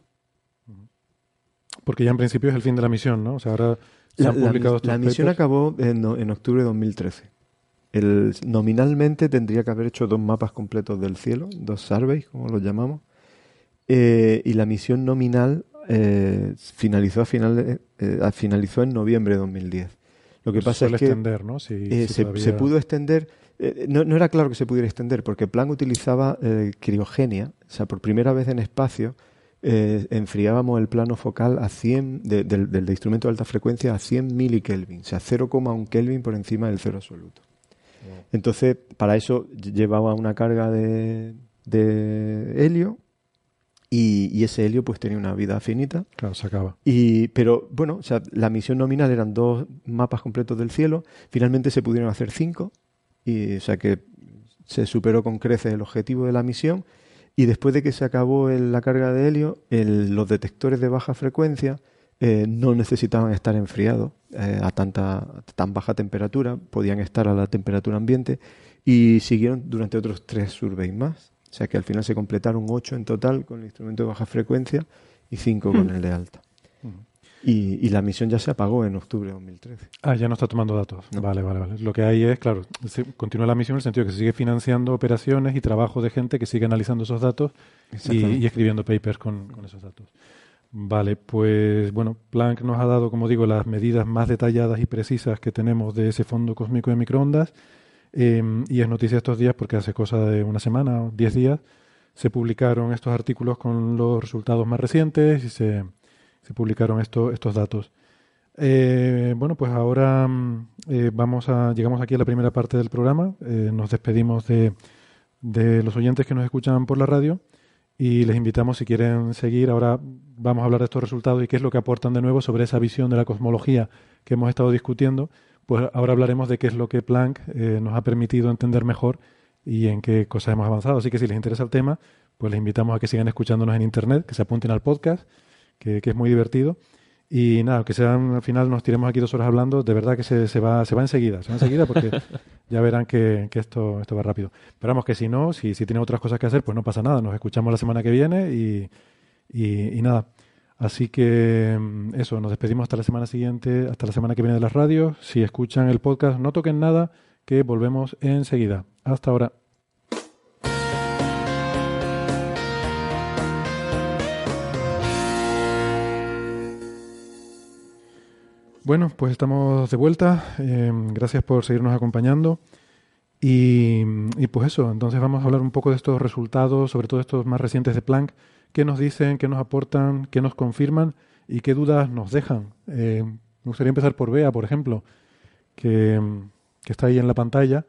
Porque ya en principio es el fin de la misión, ¿no? O sea, ahora se La, han la- publicado la estos misión papers. acabó en, en octubre de 2013. El, nominalmente tendría que haber hecho dos mapas completos del cielo, dos surveys, como los llamamos. Eh, y la misión nominal eh, finalizó, a finales, eh, finalizó en noviembre de 2010. Lo que pasa es que extender, ¿no? Si- eh, si se, todavía- se pudo extender. eh, no, no era claro que se pudiera extender, porque Planck utilizaba eh, criogenia, o sea, por primera vez en espacio, eh, enfriábamos el plano focal a 100 de- del, del instrumento de alta frecuencia a 100 milikelvin, o sea, 0,1 kelvin por encima del cero absoluto. Entonces, para eso lle- llevaba una carga de, de helio y, y ese helio pues tenía una vida finita. Claro, se acaba. Y, pero bueno, o sea, la misión nominal eran dos mapas completos del cielo. Finalmente se pudieron hacer cinco. Y, o sea que se superó con creces el objetivo de la misión. Y después de que se acabó el- la carga de helio, el- los detectores de baja frecuencia eh, no necesitaban estar enfriados eh, a tanta a tan baja temperatura, podían estar a la temperatura ambiente y siguieron durante otros tres surveys más. O sea que al final se completaron ocho en total con el instrumento de baja frecuencia y cinco con el de alta. Y, y la misión ya se apagó en octubre de 2013. Ah, ya no está tomando datos. Vale, vale, vale. Lo que hay es, claro, se continúa la misión en el sentido que se sigue financiando operaciones y trabajo de gente que sigue analizando esos datos y, escribiendo papers con, con esos datos. Vale, pues bueno, Planck nos ha dado, como digo, las medidas más detalladas y precisas que tenemos de ese fondo cósmico de microondas. Eh, y es noticia estos días porque hace cosa de una semana o diez días se publicaron estos artículos con los resultados más recientes y se, se publicaron esto- estos datos. Eh, bueno, pues ahora mm, eh, vamos a, llegamos aquí a la primera parte del programa. Eh, nos despedimos de, de los oyentes que nos escuchan por la radio y les invitamos si quieren seguir. Ahora vamos a hablar de estos resultados y qué es lo que aportan de nuevo sobre esa visión de la cosmología que hemos estado discutiendo. Pues ahora hablaremos de qué es lo que Planck eh, nos ha permitido entender mejor y en qué cosas hemos avanzado. Así que si les interesa el tema, pues les invitamos a que sigan escuchándonos en Internet, que se apunten al podcast, que, que es muy divertido. Y nada, que sean, al final nos tiremos aquí dos horas hablando, de verdad que se, se va, se va enseguida, se va enseguida porque ya verán que, que esto, esto va rápido. Pero vamos, que si no, si, si tienen otras cosas que hacer, pues no pasa nada, nos escuchamos la semana que viene y, y, y nada. Así que mm, eso, nos despedimos hasta la semana siguiente, hasta la semana que viene de las radios. Si escuchan el podcast, no toquen nada, que volvemos enseguida. Hasta ahora. Bueno, pues estamos de vuelta. Eh, gracias por seguirnos acompañando. Y, y pues eso, entonces vamos a hablar un poco de estos resultados, sobre todo estos más recientes de Planck. ¿Qué nos dicen, qué nos aportan, qué nos confirman y qué dudas nos dejan? Eh, me gustaría empezar por Bea, por ejemplo, que, que está ahí en la pantalla.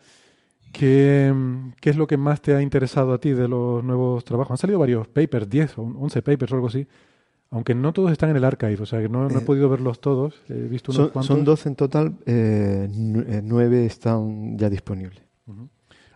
¿Qué, ¿Qué es lo que más te ha interesado a ti de los nuevos trabajos? Han salido varios papers, 10 o 11 papers o algo así, aunque no todos están en el archive, o sea que no, no he Eh, podido verlos todos. He visto unos Son, cuantos. son 12 en total, eh, nu- eh, nueve están ya disponibles.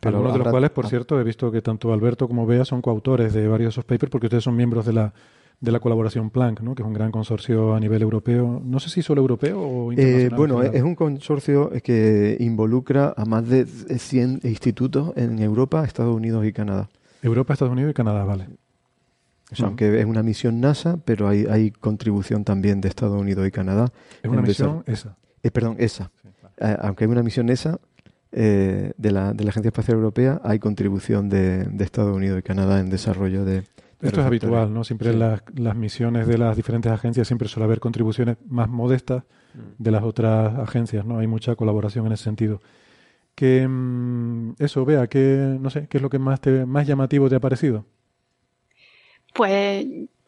Pero Algunos de los cuales, por ah, cierto, he visto que tanto Alberto como Bea son coautores de varios de esos papers porque ustedes son miembros de la, de la colaboración Planck, ¿no? que es un gran consorcio a nivel europeo. No sé si solo europeo o Eh, internacional. en bueno, es un consorcio que involucra a más de 100 institutos en Europa, Estados Unidos y Canadá. Europa, Estados Unidos y Canadá, vale. O sea, Ujú. aunque es una misión NASA, pero hay, hay contribución también de Estados Unidos y Canadá. Es una misión esa. Eh, perdón, ESA. Eh, aunque es una misión ESA eh, de, la, de la Agencia Espacial Europea, hay contribución de, de Estados Unidos y Canadá en desarrollo de... de Esto es habitual, ¿no? Siempre Sí. las, las misiones de las diferentes agencias siempre suele haber contribuciones más modestas de las otras agencias, ¿no? Hay mucha colaboración en ese sentido. Que mm, eso, vea, que no sé, ¿qué es lo que más te más llamativo te ha parecido? Pues,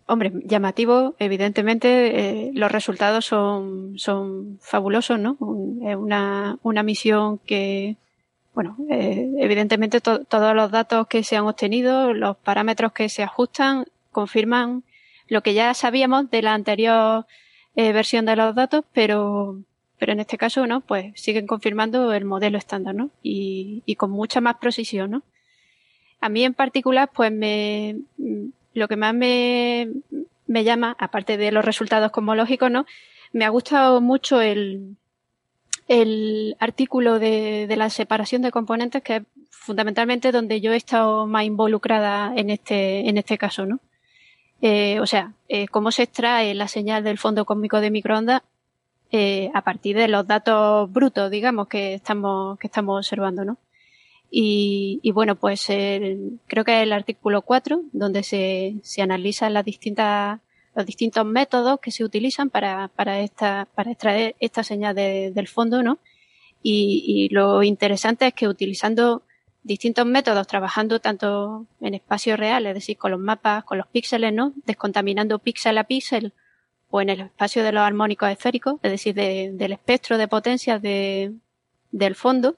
hombre, llamativo, evidentemente, eh, los resultados son, son fabulosos, ¿no? Un- Es una, una misión que, bueno, eh, evidentemente to- todos los datos que se han obtenido, los parámetros que se ajustan, confirman lo que ya sabíamos de la anterior eh, versión de los datos, pero, pero en este caso, ¿no? Pues siguen confirmando el modelo estándar, ¿no? Y, y con mucha más precisión, ¿no? A mí en particular, pues me, lo que más me, me llama, aparte de los resultados cosmológicos, ¿no? Me ha gustado mucho el, el artículo de, de la separación de componentes, que es fundamentalmente donde yo he estado más involucrada en este, en este caso, ¿no? Eh, o sea, eh, cómo se extrae la señal del fondo cósmico de microondas eh, a partir de los datos brutos, digamos, que estamos, que estamos observando, ¿no? Y, y bueno, pues el, creo que el artículo 4, donde se, se analizan las distintas, los distintos métodos que se utilizan para, para, esta, para extraer esta señal de, del fondo, ¿no? Y, y lo interesante es que utilizando distintos métodos, trabajando tanto en espacio real, es decir, con los mapas, con los píxeles, ¿no? Descontaminando píxel a píxel, o en el espacio de los armónicos esféricos, es decir, de, del espectro de potencias de, del fondo,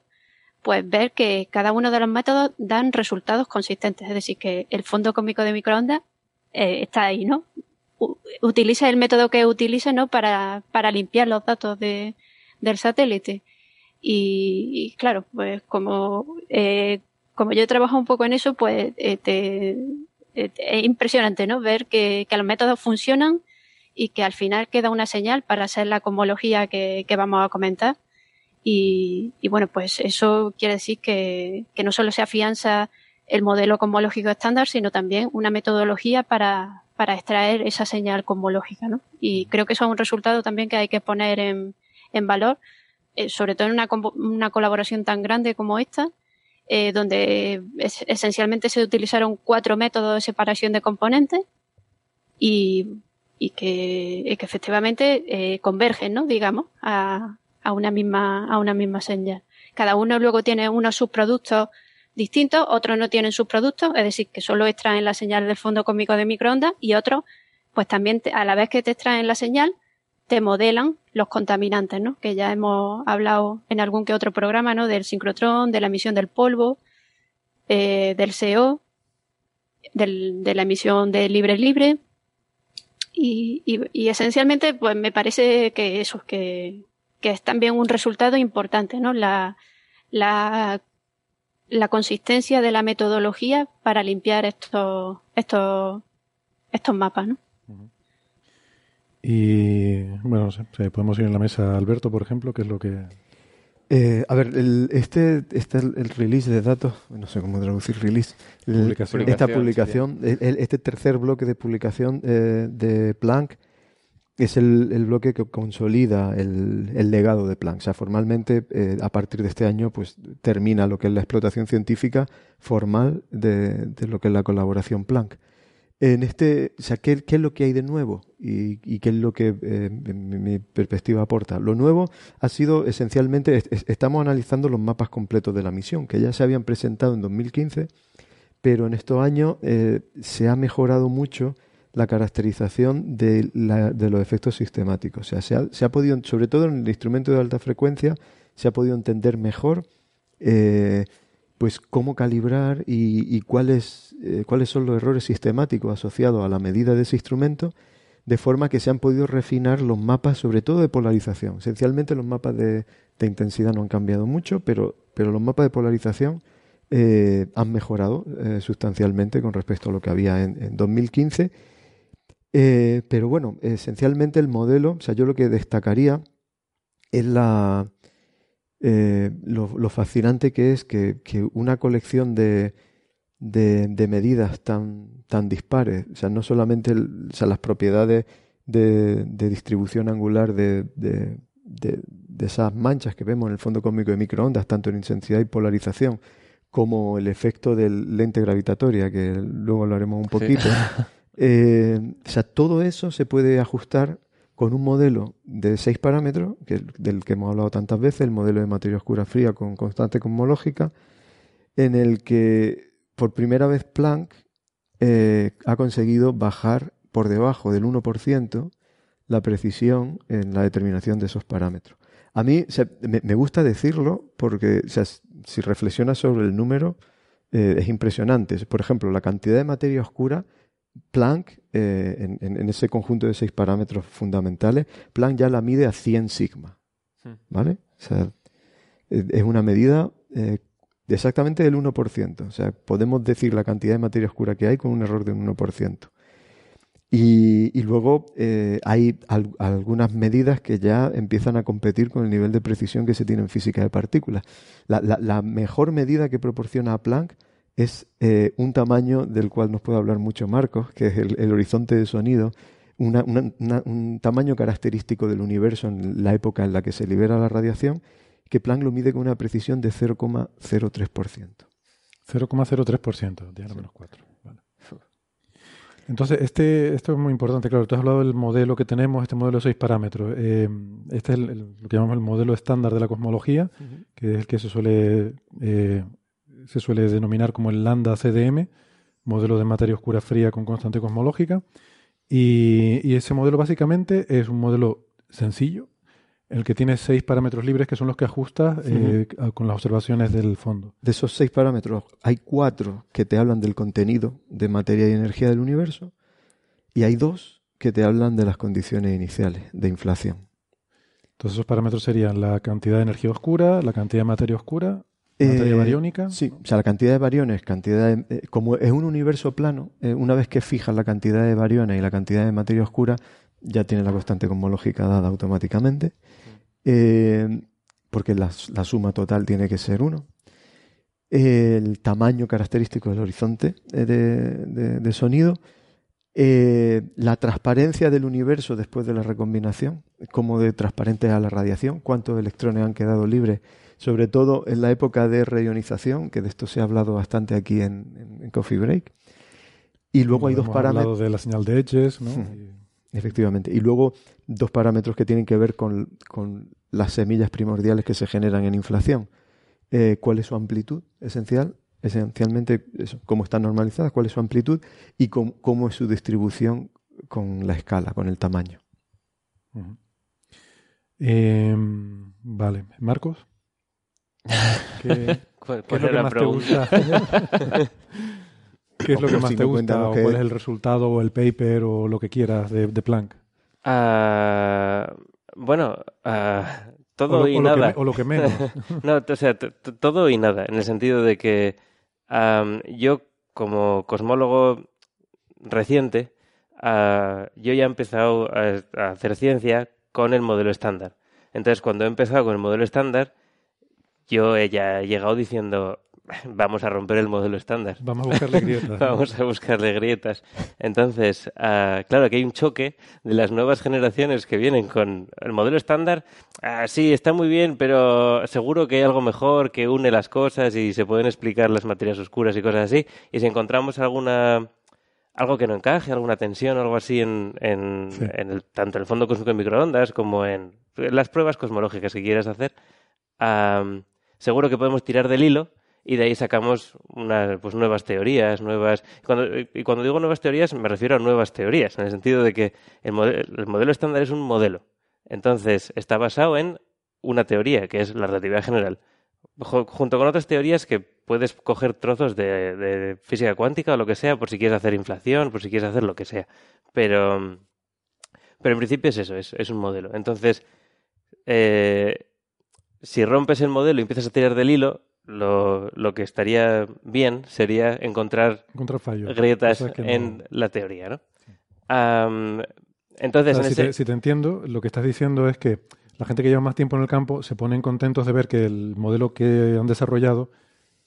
pues ver que cada uno de los métodos dan resultados consistentes. Es decir, que el fondo cósmico de microondas eh, está ahí, ¿no? Utiliza el método que utilice, ¿no? Para, para limpiar los datos de, del satélite. Y, claro, pues como, eh, como yo he trabajado un poco en eso, pues eh, eh, es impresionante, ¿no? Ver que, que los métodos funcionan y que al final queda una señal para hacer la cosmología que, que vamos a comentar. Y, y, bueno, pues eso quiere decir que, que, no solo se afianza el modelo cosmológico estándar, sino también una metodología para, para extraer esa señal cosmológica, ¿no? Y creo que eso es un resultado también que hay que poner en, en valor, eh, sobre todo en una, una, colaboración tan grande como esta, eh, donde es, esencialmente se utilizaron cuatro métodos de separación de componentes y, y, que, que, efectivamente eh, convergen, ¿no? Digamos, a, a una misma, a una misma señal. Cada uno luego tiene unos subproductos distintos, otros no tienen subproductos, es decir, que solo extraen la señal del fondo cósmico de microondas y otros, pues también a la vez que te extraen la señal, te modelan los contaminantes, ¿no? Que ya hemos hablado en algún que otro programa, ¿no? Del sincrotrón, de la emisión del polvo, eh, del CO, de la emisión de libre libre. Y, y, y, esencialmente, pues me parece que eso, que, que es también un resultado importante, ¿no? La, la, la consistencia de la metodología para limpiar estos, estos, estos mapas, ¿no? Y bueno, no sé, podemos ir en la mesa Alberto, por ejemplo, que es lo que... Eh, a ver, el, este, este el release de datos, no sé cómo traducir release, el, publicación. esta publicación, el, este tercer bloque de publicación eh, de Planck es el, bloque que consolida el, legado de Planck. O sea, formalmente, eh, a partir de este año, pues termina lo que es la explotación científica formal de, lo que es la colaboración Planck. En este, ¿qué, ¿qué, es lo que hay de nuevo? Y, qué es lo que eh, mi, perspectiva aporta. Lo nuevo ha sido esencialmente, es, estamos analizando los mapas completos de la misión, que ya se habían presentado en 2015, pero en estos años eh, se ha mejorado mucho la caracterización de, los efectos sistemáticos. O sea, se ha, se ha, podido, sobre todo en el instrumento de alta frecuencia, se ha podido entender mejor eh, pues cómo calibrar y, cuáles, eh, cuáles son los errores sistemáticos asociados a la medida de ese instrumento, de forma que se han podido refinar los mapas, sobre todo de polarización. Esencialmente los mapas de, de intensidad no han cambiado mucho, pero, pero los mapas de polarización eh, han mejorado sustancialmente con respecto a lo que había en 2015. Eh, pero bueno, esencialmente el modelo, o sea, yo lo que destacaría es la, eh, lo, lo, fascinante que es que, que una colección de, de, de, medidas tan, tan dispares, o sea, no solamente el, o sea, las propiedades de, de distribución angular de, de, esas manchas que vemos en el fondo cósmico de microondas, tanto en intensidad y polarización, como el efecto del lente gravitatoria, que luego hablaremos un poquito. Sí. Eh, o sea, todo eso se puede ajustar con un modelo de seis parámetros, que, del que hemos hablado tantas veces, el modelo de materia oscura fría con constante cosmológica, en el que por primera vez Planck eh, ha conseguido bajar por debajo del 1% la precisión en la determinación de esos parámetros. A mí me, gusta decirlo porque si reflexionas sobre el número eh, es impresionante. Por ejemplo, la cantidad de materia oscura Planck, eh, en, en, ese conjunto de seis parámetros fundamentales, Planck ya la mide a 100 sigma. Hmm. ¿Vale? O sea, es una medida eh, exactamente del 1%. O sea, podemos decir la cantidad de materia oscura que hay con un error de un 1%. Y, y luego eh, hay al- algunas medidas que ya empiezan a competir con el nivel de precisión que se tiene en física de partículas. La, la- la mejor medida que proporciona Planck es eh, un tamaño del cual nos puede hablar mucho Marcos, que es el, el horizonte de sonido, una- una- una- un tamaño característico del universo en la época en la que se libera la radiación, que Planck lo mide con una precisión de 0,03%. 0,03%, 10 a la menos 4. Vale. Entonces, este, esto es muy importante, claro, tú has hablado del modelo que tenemos, este modelo de 6 parámetros. Eh, este es el- el- lo que llamamos el modelo estándar de la cosmología, que es el que se suele, eh, se suele denominar como el lambda CDM, modelo de materia oscura fría con constante cosmológica. Y, y ese modelo básicamente es un modelo sencillo, el que tiene seis parámetros libres que son los que ajustas eh, con las observaciones del fondo. De esos seis parámetros, hay cuatro que te hablan del contenido de materia y energía del universo y hay dos que te hablan de las condiciones iniciales de inflación. Entonces esos parámetros serían la cantidad de energía oscura, la cantidad de materia oscura, materia Eh, bariónica. Sí, o sea, la cantidad de bariones, cantidad de- eh, como es un universo plano, eh, una vez que fijas la cantidad de bariones y la cantidad de materia oscura, ya tiene la constante cosmológica dada automáticamente, eh, porque la, la suma total tiene que ser 1. El tamaño característico del horizonte de, de- de sonido, la transparencia del universo después de la recombinación, cómo de transparente es a la radiación, cuántos electrones han quedado libres sobre todo en la época de reionización, que de esto se ha hablado bastante aquí en, Coffee Break. Y luego hay dos parámetros. hablado de la señal de Edges, ¿no? Ujú. Efectivamente. Y luego dos parámetros que tienen que ver con, con las semillas primordiales que se generan en inflación. Eh, ¿Cuál es su amplitud esencial? Esencialmente, eso, cómo están normalizadas, cuál es su amplitud y cómo, cómo es su distribución con la escala, con el tamaño. Eh, vale, Marcos. ¿Qué, ¿Cuál, qué es lo que la más te pregunta? gusta? ¿Qué es lo que más te gusta? ¿O cuál es el resultado o el paper o lo que quieras de, de Planck? Ah, bueno, ah, todo o lo, y o lo que nada. o lo que menos. No, o sea, todo y nada, en el sentido de que yo, como cosmólogo reciente, ah, yo ya he empezado a, a hacer ciencia con el modelo estándar. Entonces, cuando he empezado con el modelo estándar, yo he ya llegado diciendo, vamos a romper el modelo estándar. Vamos a buscarle grietas. Vamos a buscarle grietas. Entonces, ah, claro que hay un choque de las nuevas generaciones que vienen con el modelo estándar. Ah, sí, está muy bien, pero seguro que hay algo mejor que une las cosas y se pueden explicar las materias oscuras y cosas así. Y si encontramos alguna algo que no encaje, alguna tensión o algo así en, en, Sí. en el, tanto en el fondo cósmico de microondas como en las pruebas cosmológicas que quieras hacer, am, seguro que podemos tirar del hilo y de ahí sacamos unas pues, nuevas teorías, nuevas... Cuando, y cuando digo nuevas teorías me refiero a nuevas teorías, en el sentido de que el, mode- el modelo estándar es un modelo. Entonces, está basado en una teoría, que es la relatividad general, junto con otras teorías que puedes coger trozos de, de física cuántica o lo que sea, por si quieres hacer inflación, por si quieres hacer lo que sea. Pero, pero en principio es eso, es, es un modelo. Entonces, eh, si rompes el modelo y empiezas a tirar del hilo, lo, lo que estaría bien sería encontrar Encontrar fallos. grietas no- en la teoría, ¿no? Entonces, O sea, en si, ese... te, si te entiendo, lo que estás diciendo es que la gente que lleva más tiempo en el campo se ponen contentos de ver que el modelo que han desarrollado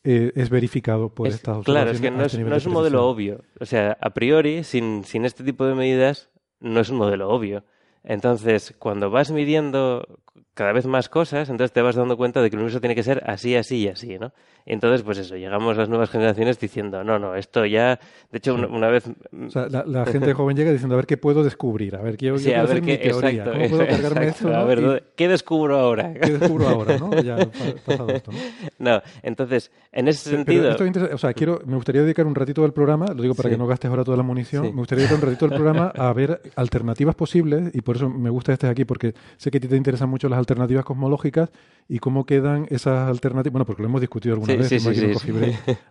eh, es verificado por Es- estas claro, es que no este es, nivel no es un modelo obvio. O sea, a priori, sin, sin este tipo de medidas, no es un modelo obvio. Entonces, cuando vas midiendo cada vez más cosas, entonces te vas dando cuenta de que el universo tiene que ser así, así y así, ¿no? Entonces, pues eso, llegamos a las nuevas generaciones diciendo, no, no, esto ya... De hecho, una, una vez... O sea, la, la gente joven llega diciendo, a ver qué puedo descubrir, a ver, quiero, Sí, a ver hacer qué... mi teoría, Exacto, ¿cómo puedo cargarme exacto. esto? A no? ver, Y ¿dónde- ¿qué descubro ahora? ¿Qué descubro ahora, no? Ya pa- pasado esto, ¿no? No, entonces, en ese sentido... esto es interesa- o sea, quiero, me gustaría dedicar un ratito del programa, lo digo para Sí. que no gastes ahora toda la munición, Sí. me gustaría dedicar un ratito del programa a ver alternativas posibles y por eso me gusta este aquí porque sé que a ti te interesan mucho las alternativas cosmológicas y cómo quedan esas alternativas, bueno, porque lo hemos discutido alguna Sí, vez sí, sí, aquí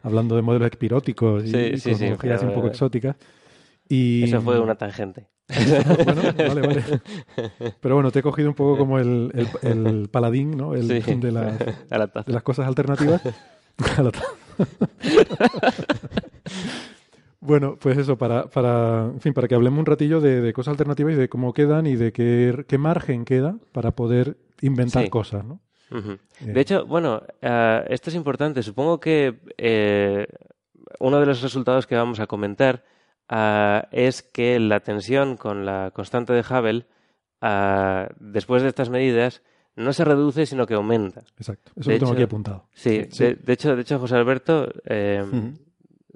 hablando de modelos espiróticos y, Sí, y sí, sí, cosmologías un poco exóticas. Y, Eso fue una tangente. bueno, vale, vale. Pero bueno, te he cogido un poco como el, el, el paladín, ¿no? El, Sí, de, las, de las cosas alternativas. Bueno, pues eso, para, para, en fin, para que hablemos un ratillo de, de cosas alternativas y de cómo quedan y de qué, qué margen queda para poder inventar Sí. cosas, ¿no? Eh. De hecho, bueno, eh, esto es importante. Supongo que eh, uno de los resultados que vamos a comentar ah, es que la tensión con la constante de Hubble, después de estas medidas, no se reduce, sino que aumenta. Exacto. Eso De lo tengo hecho- aquí apuntado. Sí, Sí. De, de hecho, de hecho, José Alberto, eh.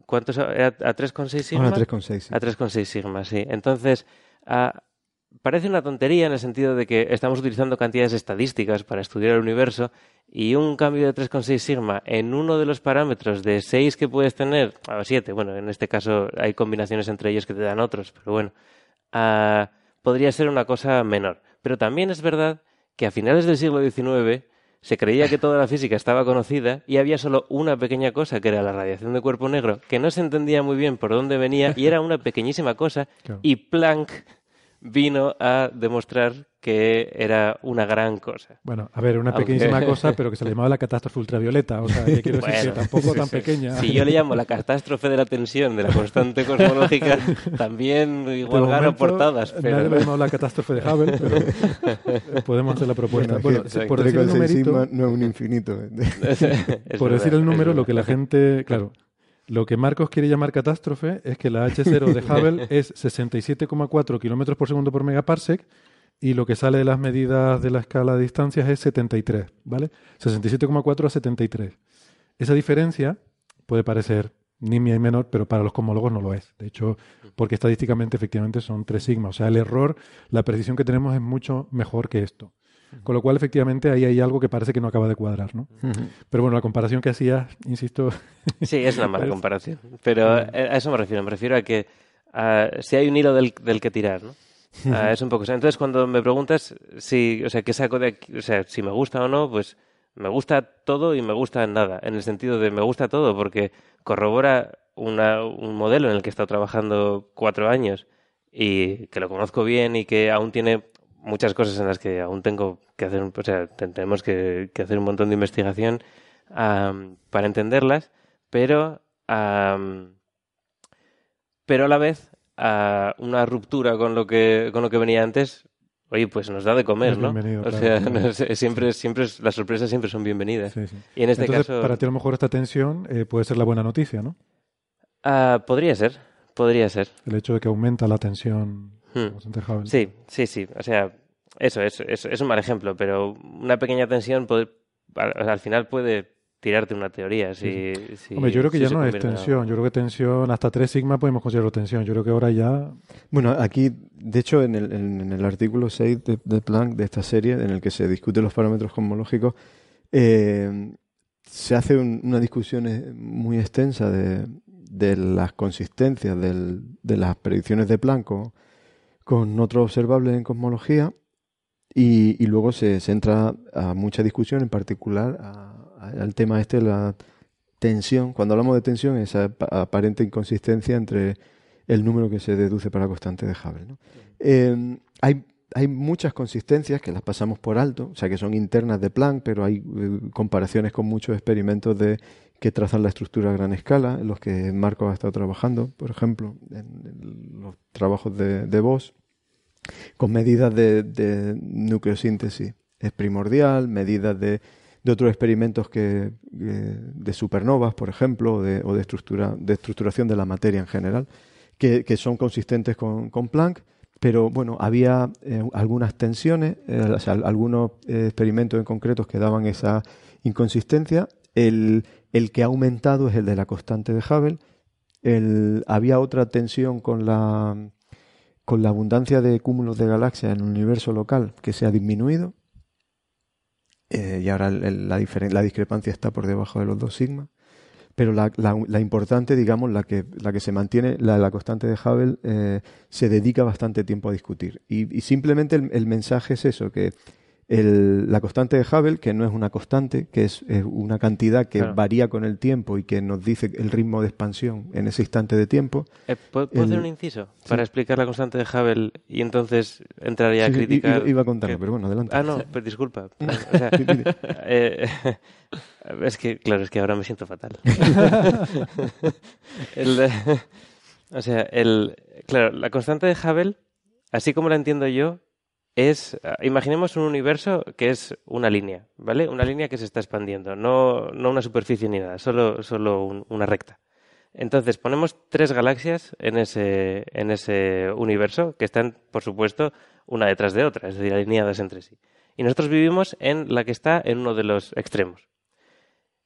¿Cuántos? ¿Era a 3,6 sigma? Ahora 3,6. sí. A 3,6 sigma, sí. Entonces, ah, parece una tontería en el sentido de que estamos utilizando cantidades estadísticas para estudiar el universo y un cambio de 3,6 sigma en uno de los parámetros de 6 que puedes tener, o 7, bueno, en este caso hay combinaciones entre ellos que te dan otros, pero bueno, ah, podría ser una cosa menor. Pero también es verdad que a finales del siglo XIX se creía que toda la física estaba conocida y había solo una pequeña cosa, que era la radiación de cuerpo negro, que no se entendía muy bien por dónde venía y era una pequeñísima cosa y Planck vino a demostrar que era una gran cosa. Bueno, a ver, una Aunque- pequeñísima cosa, pero que se le llamaba la catástrofe ultravioleta. O sea, que quiero decir Bueno, que tampoco tan pequeña. Si yo le llamo la catástrofe de la tensión de la constante cosmológica, también igual gano portadas. Nadie lo Pero... llamado la catástrofe de Hubble, pero podemos hacer la propuesta. Bueno, Bueno, es que por decir el 3,6 numerito, no es un infinito. Por verdad, decir el número, lo que la gente, claro, lo que Marcos quiere llamar catástrofe es que la H0 de Hubble es 67,4 kilómetros por segundo por megaparsec y lo que sale de las medidas de la escala de distancias es 73, ¿vale? 67,4 a 73. Esa diferencia puede parecer nimia y menor, pero para los cosmólogos no lo es. De hecho, porque estadísticamente efectivamente son 3 sigma. O sea, el error, la precisión que tenemos es mucho mejor que esto. Con lo cual, efectivamente, ahí hay algo que parece que no acaba de cuadrar, ¿no? Pero bueno, la comparación que hacías, insisto, Sí, es una mala comparación. Pero eh, a eso me refiero. Me refiero a que si hay un hilo del, del que tirar, ¿no? Es un poco. Entonces, cuando me preguntas si, o sea, qué saco de aquí, o sea, si me gusta o no, pues me gusta todo y me gusta nada. En el sentido de me gusta todo porque corrobora una- un modelo en el que he estado trabajando cuatro años y que lo conozco bien y que aún tiene muchas cosas en las que aún tengo que hacer, un- o sea, te- tenemos que, que hacer un montón de investigación am, para entenderlas, pero pero a la vez una ruptura con lo que con lo que venía antes oye pues nos da de comer no bienvenido, o claro, sea claro. no siempre siempre las sorpresas siempre son bienvenidas sí, sí. y en este Entonces, caso para ti a lo mejor esta tensión eh, puede ser la buena noticia, ¿no? ah, podría ser podría ser El hecho de que aumenta la tensión Hmm. sí sí sí o sea eso es, es, es un mal ejemplo pero una pequeña tensión puede- al, al final puede tirarte una teoría si, si- Hombre, yo creo que si ya no es en tensión. Yo creo que tensión, hasta 3 sigma podemos considerarlo tensión. Yo creo que ahora ya. Bueno, aquí, de hecho, en el, en, en el artículo 6 de, de Planck, de esta serie, en el que se discuten los parámetros cosmológicos, eh, se hace un- una discusión eh, muy extensa de, de las consistencias del- de las predicciones de Planck con, otros observables en cosmología y, luego se, se entra a mucha discusión, en particular a- a- al tema este de la tensión. Cuando hablamos de tensión, esa ap- aparente inconsistencia entre el número que se deduce para la constante de Hubble. Eh, hay, hay muchas consistencias que las pasamos por alto, o sea que son internas de Planck, pero hay eh, comparaciones con muchos experimentos de que trazan la estructura a gran escala, en los que Marco ha estado trabajando, por ejemplo, en trabajos de, de Boss, con medidas de, de nucleosíntesis es primordial, medidas de, de otros experimentos que, de supernovas, por ejemplo, o de, estructura, de estructuración de la materia en general, que, son consistentes con, con Planck, pero bueno, había eh, algunas tensiones, eh, algunos experimentos en concretos que daban esa inconsistencia. El, el que ha aumentado es el de la constante de Hubble. Había otra tensión con la, con la abundancia de cúmulos de galaxias en el universo local que se ha disminuido. Eh, y ahora el- la, discrepancia está por debajo de los dos sigma. Pero la, la- la importante, digamos, la que, la que se mantiene, la la constante de Hubble, eh, se dedica bastante tiempo a discutir. Y, simplemente el mensaje es eso, que el- la constante de Hubble, que no es una constante, que es, es una cantidad que Claro. varía con el tiempo y que nos dice el ritmo de expansión en ese instante de tiempo. Eh, ¿Puedo, puedo hacer un inciso sí. para explicar la constante de Hubble y entonces entraría Sí, a criticar? iba, iba a contarlo, que- pero bueno, adelante. Ah, no, pues disculpa. O sea, eh, es que, claro, es que ahora me siento fatal. El, eh, O sea, el, claro, la constante de Hubble, así como la entiendo yo, es, imaginemos un universo que es una línea, ¿vale? Una línea que se está expandiendo, no, una superficie ni nada, solo, solo un- una recta. Entonces, ponemos tres galaxias en ese, en ese universo que están, por supuesto, una detrás de otra, es decir, alineadas entre sí. Y nosotros vivimos en la que está en uno de los extremos.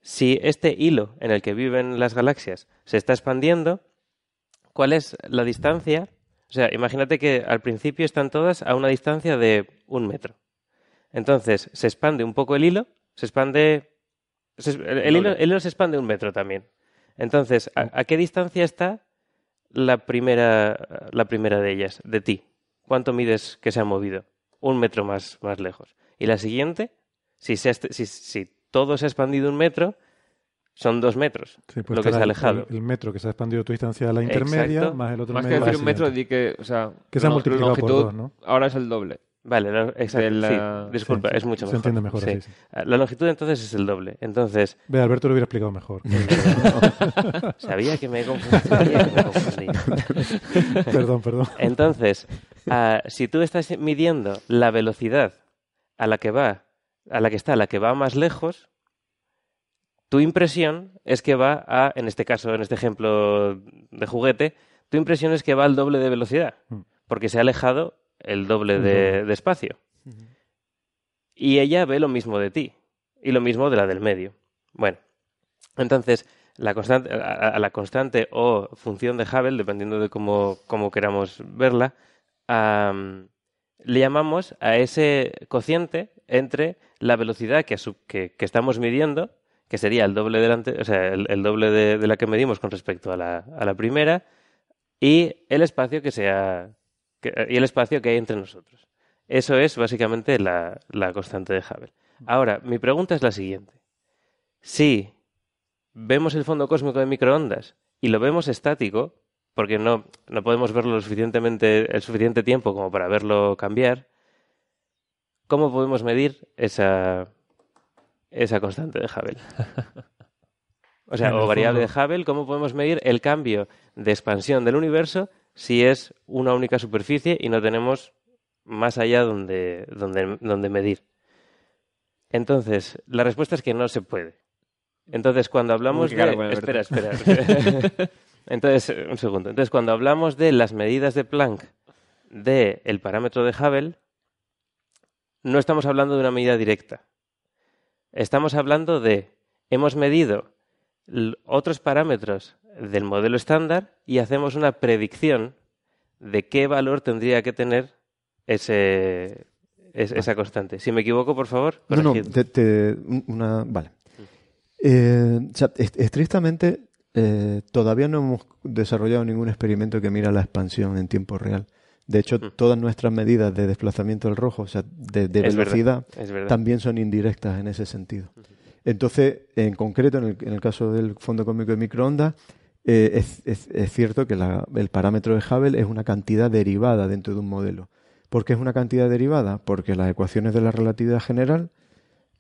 Si este hilo en el que viven las galaxias se está expandiendo, ¿cuál es la distancia? O sea, imagínate que al principio están todas a una distancia de un metro. Entonces, se expande un poco el hilo, se expande... el, hilo, se expande un metro también. Entonces, ¿a, qué distancia está la primera, la primera de ellas, de ti? ¿Cuánto mides que se ha movido? Un metro más, más lejos. Y la siguiente, si todo se ha expandido un metro, son dos metros Sí, pues lo que se ha el- alejado. El, el metro que se ha expandido tu distancia a la intermedia, Exacto. más el otro Más que medio a la decir un metro, di que, o sea, Que se ha multiplicado la por longitud dos, ¿no? Ahora es el doble. Vale, la- exacto. De la- sí, disculpa, Sí, es mucho se mejor. entiende mejor así, sí. La longitud entonces es el doble. Entonces, Ve, Alberto lo hubiera explicado mejor. sabía que me confundí. sabía que me confundí. perdón, perdón. Entonces, ah, si tú estás midiendo la velocidad a la que va, a la que está, a la que va más lejos, tu impresión es que va a, en este caso, en este ejemplo de juguete, tu impresión es que va al doble de velocidad, Mm. porque se ha alejado el doble de, espacio. Y ella ve lo mismo de ti, y lo mismo de la del medio. Bueno, entonces, la constante, a, a la constante o función de Hubble, dependiendo de cómo, cómo queramos verla, le llamamos a ese cociente entre la velocidad que- que estamos midiendo, que sería el doble, delante, o sea, el, doble de, de la que medimos con respecto a la, a la primera, y el espacio que sea y el espacio que hay entre nosotros. Eso es básicamente la, la constante de Hubble. Ahora, mi pregunta es la siguiente. Si vemos el fondo cósmico de microondas y lo vemos estático, porque no, no podemos verlo lo suficientemente, el suficiente tiempo como para verlo cambiar, ¿cómo podemos medir esa, esa constante de Hubble? O sea, o variable de Hubble, ¿cómo podemos medir el cambio de expansión del universo si es una única superficie y no tenemos más allá donde, donde, donde medir? Entonces, la respuesta es que no se puede. Entonces, cuando hablamos Uy, de... Espera, espera. Entonces, un segundo. Entonces, cuando hablamos de las medidas de Planck del el parámetro de Hubble, no estamos hablando de una medida directa. Estamos hablando de... Hemos medido otros parámetros del modelo estándar y hacemos una predicción de qué valor tendría que tener ese, es- esa constante. Si me equivoco, por favor, No, no, te- te- una, vale. Eh, o sea, est- estrictamente, eh, todavía no hemos desarrollado ningún experimento que mira la expansión en tiempo real. De hecho, Mm. todas nuestras medidas de desplazamiento del rojo, o sea, de, de Es verdad, velocidad, es verdad. también son indirectas en ese sentido. Entonces, en concreto, en el, en el caso del fondo cósmico de microondas, eh, es, es- es cierto que la- el parámetro de Hubble es una cantidad derivada dentro de un modelo. ¿Por qué es una cantidad derivada? Porque las ecuaciones de la relatividad general,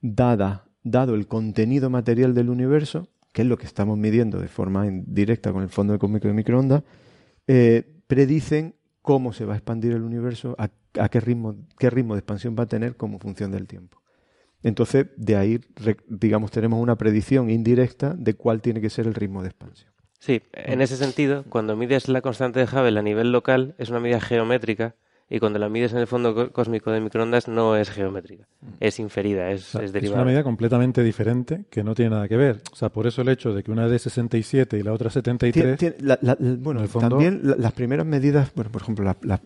dada, dado el contenido material del universo, que es lo que estamos midiendo de forma indirecta con el fondo cósmico de microondas, eh, predicen cómo se va a expandir el universo, a, a qué, ritmo, qué ritmo de expansión va a tener como función del tiempo. Entonces, de ahí, digamos, tenemos una predicción indirecta de cuál tiene que ser el ritmo de expansión. Sí, en ese sentido, cuando mides la constante de Hubble a nivel local, es una medida geométrica y cuando la mides en el fondo có- cósmico de microondas no es geométrica, es inferida, es, O sea, es es derivada. una medida completamente diferente que no tiene nada que ver. O sea, por eso el hecho de que una es de 67 y la otra 73. Tien- tien- la- la- la- bueno, fondo- también la- las primeras medidas, bueno, por ejemplo, la- la-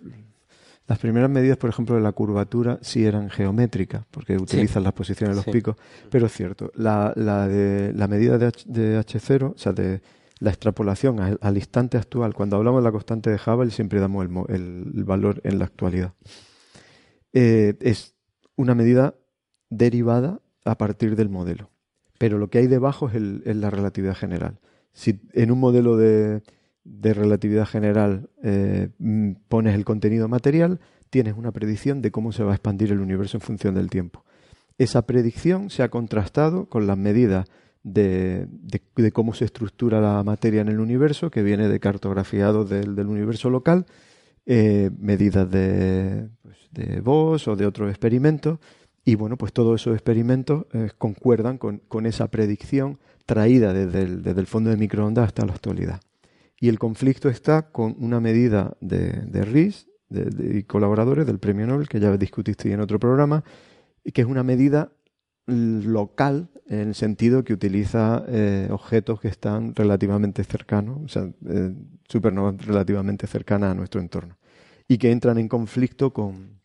las primeras medidas, por ejemplo, de la curvatura sí eran geométricas, porque utilizan las posiciones de los Sí. picos, pero es cierto, la, la de la medida de, H, de H0, o sea, de la extrapolación al, instante actual, cuando hablamos de la constante de Hubble, siempre damos el, valor en la actualidad. Eh, es una medida derivada a partir del modelo. Pero lo que hay debajo es, la relatividad general. Si en un modelo de, relatividad general eh, pones el contenido material, tienes una predicción de cómo se va a expandir el universo en función del tiempo. Esa predicción se ha contrastado con las medidas de, de- de cómo se estructura la materia en el universo, que viene de cartografiado del, del universo local, eh, medidas de, pues, de Boss o de otros experimentos, y bueno, pues todos esos experimentos eh, concuerdan con, con esa predicción traída desde el, desde el fondo de microondas hasta la actualidad. Y el conflicto está con una medida de, de RIS y colaboradores del Premio Nobel, que ya discutiste en otro programa, que es una medida local en el sentido que utiliza eh, objetos que están relativamente cercanos, o sea, eh, supernovas relativamente cercanas a nuestro entorno, y que entran en conflicto con,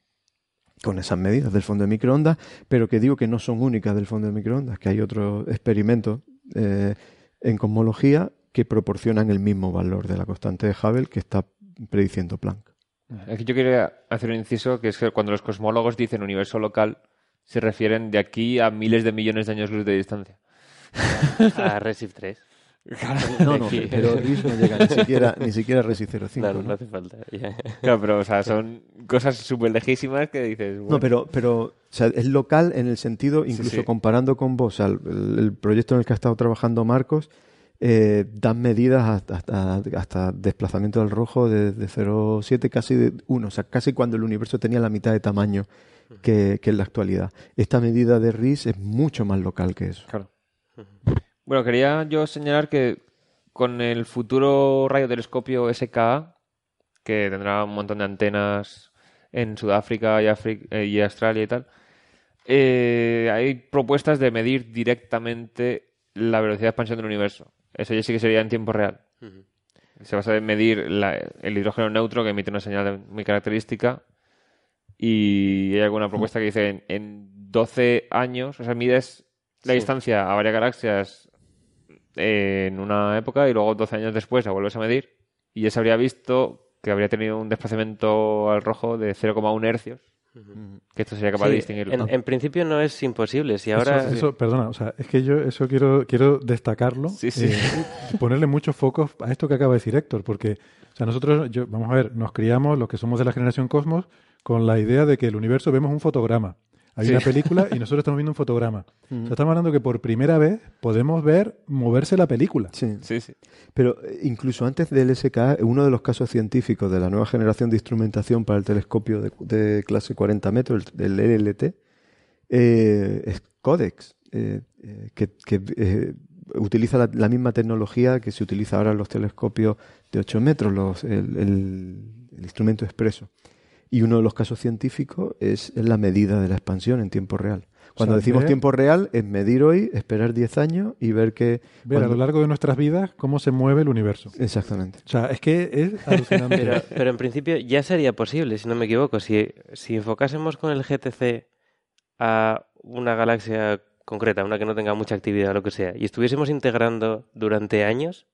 con esas medidas del fondo de microondas, pero que digo que no son únicas del fondo de microondas, que hay otros experimentos eh, en cosmología que proporcionan el mismo valor de la constante de Hubble que está prediciendo Planck. Aquí yo quería hacer un inciso, que es que cuando los cosmólogos dicen universo local, se refieren de aquí a miles de millones de años luz de distancia. A Resif 3. No, no, Aquí. pero RIS no llega ni siquiera, ni siquiera a Resi 05. Claro, ¿no? no hace falta. Claro, pero o sea, son cosas súper lejísimas que dices... bueno, No, pero, pero o sea, es local en el sentido, incluso sí. comparando con vos, o sea, el, el proyecto en el que ha estado trabajando Marcos, eh, dan medidas hasta, hasta, hasta desplazamiento del rojo de, de 0,7 casi de 1, o sea, casi cuando el universo tenía la mitad de tamaño que, que en la actualidad. Esta medida de RIS es mucho más local que eso. Claro. Bueno, quería yo señalar que con el futuro radiotelescopio SKA, que tendrá un montón de antenas en Sudáfrica y, Afri- eh, y Australia y tal, eh, hay propuestas de medir directamente la velocidad de expansión del universo. Eso ya sí que sería en tiempo real. Se basa en medir la- el hidrógeno neutro que emite una señal muy característica y hay alguna propuesta que dice en, en 12 años, o sea, mides la Sí. distancia a varias galaxias en una época y luego 12 años después la vuelves a medir y ya se habría visto que habría tenido un desplazamiento al rojo de 0,1 hercios. Que esto sería capaz Sí, de distinguirlo. en, en principio no es imposible. Si ahora. Eso, eso, perdona, o sea, es que yo eso quiero, quiero destacarlo Sí, sí. eh, y ponerle muchos focos a esto que acaba de decir Héctor, porque o sea, nosotros, yo, vamos a ver, nos criamos, los que somos de la generación Cosmos, con la idea de que el universo vemos un fotograma. Hay Sí. una película y nosotros estamos viendo un fotograma. O sea, estamos hablando que por primera vez podemos ver moverse la película. Sí. Sí, sí. Pero eh, incluso antes del SKA, uno de los casos científicos de la nueva generación de instrumentación para el telescopio de, de clase 40 metros, el, el LLT, eh, es Codex, eh, eh, que, que, eh, utiliza la, la misma tecnología que se utiliza ahora en los telescopios de 8 metros, los, el, el- el instrumento expreso. Y uno de los casos científicos es, la medida de la expansión en tiempo real. Cuando sea, decimos ver- tiempo real, es medir hoy, esperar 10 años y ver que... Ver a lo largo de nuestras vidas cómo se mueve el universo. Exactamente. O sea, es que es alucinante. Pero, pero en principio ya sería posible, si no me equivoco. Si, si enfocásemos con el GTC a una galaxia concreta, una que no tenga mucha actividad o lo que sea, y estuviésemos integrando durante años,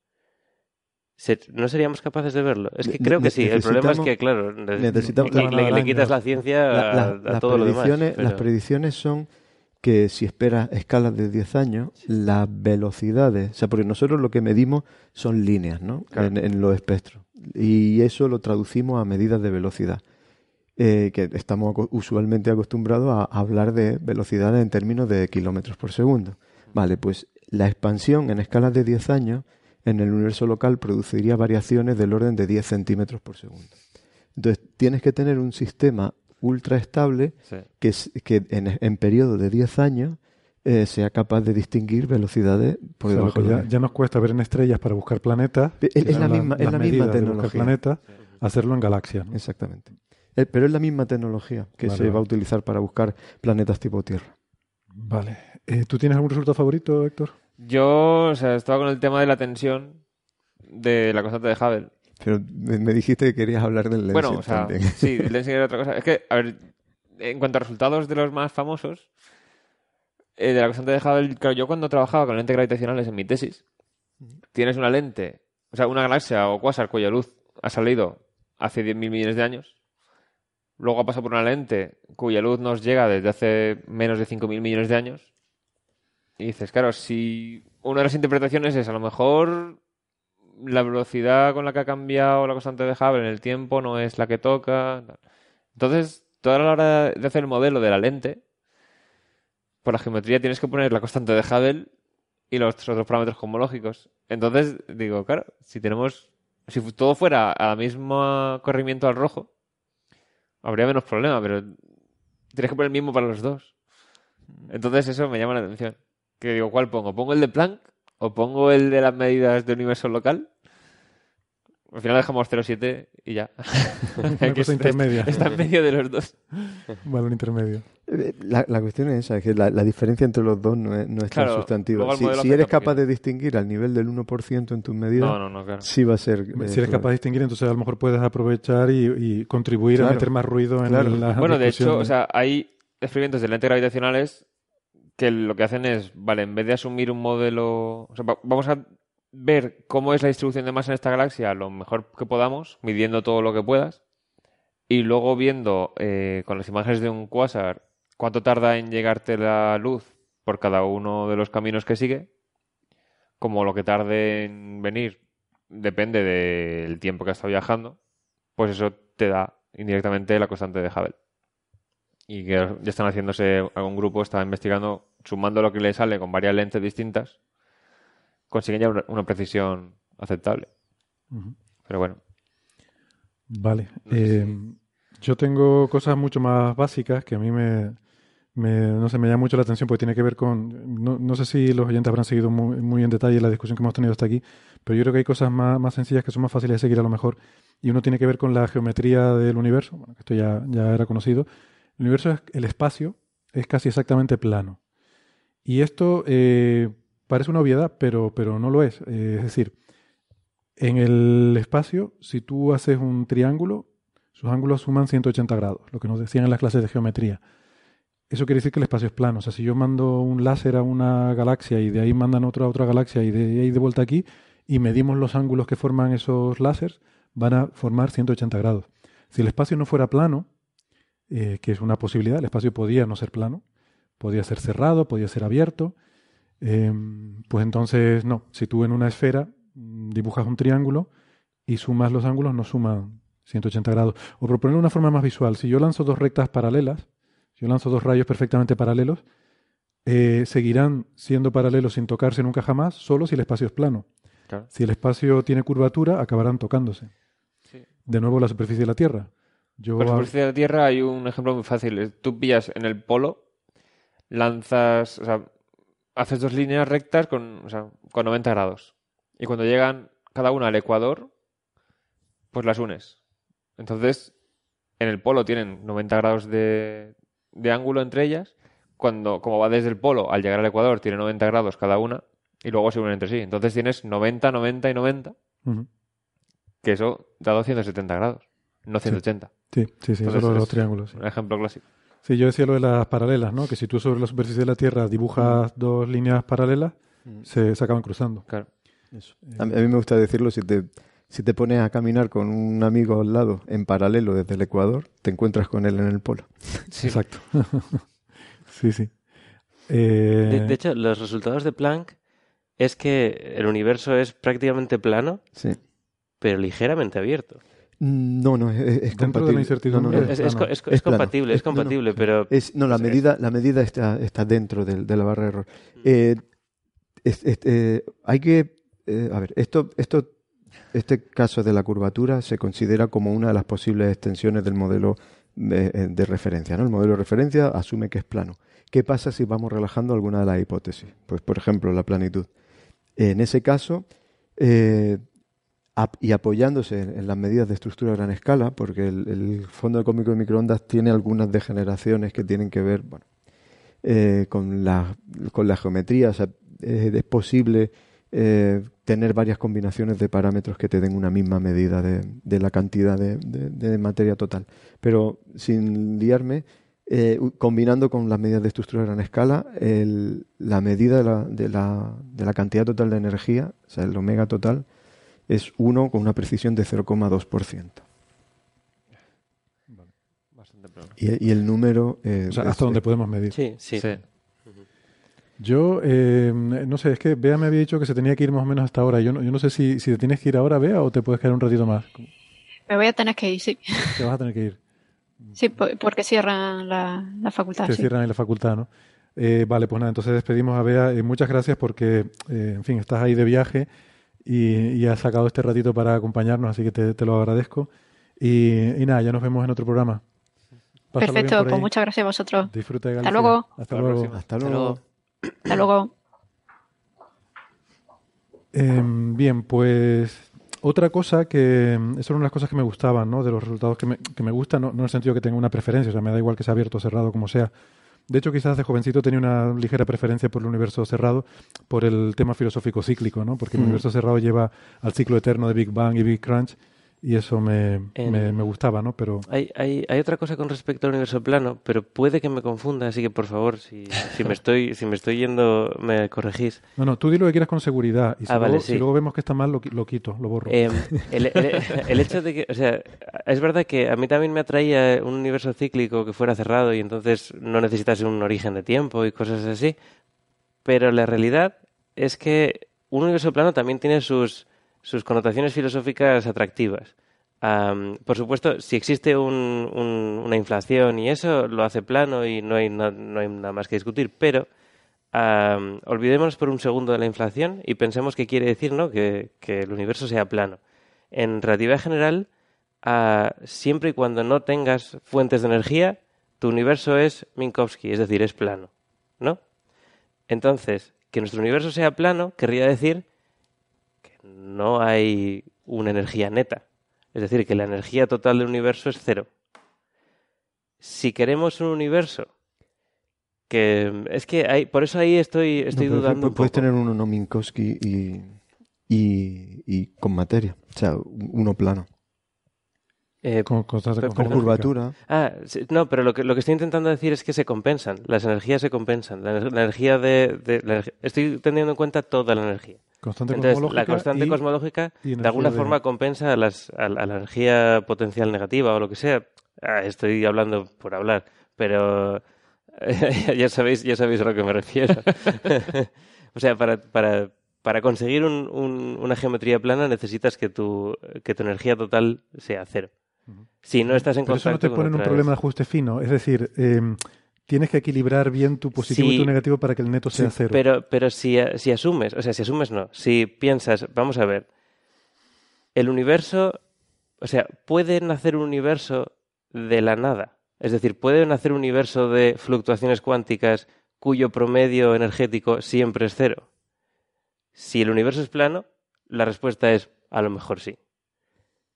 ¿no seríamos capaces de verlo? Es que creo que sí. El problema es que, claro, ne- necesitamos- le, le- le quitas la ciencia La- a, la- a las, todo lo demás. predicciones, las pero- predicciones son que si esperas escalas de 10 años, las velocidades, o sea, porque nosotros lo que medimos son líneas, ¿no? En, en los espectros. Y eso lo traducimos a medidas de velocidad. eh, que estamos usualmente acostumbrados a hablar de velocidades en términos de kilómetros por segundo. Vale, pues la expansión en escalas de 10 años en el universo local produciría variaciones del orden de 10 centímetros por segundo. Entonces, tienes que tener un sistema ultra estable Sí. que, que en, en periodo de 10 años eh, sea capaz de distinguir velocidades por O sea, ya, nos cuesta ver en estrellas para buscar planetas. Es- la las- misma- es la misma tecnología. planetas, hacerlo en galaxias. ¿no? Exactamente. Eh, pero es la misma tecnología que Vale, se va a utilizar para buscar planetas tipo Tierra. Vale. Eh, ¿Tú tienes algún resultado favorito, Héctor? Yo, o sea, estaba con el tema de la tensión de la constante de Hubble. Pero me, dijiste que querías hablar del Bueno, Lensing o sea, también. sí, el Lensing era otra cosa. Es que, a ver, en cuanto a resultados de los más famosos, eh, de la constante de Hubble, claro, yo cuando trabajaba con lentes gravitacionales en mi tesis, tienes una lente, o sea, una galaxia o quasar cuya luz ha salido hace 10.000 millones de años, luego ha pasado por una lente cuya luz nos llega desde hace menos de 5.000 millones de años, y dices, claro, si una de las interpretaciones es a lo mejor la velocidad con la que ha cambiado la constante de Hubble en el tiempo no es la que toca. Entonces, toda la hora de hacer el modelo de la lente, por la geometría tienes que poner la constante de Hubble y los otros parámetros cosmológicos. Entonces, digo, claro, si tenemos, si todo fuera al mismo corrimiento al rojo, habría menos problema, pero tienes que poner el mismo para los dos. Entonces eso me llama la atención. Que digo, ¿cuál pongo? ¿Pongo el de Planck o pongo el de las medidas de universo local? Al final dejamos 0,7 y ya. Cosa está- intermedia. Está en medio de los dos. Valor intermedio. Eh, La, la cuestión es esa, que la, la diferencia entre los dos no es, no es Claro, tan sustantiva. Si, eres un capaz poquito. de distinguir al nivel del 1% en tus medidas, No, no, no, claro. sí va a ser... eh, Si eres capaz de distinguir, entonces a lo mejor puedes aprovechar y, y contribuir a meter más ruido en Claro. la Bueno, de hecho, o sea, hay experimentos de lentes gravitacionales que lo que hacen es, vale, en vez de asumir un modelo, vamos a ver cómo es la distribución de masa en esta galaxia lo mejor que podamos, midiendo todo lo que puedas, y luego viendo eh, con las imágenes de un quasar cuánto tarda en llegarte la luz por cada uno de los caminos que sigue, como lo que tarde en venir depende del tiempo que ha estado viajando, pues eso te da indirectamente la constante de Hubble. Y que ya están haciéndose, algún grupo está investigando, sumando lo que le sale con varias lentes distintas, consiguen ya una, precisión aceptable. Pero bueno, Vale. No sé Eh, Yo tengo cosas mucho más básicas que a mí me, me- no sé, me llama mucho la atención porque tiene que ver con, no, no sé si los oyentes habrán seguido muy, muy en detalle la discusión que hemos tenido hasta aquí, pero yo creo que hay cosas más, más sencillas que son más fáciles de seguir a lo mejor y uno tiene que ver con la geometría del universo, bueno, que esto ya, ya era conocido. El universo, el espacio, es casi exactamente plano. Y esto eh, parece una obviedad, pero, pero no lo es. Eh, es decir, en el espacio, si tú haces un triángulo, sus ángulos suman 180 grados, lo que nos decían en las clases de geometría. Eso quiere decir que el espacio es plano. O sea, si yo mando un láser a una galaxia y de ahí mandan otro a otra galaxia y de ahí de vuelta aquí y medimos los ángulos que forman esos láseres, van a formar 180 grados. Si el espacio no fuera plano, eh, que es una posibilidad, el espacio podía no ser plano, podía ser cerrado, podía ser abierto, eh, pues entonces no. Si tú en una esfera mm, dibujas un triángulo y sumas los ángulos, no suman 180 grados. O de una forma más visual, si yo lanzo dos rectas paralelas, si yo lanzo dos rayos perfectamente paralelos, eh, seguirán siendo paralelos sin tocarse nunca jamás, solo si el espacio es plano. Claro. Si el espacio tiene curvatura, acabarán tocándose. Sí. De nuevo la superficie de la Tierra. Yo Por superficie de la Tierra hay un ejemplo muy fácil. Tú pillas en el polo, lanzas, o sea, haces dos líneas rectas con, o sea, con 90 grados. Y cuando llegan cada una al ecuador, pues las unes. Entonces, en el polo tienen 90 grados de, de ángulo entre ellas. Cuando, como va desde el polo al llegar al ecuador, tiene 90 grados cada una. Y luego se unen entre sí. Entonces tienes 90, 90 y 90. Ujú. Que eso da 270 grados, no 180. Sí, sí, sí, eso Entonces lo de los triángulos. sí. Un ejemplo clásico. Sí, yo decía lo de las paralelas, ¿no? Que si tú sobre la superficie de la Tierra dibujas dos líneas paralelas, Mm. se, se acaban cruzando. Claro. Eso. A, mí, a mí me gusta decirlo, si te, si te pones a caminar con un amigo al lado en paralelo desde el Ecuador, te encuentras con él en el polo. Exacto. sí, sí. Eh, De, de hecho, los resultados de Planck es que el universo es prácticamente plano, Sí. pero ligeramente abierto. No, no, es, es Dentro de la compatible. incertidumbre No, no, no. Es, es- plano. es- Es es plano. compatible, es Es- no, no. compatible, pero Es- no, la medida, la medida está, está dentro del- de la barra de error. Eh, es- es- eh, hay que, eh, a ver, esto, esto, este caso de la curvatura se considera como una de las posibles extensiones del modelo de, eh, de referencia. ¿no? El modelo de referencia asume que es plano. ¿Qué pasa si vamos relajando alguna de las hipótesis? Pues, por ejemplo, la planitud. En ese caso, eh, y apoyándose en, las medidas de estructura a gran escala, porque el, fondo cómico de microondas tiene algunas degeneraciones que tienen que ver bueno, eh, con, la, con la geometría. Es posible eh, tener varias combinaciones de parámetros que te den una misma medida de, de la cantidad de, materia total. Pero sin liarme, eh, combinando con las medidas de estructura a gran escala, el- la medida de la, de, la, de la cantidad total de energía, o sea, el omega total, es 1 con una precisión de 0,2%. Bastante plano. Y, y el número... eh, o sea, es- hasta donde podemos medir. sí, sí. Sí. Yo, eh, no sé, es que Bea me había dicho que se tenía que ir más o menos hasta ahora. Yo no, yo no sé si, si te tienes que ir ahora, Bea, o te puedes quedar un ratito más. Me voy a tener que ir, sí. Te vas a tener que ir. Sí, po- porque cierran la, la facultad. Te sí. cierran en la facultad, ¿no? Eh, vale, pues nada, entonces despedimos a Bea. Eh, muchas gracias porque, eh, en fin, estás ahí de viaje y, y has sacado este ratito para acompañarnos, así que te, te lo agradezco. Y, y nada, ya nos vemos en otro programa. Pásalo Perfecto, pues ahí. muchas gracias a vosotros. Disfruta de Hasta luego. Hasta Hasta la luego. próxima. Hasta luego. Hasta luego. Em, bien, pues otra cosa que eso era una de las cosas que me gustaban, ¿no? De los resultados que me, que me gustan, no, no en el sentido que tenga una preferencia, o sea, me da igual que sea abierto o cerrado, como sea. De hecho, quizás de jovencito tenía una ligera preferencia por el universo cerrado, por el tema filosófico cíclico, ¿no? Porque el Mm. universo cerrado lleva al ciclo eterno de Big Bang y Big Crunch, y eso me, En- me, me gustaba, ¿no? Pero Hay, hay, hay otra cosa con respecto al universo plano, pero puede que me confunda, así que por favor, si, si me estoy si me estoy yendo, me corregís. no, no, tú di lo que quieras con seguridad, y si, Ah, vale, luego, si sí. luego vemos que está mal, lo, lo quito, lo borro. Em, el, el- el hecho de que, o sea, es verdad que a mí también me atraía un universo cíclico que fuera cerrado y entonces no necesitase un origen de tiempo y cosas así, pero la realidad es que un universo plano también tiene sus, sus connotaciones filosóficas atractivas. Por supuesto, si existe un- un- una inflación y eso lo hace plano y no hay, no hay nada más que discutir, pero am, olvidémonos por un segundo de la inflación y pensemos que quiere decir ¿no? que, que el universo sea plano. En relatividad general, ah, siempre y cuando no tengas fuentes de energía, tu universo es Minkowski, es decir, es plano. ¿No? Entonces, que nuestro universo sea plano querría decir no hay una energía neta. Es decir, que la energía total del universo es cero. Si queremos un universo que es que hay, por eso ahí estoy, estoy No, dudando. pu- un Puedes poco. tener uno no Minkowski y, y, y con materia. O sea, uno plano. Eh, con, Con curvatura. Ah, sí, no, pero lo que, lo que estoy intentando decir es que se compensan. Las energías se compensan. La, ener- la energía de, de- la energ- estoy teniendo en cuenta toda la energía. Constante Entonces, cosmológica la constante y- cosmológica y de alguna de- forma compensa a, las, a, la a la energía potencial negativa o lo que sea. Ah, estoy hablando por hablar, pero ya sabéis, ya sabéis a lo que me refiero. o sea, para, para, para conseguir un- un- una geometría plana necesitas que tu, que tu energía total sea cero. Si no estás en Pero eso no te pone en un problema de ajuste fino. Es decir, eh, tienes que equilibrar bien tu positivo y tu negativo para que el neto sea cero. Pero, pero si, si asumes, o sea, si asumes no, si piensas, vamos a ver, el universo, o sea, puede nacer un universo de la nada. Es decir, puede nacer un universo de fluctuaciones cuánticas cuyo promedio energético siempre es cero. Si el universo es plano, la respuesta es a lo mejor sí.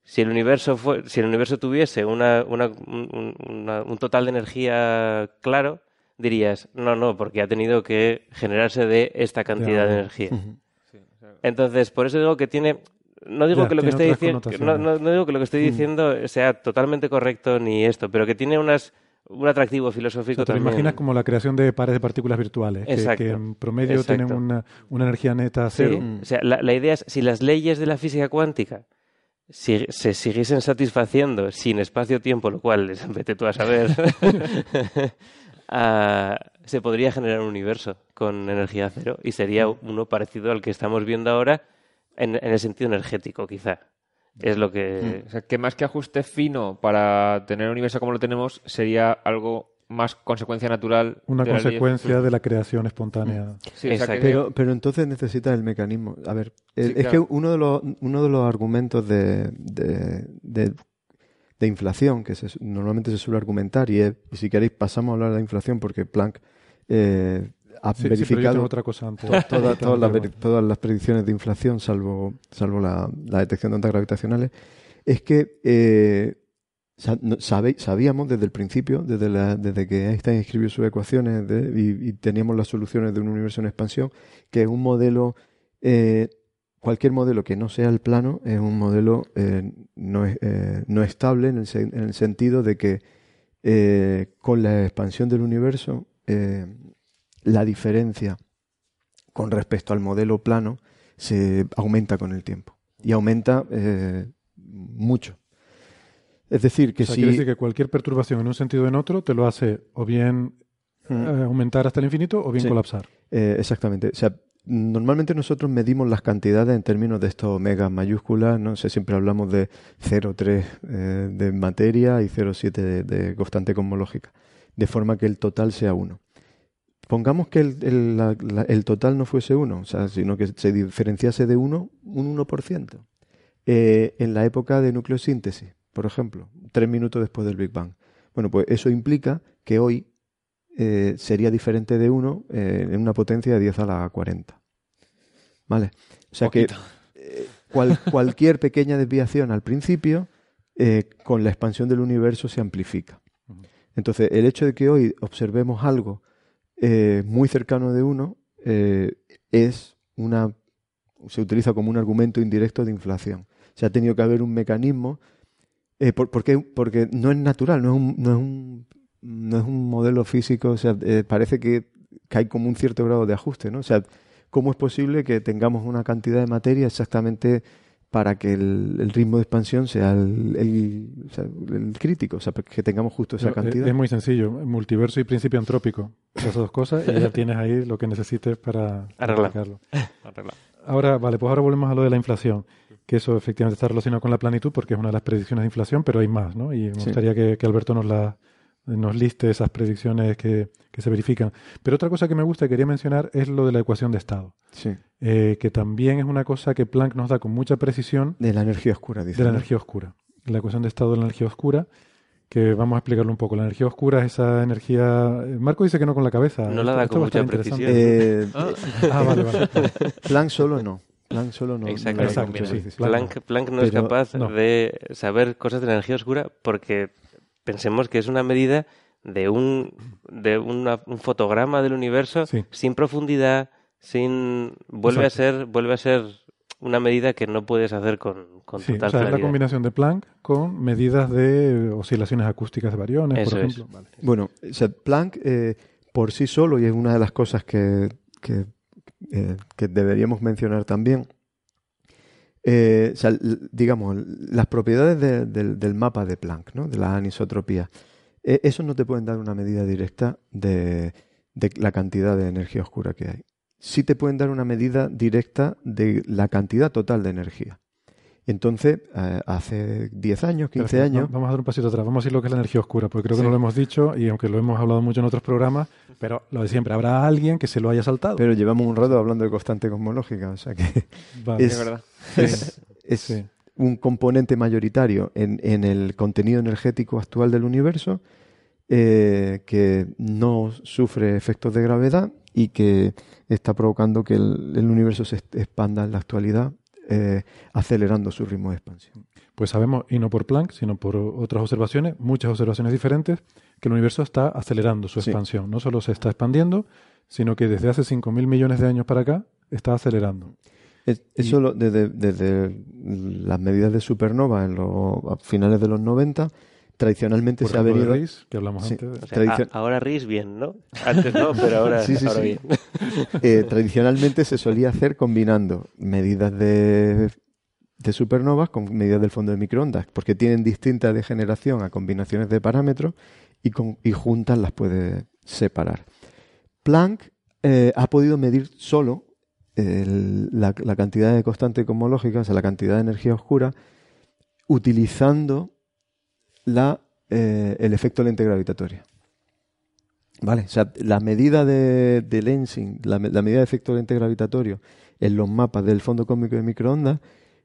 Si el universo, fue, si el universo tuviese una, una- un, un- una- un total de energía claro, dirías, no, no, porque ha tenido que generarse de esta cantidad de agua. energía. Ujú. Entonces, por eso digo que tiene. No digo Ya, que lo que estoy diciendo. No, no- no digo que lo que estoy diciendo sea totalmente correcto ni esto, pero que tiene unas un atractivo O filosófico sea, te lo también. imaginas como la creación de pares de partículas virtuales, que- Exacto. que, en promedio Exacto. tienen una, una energía neta Sí, cero. O sea, la, la idea es si las leyes de la física cuántica si- se siguiesen satisfaciendo sin espacio-tiempo, lo cual es, vete tú a saber, ah, se podría generar un universo con energía cero y sería uno parecido al que estamos viendo ahora en, en el sentido energético, quizá. Es lo que... O sea, que más que ajuste fino para tener un universo como lo tenemos, sería algo más consecuencia natural. Una de consecuencia de la creación espontánea. Sí, Exacto. que- Pero, pero entonces necesitas el mecanismo. A ver, Sí, es claro. que uno de los, uno de los argumentos de, de, de- de inflación que se- normalmente se suele argumentar, y, es- y si queréis pasamos a hablar de la inflación porque Planck eh, ha Sí, sí, verificado otra cosa antes. to- toda- todas, las, todas las predicciones de inflación, salvo, salvo la, la detección de ondas gravitacionales, es que eh, sabíamos desde el principio, desde, la- desde que Einstein escribió sus ecuaciones y, teníamos las soluciones de un universo en expansión, que un modelo, eh, cualquier modelo que no sea el plano, es un modelo eh, no, eh, no estable en el, en el sentido de que eh, con la expansión del universo, eh, la diferencia con respecto al modelo plano se aumenta con el tiempo y aumenta mucho. Es decir, que o sea, si quiere decir que cualquier perturbación en un sentido o en otro te lo hace o bien Mm. eh, aumentar hasta el infinito o bien Sí. colapsar. Eh, exactamente. O sea, normalmente nosotros medimos las cantidades en términos de estos omegas mayúsculas. No sé, siempre hablamos de 0,3 eh, de materia y 0,7 de, de constante cosmológica, de forma que el total sea 1. pongamos que el, el- la- la- el total no fuese 1, o sea, sino que se diferenciase de 1 un 1%. Eh, en la época de nucleosíntesis, por ejemplo, tres minutos después del Big Bang. Bueno, pues eso implica que hoy eh, sería diferente de 1 eh, en una potencia de 10 a la 40. ¿Vale? O sea que eh, cual- cualquier pequeña desviación al principio, eh, con la expansión del universo se amplifica. Entonces, el hecho de que hoy observemos algo eh, muy cercano de 1 es una se utiliza como un argumento indirecto de inflación. Se ha tenido que haber un mecanismo eh, por- porque, porque no es natural, no es un, no es un, no es un modelo físico, o sea, eh, parece que, que hay como un cierto grado de ajuste, ¿no? O sea, ¿cómo es posible que tengamos una cantidad de materia exactamente para que el, el ritmo de expansión sea el, el- o sea, el crítico, o sea, que tengamos justo esa eh, cantidad? Es muy sencillo, multiverso y principio antrópico. Esas dos cosas y ya tienes ahí lo que necesites para. Arreglado. Ahora, vale, pues ahora volvemos a lo de la inflación, que eso efectivamente está relacionado con la planitud porque es una de las predicciones de inflación, pero hay más, ¿no? Y me Sí. gustaría que, que Alberto nos la nos liste esas predicciones que, que se verifican. Pero otra cosa que me gusta y quería mencionar es lo de la ecuación de estado, Sí, eh, que también es una cosa que Planck nos da con mucha precisión de la energía oscura, dice. de la energía oscura. La ecuación de estado de la energía oscura, que vamos a explicarlo un poco. La energía oscura es esa energía... eh, Marco dice que no con la cabeza. No la da Esto con mucha precisión. Eh, Ah, vale, vale. Planck solo no. Planck solo no. Exacto, exacto, sí. Planck, Planck no es capaz no. de saber cosas de la energía oscura porque pensemos que es una medida de un, de una- un fotograma del universo Sí. sin profundidad, sin vuelve a ser vuelve a ser una medida que no puedes hacer con, con Sí, o total sea, es la combinación de Planck con medidas de oscilaciones acústicas de variones, Eso por ejemplo. Vale. Bueno, o sea, Planck eh, por sí solo, y es una de las cosas que, que, eh, que deberíamos mencionar también, eh, digamos, las propiedades de- del, del mapa de Planck, ¿no? de la anisotropía, eh, eso no te pueden dar una medida directa de, de la cantidad de energía oscura que hay. Sí te pueden dar una medida directa de la cantidad total de energía. Entonces, eh, hace 10 años, 15 Espera, años, va- Vamos a dar un pasito atrás. Vamos a decir lo que es la energía oscura, porque creo que Sí. no lo hemos dicho y aunque lo hemos hablado mucho en otros programas, pero lo de siempre, habrá alguien que se lo haya saltado. pero llevamos un rato hablando de constante cosmológica, o sea que Vale. es, es, es Sí. un componente mayoritario en, en el contenido energético actual del universo eh, que no sufre efectos de gravedad y que está provocando que el, el universo se expanda en la actualidad, eh, acelerando su ritmo de expansión. Pues sabemos, y no por Planck, sino por otras observaciones, muchas observaciones diferentes, que el universo está acelerando su Sí. expansión. No solo se está expandiendo, sino que desde hace 5.000 millones de años para acá está acelerando. Es- Eso lo- desde, desde las medidas de supernova en los, a finales de los 90, tradicionalmente Por se ha venido... Que hablamos Sí. antes. O sea, Tradición- a- ahora RIS bien, ¿no? Antes no, pero ahora, Sí, sí, ahora sí. bien. Eh, tradicionalmente se solía hacer combinando medidas de, de supernovas con medidas del fondo de microondas, porque tienen distinta degeneración a combinaciones de parámetros y, con, y juntas las puede separar. Planck eh, ha podido medir solo el- la, la cantidad de constante cosmológica, o sea, la cantidad de energía oscura, utilizando eh, el efecto lente gravitatoria. Vale, o sea, la medida de, lensing, la, me- la medida de efecto lente gravitatorio en los mapas del fondo cósmico de microondas,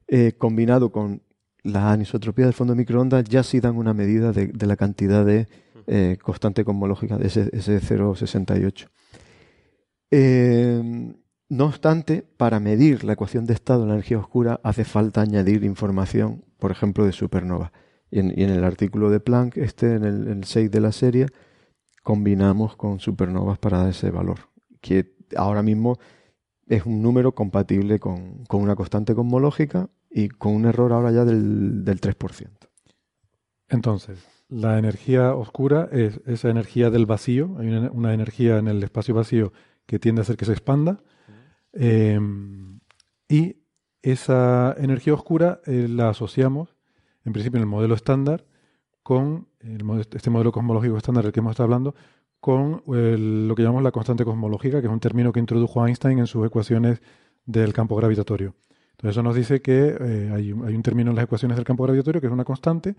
eh, combinado con la anisotropía del fondo de microondas, ya sí dan una medida de, la cantidad de eh, constante cosmológica, de ese, ese 0,68. Eh, no obstante, para medir la ecuación de estado de la energía oscura hace falta añadir información, por ejemplo, de supernova. Y en, y en el artículo de Planck, este, en el, el 6 de la serie, combinamos con supernovas para dar ese valor, que ahora mismo es un número compatible con, con una constante cosmológica y con un error ahora ya del, del 3%. Entonces, la energía oscura es esa energía del vacío. Hay una, una energía en el espacio vacío que tiende a hacer que se expanda. Eh, y esa energía oscura eh, la asociamos, en principio, en el modelo estándar, con este modelo cosmológico estándar del que hemos estado hablando, con lo que llamamos la constante cosmológica, que es un término que introdujo Einstein en sus ecuaciones del campo gravitatorio. Entonces, eso nos dice que eh, hay, un- hay un término en las ecuaciones del campo gravitatorio que es una constante,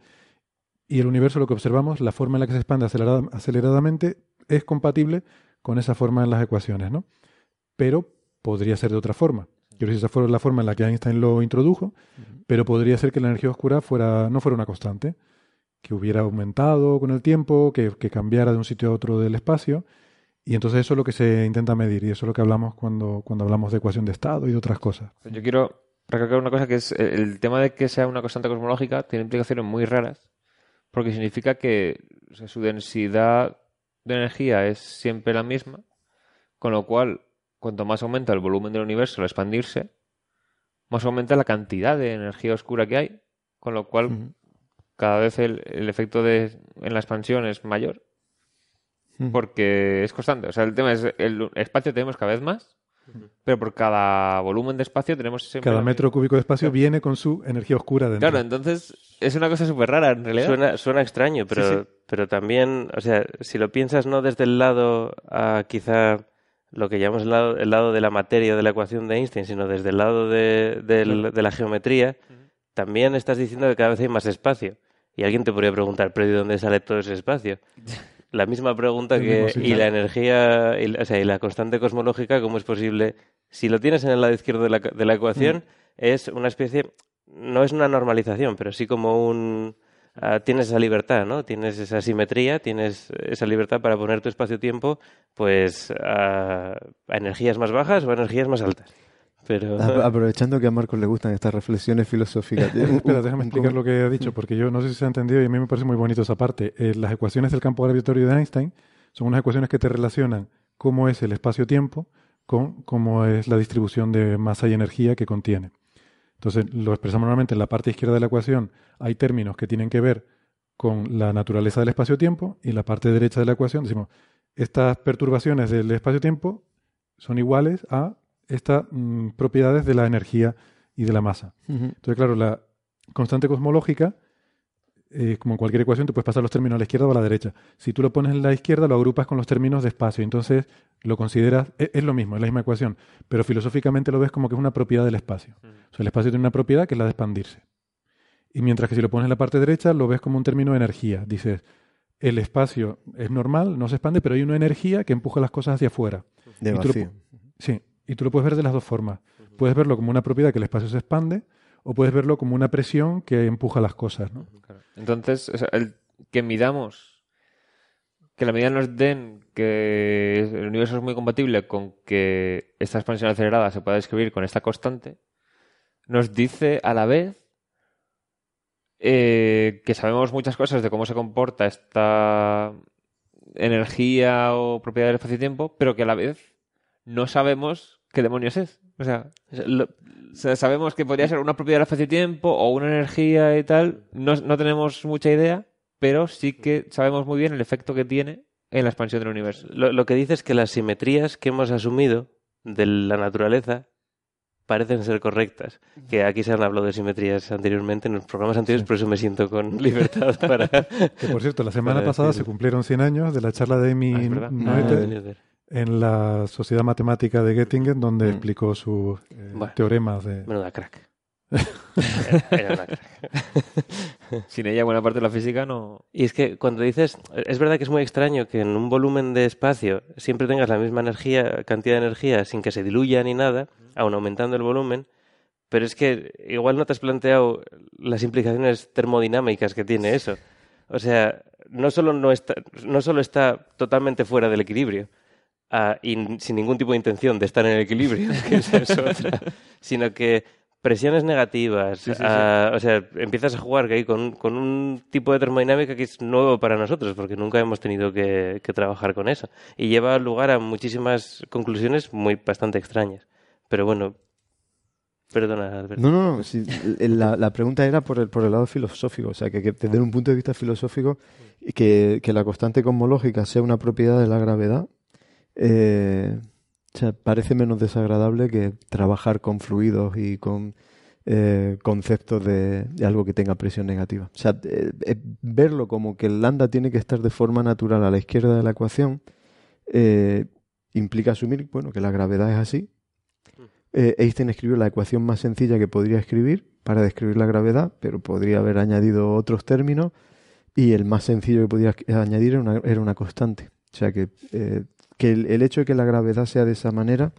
y el universo, lo que observamos, la forma en la que se expande acelerada- aceleradamente, es compatible con esa forma en las ecuaciones, ¿no? Pero podría ser de otra forma. Quiero decir, esa fue la forma en la que Einstein lo introdujo, pero podría ser que la energía oscura fuera, no fuera una constante, que hubiera aumentado con el tiempo, que, que cambiara de un sitio a otro del espacio. Y entonces eso es lo que se intenta medir y eso es lo que hablamos cuando, cuando hablamos de ecuación de estado y de otras cosas. Yo quiero recalcar una cosa que es el el tema de que sea una constante cosmológica tiene implicaciones muy raras porque significa que o sea, su densidad de energía es siempre la misma, con lo cual cuanto más aumenta el volumen del universo al expandirse, más aumenta la cantidad de energía oscura que hay, con lo cual cada vez el, el efecto de, en la expansión es mayor porque es constante. O sea, el tema es el espacio tenemos cada vez más, pero por cada volumen de espacio tenemos siempre Cada metro cúbico de espacio viene con su energía oscura dentro. Claro, entonces es una cosa súper rara en realidad. Suena, suena extraño, pero, Sí, sí. pero también, o sea, si lo piensas no desde el lado, a quizá lo que llamamos el lado, el lado de la materia o de la ecuación de Einstein, sino desde el lado de, de la geometría, también estás diciendo que cada vez hay más espacio. Y alguien te podría preguntar, ¿pero de dónde sale todo ese espacio? La misma pregunta que, y la energía, y, o sea, y la constante cosmológica, ¿cómo es posible? Si lo tienes en el lado izquierdo de la, de la ecuación, es una especie, no es una normalización, pero sí como un... ah, tienes esa libertad, ¿no? Tienes esa simetría, tienes esa libertad para poner tu espacio-tiempo, pues, a, a energías más bajas o a energías más altas. Pero... Aprovechando que a Marcos le gustan estas reflexiones filosóficas. un- Espera, déjame explicar lo que ha dicho, porque yo no sé si se ha entendido y a mí me parece muy bonito esa parte. Eh, las ecuaciones del campo gravitatorio de Einstein son unas ecuaciones que te relacionan cómo es el espacio-tiempo con cómo es la distribución de masa y energía que contiene. Entonces, lo expresamos normalmente en la parte izquierda de la ecuación. Hay términos que tienen que ver con la naturaleza del espacio-tiempo y en la parte derecha de la ecuación decimos, estas perturbaciones del espacio-tiempo son iguales a estas mm, propiedades de la energía y de la masa. Entonces, claro, la constante cosmológica, eh, como en cualquier ecuación, tú puedes pasar los términos a la izquierda o a la derecha. Si tú lo pones en la izquierda, lo agrupas con los términos de espacio. Entonces, lo consideras, e- es, lo mismo, es la misma ecuación, pero filosóficamente lo ves como que es una propiedad del espacio. O sea, el espacio tiene una propiedad que es la de expandirse. Y mientras que si lo pones en la parte derecha, lo ves como un término de energía. Dices, el espacio es normal, no se expande, pero hay una energía que empuja las cosas hacia afuera. De Y tú lo Sí, y tú lo puedes ver de las dos formas. Puedes verlo como una propiedad que el espacio se expande o puedes verlo como una presión que empuja las cosas, ¿no? Entonces, el que midamos, que la medida nos den que el universo es muy compatible con que esta expansión acelerada se pueda describir con esta constante, nos dice a la vez eh, que sabemos muchas cosas de cómo se comporta esta energía o propiedad del espacio-tiempo, pero que a la vez no sabemos qué demonios es. O sea, lo- o sea, sabemos que podría ser una propiedad del espacio-tiempo o una energía y tal. No, no tenemos mucha idea, pero sí que sabemos muy bien el efecto que tiene en la expansión del universo. Lo, lo que dice es que las simetrías que hemos asumido de la naturaleza parecen ser correctas. Que aquí se han hablado de simetrías anteriormente en los programas anteriores, por eso me siento con libertad para... Que por cierto, la semana pasada se cumplieron 100 años de la charla de Amy Ah. Noether Ah. En la Sociedad Matemática de Göttingen, donde Mm. explicó sus eh, Bueno. teoremas de... Menuda crack. Era- una crack. Sin ella, buena parte de la física no. Y es que cuando dices, es verdad que es muy extraño que en un volumen de espacio siempre tengas la misma energía, cantidad de energía sin que se diluya ni nada, aun aumentando el volumen, pero es que igual no te has planteado las implicaciones termodinámicas que tiene eso. O sea, no solo, no está, no solo está totalmente fuera del equilibrio ah, y n- sin ningún tipo de intención de estar en el equilibrio, que esa es otra, sino que presiones negativas, Sí, sí, sí. o sea, empiezas a jugar ahí con, con un tipo de termodinámica que es nuevo para nosotros, porque nunca hemos tenido que, que trabajar con eso. Y lleva lugar a muchísimas conclusiones muy bastante extrañas. Pero bueno, perdona, Alberto. No, no, no. la, la pregunta era por el, por el lado filosófico. O sea, que, que desde un punto de vista filosófico, que, que la constante cosmológica sea una propiedad de la gravedad, eh, o sea, parece menos desagradable que trabajar con fluidos y con eh, conceptos de, de algo que tenga presión negativa. O sea, eh, eh, verlo como que el lambda tiene que estar de forma natural a la izquierda de la ecuación eh, implica asumir, bueno, que la gravedad es así eh, Einstein escribió la ecuación más sencilla que podría escribir para describir la gravedad, pero podría haber añadido otros términos y el más sencillo que podía añadir era una, era una constante. O sea que eh, que el, el hecho de que la gravedad sea de esa manera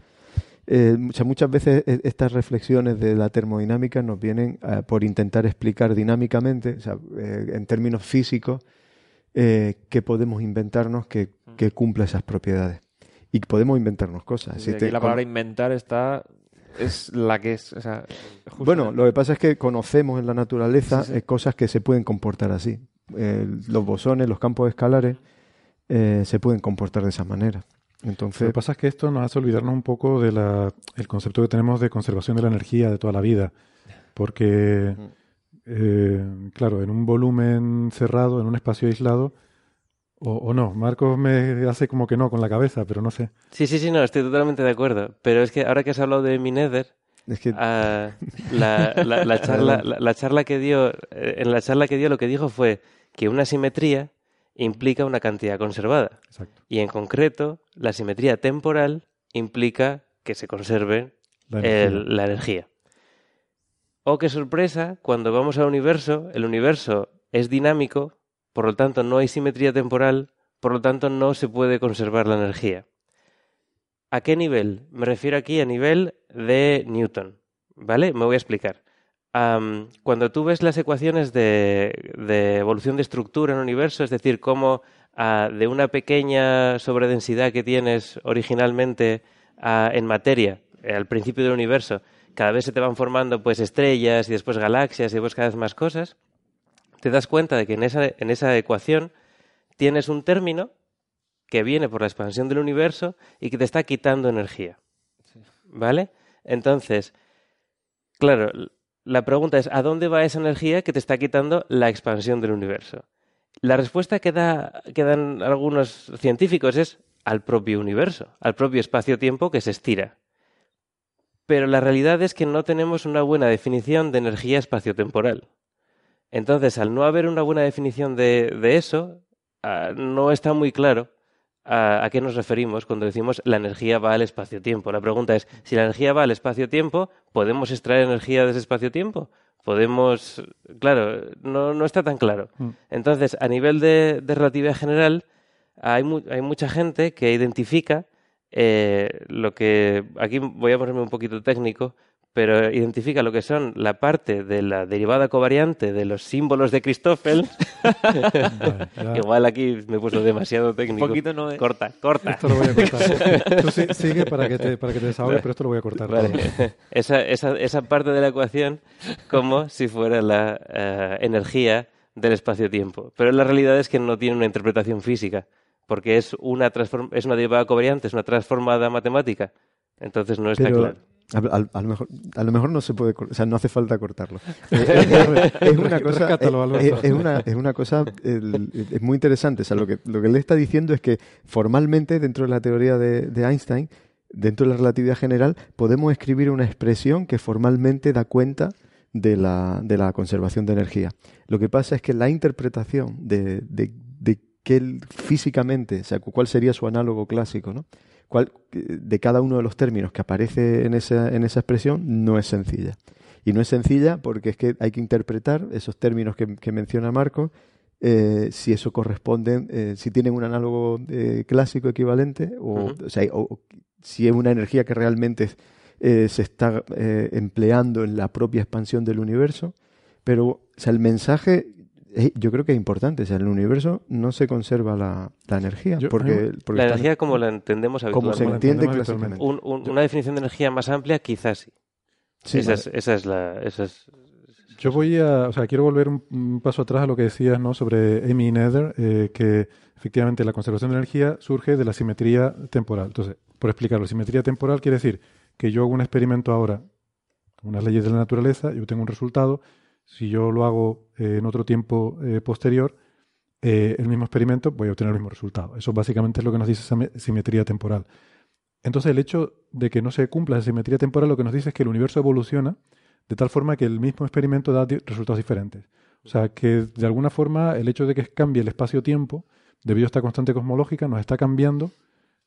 eh, o sea, muchas veces e- estas reflexiones de la termodinámica nos vienen eh, por intentar explicar dinámicamente, o sea, eh, en términos físicos, eh, qué podemos inventarnos que, que cumpla esas propiedades. Y podemos inventarnos cosas. Si te- la con- palabra inventar está. Es la que es. O sea, justo bueno, en- lo que pasa es que conocemos en la naturaleza Sí, sí. eh, cosas que se pueden comportar así. Eh, los bosones, los campos escalares, eh, se pueden comportar de esa manera. Lo Entonces, que pasa es que esto nos hace olvidarnos un poco del concepto que tenemos de conservación de la energía de toda la vida. Porque, eh, claro, en un volumen cerrado, en un espacio aislado, o, o no, Marcos me hace como que no con la cabeza, pero no sé. Sí, sí, sí, no, estoy totalmente de acuerdo. Pero es que ahora que has hablado de Minether, es que ah, la, la- la charla, la, la charla que dio, eh, en la charla que dio lo que dijo fue que una simetría implica una cantidad conservada. Exacto. Y en concreto, la simetría temporal implica que se conserve La energía. el- la energía. Oh, qué sorpresa, cuando vamos al universo, el universo es dinámico, por lo tanto no hay simetría temporal, por lo tanto no se puede conservar la energía. ¿A qué nivel? Me refiero aquí a nivel de Newton, ¿vale? Me voy a explicar. Cuando tú ves las ecuaciones de, de evolución de estructura en el universo, es decir, cómo ah, de una pequeña sobredensidad que tienes originalmente ah, en materia, eh, al principio del universo, cada vez se te van formando pues estrellas y después galaxias y después cada vez más cosas, te das cuenta de que en esa, en esa ecuación tienes un término que viene por la expansión del universo y que te está quitando energía. ¿Vale? Entonces, claro, la pregunta es, ¿a dónde va esa energía que te está quitando la expansión del universo? La respuesta que, da, que dan algunos científicos es al propio universo, al propio espacio-tiempo que se estira. Pero la realidad es que no tenemos una buena definición de energía espaciotemporal. Entonces, al no haber una buena definición de, de eso, ah, no está muy claro a, a qué nos referimos cuando decimos la energía va al espacio-tiempo. La pregunta es, si la energía va al espacio-tiempo, ¿podemos extraer energía de ese espacio-tiempo? Podemos... Claro, no, no está tan claro. Mm. Entonces, a nivel de, de relatividad general, hay, mu- hay mucha gente que identifica eh, lo que... Aquí voy a ponerme un poquito técnico, pero identifica lo que son la parte de la derivada covariante de los símbolos de Christoffel. Vale. Igual aquí me puso demasiado técnico. poquito no, ¿eh? Corta, corta. Esto lo voy a cortar. Tú sí- sigue para que te, para que te desahogues, pero esto lo voy a cortar. Vale. Esa, esa, esa parte de la ecuación como si fuera la eh, energía del espacio-tiempo. Pero la realidad es que no tiene una interpretación física, porque es una, transform- es una derivada covariante, es una transformada matemática. Entonces no está Pero claro. A, a- a lo mejor, a lo mejor no se puede, o sea, no hace falta cortarlo. Eh, eh, es una cosa, eh, Alberto. es, es una, es una cosa, el- es muy interesante. O sea, lo que, lo que él está diciendo es que formalmente dentro de la teoría de, de Einstein, dentro de la relatividad general, podemos escribir una expresión que formalmente da cuenta de la, de la conservación de energía. Lo que pasa es que la interpretación de, de, de qué él físicamente, o sea, cu- cuál sería su análogo clásico, ¿no? Cuál- de cada uno de los términos que aparece en esa, en esa expresión no es sencilla. Y no es sencilla porque es que hay que interpretar esos términos que, que menciona Marco, eh, si eso corresponde, eh, si tienen un análogo eh, clásico equivalente, o, Ujú. o sea, o- o si es una energía que realmente eh, se está empleando en la propia expansión del universo. Pero o sea, el mensaje yo creo que es importante. O sea, en el universo no se conserva la, la energía. Yo- porque, porque La energía como la entendemos como se habitualmente. entiende clásicamente. Un- un- una definición de energía más amplia, quizás sí. Sí, esa, es, esa es la... Esa es, Yo voy a, o sea, quiero volver un, un paso atrás a lo que decías, ¿no? Sobre Amy Nether, eh, que efectivamente la conservación de energía surge de la simetría temporal. Entonces, por explicarlo, simetría temporal quiere decir que yo hago un experimento ahora, con unas leyes de la naturaleza, yo tengo un resultado, si yo lo hago eh, en otro tiempo eh, posterior, eh, el mismo experimento, voy a obtener el mismo resultado. Eso básicamente es lo que nos dice esa me- simetría temporal. Entonces, el hecho de que no se cumpla esa simetría temporal lo que nos dice es que el universo evoluciona de tal forma que el mismo experimento da resultados diferentes. O sea, que de alguna forma el hecho de que cambie el espacio-tiempo, debido a esta constante cosmológica, nos está cambiando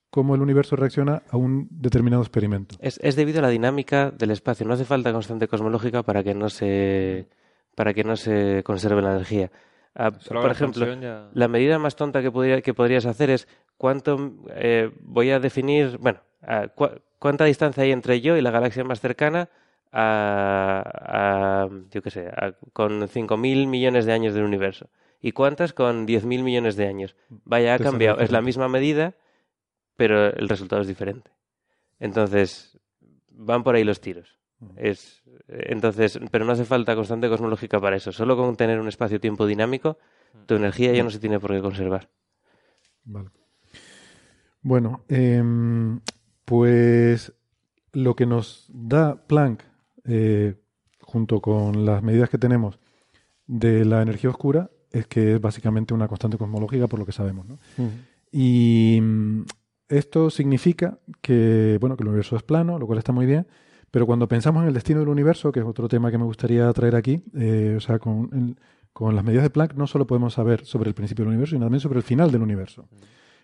cómo el universo reacciona a un determinado experimento. es debido a la dinámica del espacio. No hace falta constante cosmológica para que no se, para que no se conserve la energía. Ah, por ejemplo, ya- la medida más tonta que, podría- que podrías hacer es cuánto eh, voy a definir, bueno, a cua- cuánta distancia hay entre yo y la galaxia más cercana a, a, yo qué sé, a- con 5.000 millones de años del universo. ¿Y cuántas con 10.000 millones de años? Vaya, ha cambiado. Es la misma medida, pero el resultado es diferente. Entonces, van por ahí los tiros. Es, entonces, pero no hace falta constante cosmológica para eso. Solo con tener un espacio-tiempo dinámico, tu energía ya no se tiene por qué conservar. Vale. Bueno, em, pues lo que nos da Planck, eh, junto con las medidas que tenemos de la energía oscura, es que es básicamente una constante cosmológica, por lo que sabemos. ¿no? Y mm, esto significa que, bueno, que el universo es plano, lo cual está muy bien, pero cuando pensamos en el destino del universo, que es otro tema que me gustaría traer aquí, eh, o sea, con, las medidas de Planck no solo podemos saber sobre el principio del universo, sino también sobre el final del universo.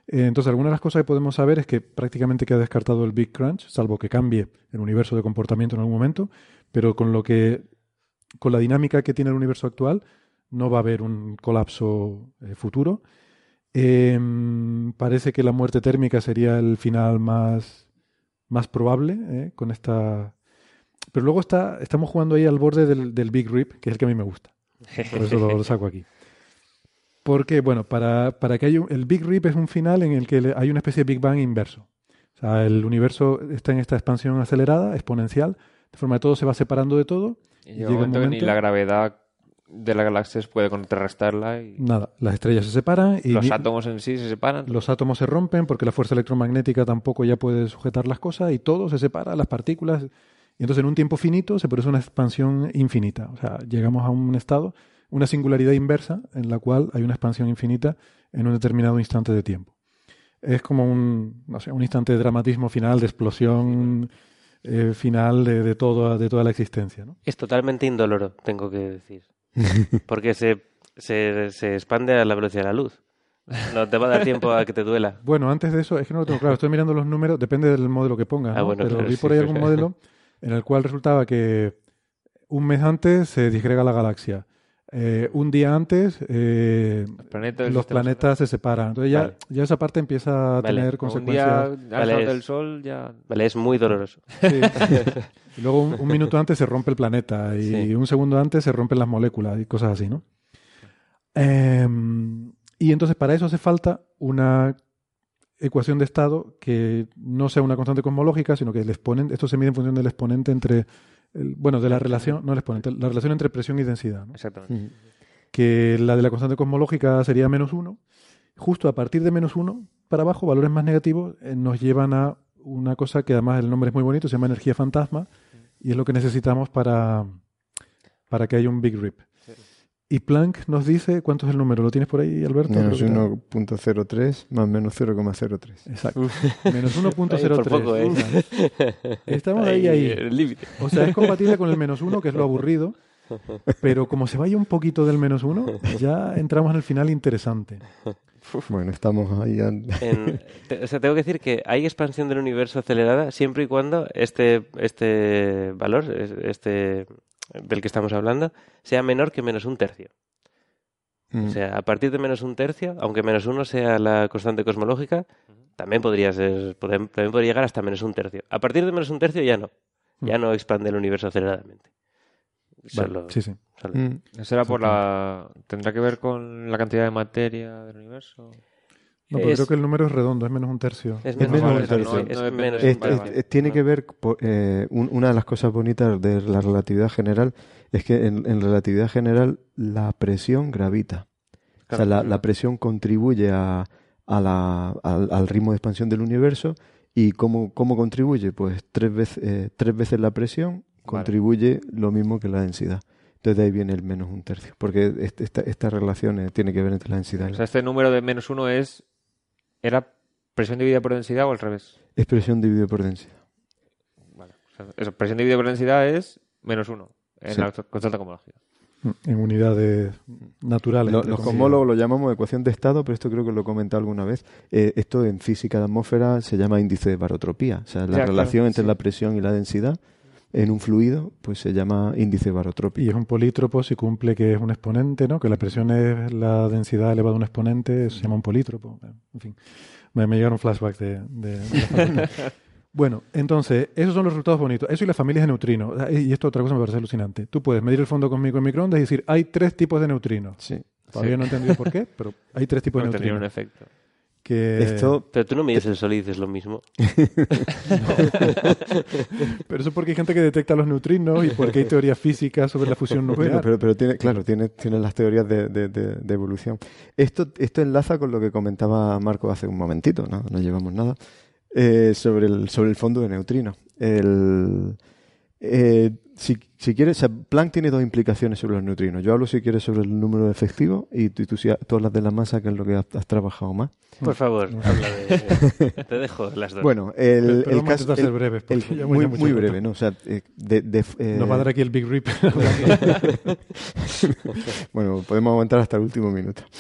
Eh, entonces, algunas de las cosas que podemos saber es que prácticamente queda descartado el Big Crunch, salvo que cambie el universo de comportamiento en algún momento, pero con lo que, con la dinámica que tiene el universo actual, no va a haber un colapso eh, futuro. Em, parece que la muerte térmica sería el final más, más probable eh, con esta. Pero luego está, estamos jugando ahí al borde del, del Big Rip, que es el que a mí me gusta. Por eso lo, lo saco aquí. Porque, bueno, para, para que haya un- el Big Rip es un final en el que hay una especie de Big Bang inverso. O sea, el universo está en esta expansión acelerada, exponencial, de forma que todo se va separando de todo. Y y llega un momento que ni la gravedad de la galaxia puede contrarrestarla y Nada, las estrellas se separan y los átomos en sí se separan. los átomos se rompen porque la fuerza electromagnética tampoco ya puede sujetar las cosas y todo se separa, las partículas. Y entonces en un tiempo finito se produce una expansión infinita. O sea, llegamos a un estado, una singularidad inversa en la cual hay una expansión infinita en un determinado instante de tiempo. Es como un, no sé, un instante de dramatismo final, de explosión eh, final de, de, todo, de toda la existencia. ¿no? Es totalmente indoloro, tengo que decir. Porque se, se, se expande a la velocidad de la luz. No te va a dar tiempo a que te duela. Bueno, antes de eso, es que no lo tengo claro. Estoy mirando los números, depende del modelo que pongas. Ah, ¿no? bueno, Pero claro, vi por ahí algún modelo en el cual resultaba que un mes antes se disgrega la galaxia. Eh, un día antes eh, Los planetas, los se separan. Entonces ya, Vale. ya esa parte empieza a Vale. tener Un consecuencias. día al Vale, sol es- del sol ya... Vale, es muy doloroso. Sí. y luego un, un minuto antes se rompe el planeta y Sí. un segundo antes se rompen las moléculas y cosas así, ¿no? Em, y entonces para eso hace falta una ecuación de estado que no sea una constante cosmológica, sino que el exponente, esto se mide en función del exponente entre, el- bueno, de la relación, no el exponente, la relación entre presión y densidad, ¿no? Exactamente. que la de la constante cosmológica sería menos uno. Justo a partir de menos uno para abajo, valores más negativos, eh, nos llevan a una cosa que además el nombre es muy bonito, se llama energía fantasma, y es lo que necesitamos para, para que haya un Big Rip. Y Planck nos dice, ¿cuánto es el número? ¿Lo tienes por ahí, Alberto? Menos Creo que está- 1.03 más menos 0,03. Exacto. Menos Ahí 1.03. por poco, ¿eh? Estamos ahí, ahí. El límite. O sea, es compatible con el menos uno, que es lo aburrido, pero como se vaya un poquito del menos uno, ya entramos en el final interesante. Bueno, estamos ahí. an- En- te- o sea, tengo que decir que hay expansión del universo acelerada siempre y cuando este, este valor, es- este del que estamos hablando, sea menor que menos un tercio. Mm. O sea, a partir de menos un tercio, aunque menos uno sea la constante cosmológica, también podría ser, también podría llegar hasta menos un tercio. A partir de menos un tercio ya no. Ya no expande el universo aceleradamente. Vale, sí, sí. solo- Mm. ¿Eso será por la... ¿Tendrá que ver con la cantidad de materia del universo? No, Es- creo que el número es redondo, es menos un tercio. Es menos menos, un tercio. No menos- vale, tiene que ver, eh, un- una de las cosas bonitas de la relatividad general es que en, en relatividad general la presión gravita. O sea, la, la presión contribuye a, a la- al, al ritmo de expansión del universo y ¿cómo, cómo contribuye? Pues tres veces, eh, tres veces la presión contribuye lo mismo que la densidad. Entonces de ahí viene el menos un tercio, porque este- esta, esta relación eh, tiene que ver entre la densidad y O sea, este número de menos uno es... ¿Era presión dividida por densidad o al revés? expresión dividida por densidad. Vale. O sea, eso, presión dividida por densidad es menos uno en Sí. la constante cosmológica. En unidades naturales. Lo- los cosmólogos lo llamamos ecuación de estado, pero esto creo que lo he comentado alguna vez. Eh, esto en física de atmósfera se llama índice de barotropía. O sea, la Ya, claro, relación entre sí. la presión y la densidad en un fluido, pues se llama índice barotrópico. Y es un polítropo si cumple que es un exponente, ¿no? Que la presión es la densidad elevada de un exponente, se llama un polítropo. En fin, me, me llegaron flashbacks de, de, de la facultad. Bueno, entonces, esos son los resultados bonitos. Eso y las familias de neutrinos. Ah, Y esto otra cosa me parece alucinante. Tú puedes medir el fondo cósmico en microondas y decir, hay tres tipos de neutrinos. Sí. Todavía Sí. no he entendido por qué, pero hay tres tipos de tenía un neutrinos. efecto. Que... Esto, Pero tú no mides el sol y dices lo mismo. Pero eso es porque hay gente que detecta los neutrinos y porque hay teoría física sobre la fusión nuclear. Bueno, pero, pero tiene, claro, tiene, tiene las teorías de, de- de- de evolución. Esto, esto enlaza con lo que comentaba Marco hace un momentito, ¿no? No llevamos nada. eh, sobre, el, sobre el fondo de neutrinos. El, eh, si, si quieres, Planck tiene dos implicaciones sobre los neutrinos. Yo hablo, si quieres, sobre el número efectivo y tú, tú, si- tú hablas de la masa, que es lo que has, has trabajado más. Por favor, habla de... Te dejo las dos. Bueno, el, Pero- pero el caso. el- breves, el- muy, muy breve, ¿no? O sea, eh, de, de- eh, Nos va a dar aquí el Big Rip. bueno, podemos aguantar hasta el último minuto.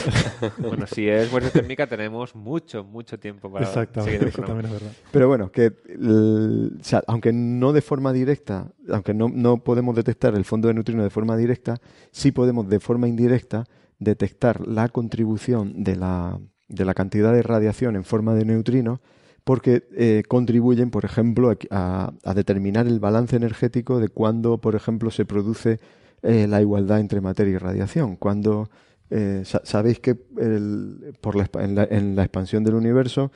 Bueno, si es muerte térmica, tenemos mucho, mucho tiempo para Exactamente, seguir el eso también es verdad. Pero bueno, que el- o sea, aunque no de forma directa, aunque no, no podemos detectar el fondo de neutrinos de forma directa, sí podemos de forma indirecta detectar la contribución de la, de la cantidad de radiación en forma de neutrinos porque eh, contribuyen, por ejemplo, a, a- determinar el balance energético de cuando, por ejemplo, se produce eh, la igualdad entre materia y radiación. Cuando eh, sa- sabéis que el- por la, en, la, en la expansión del universo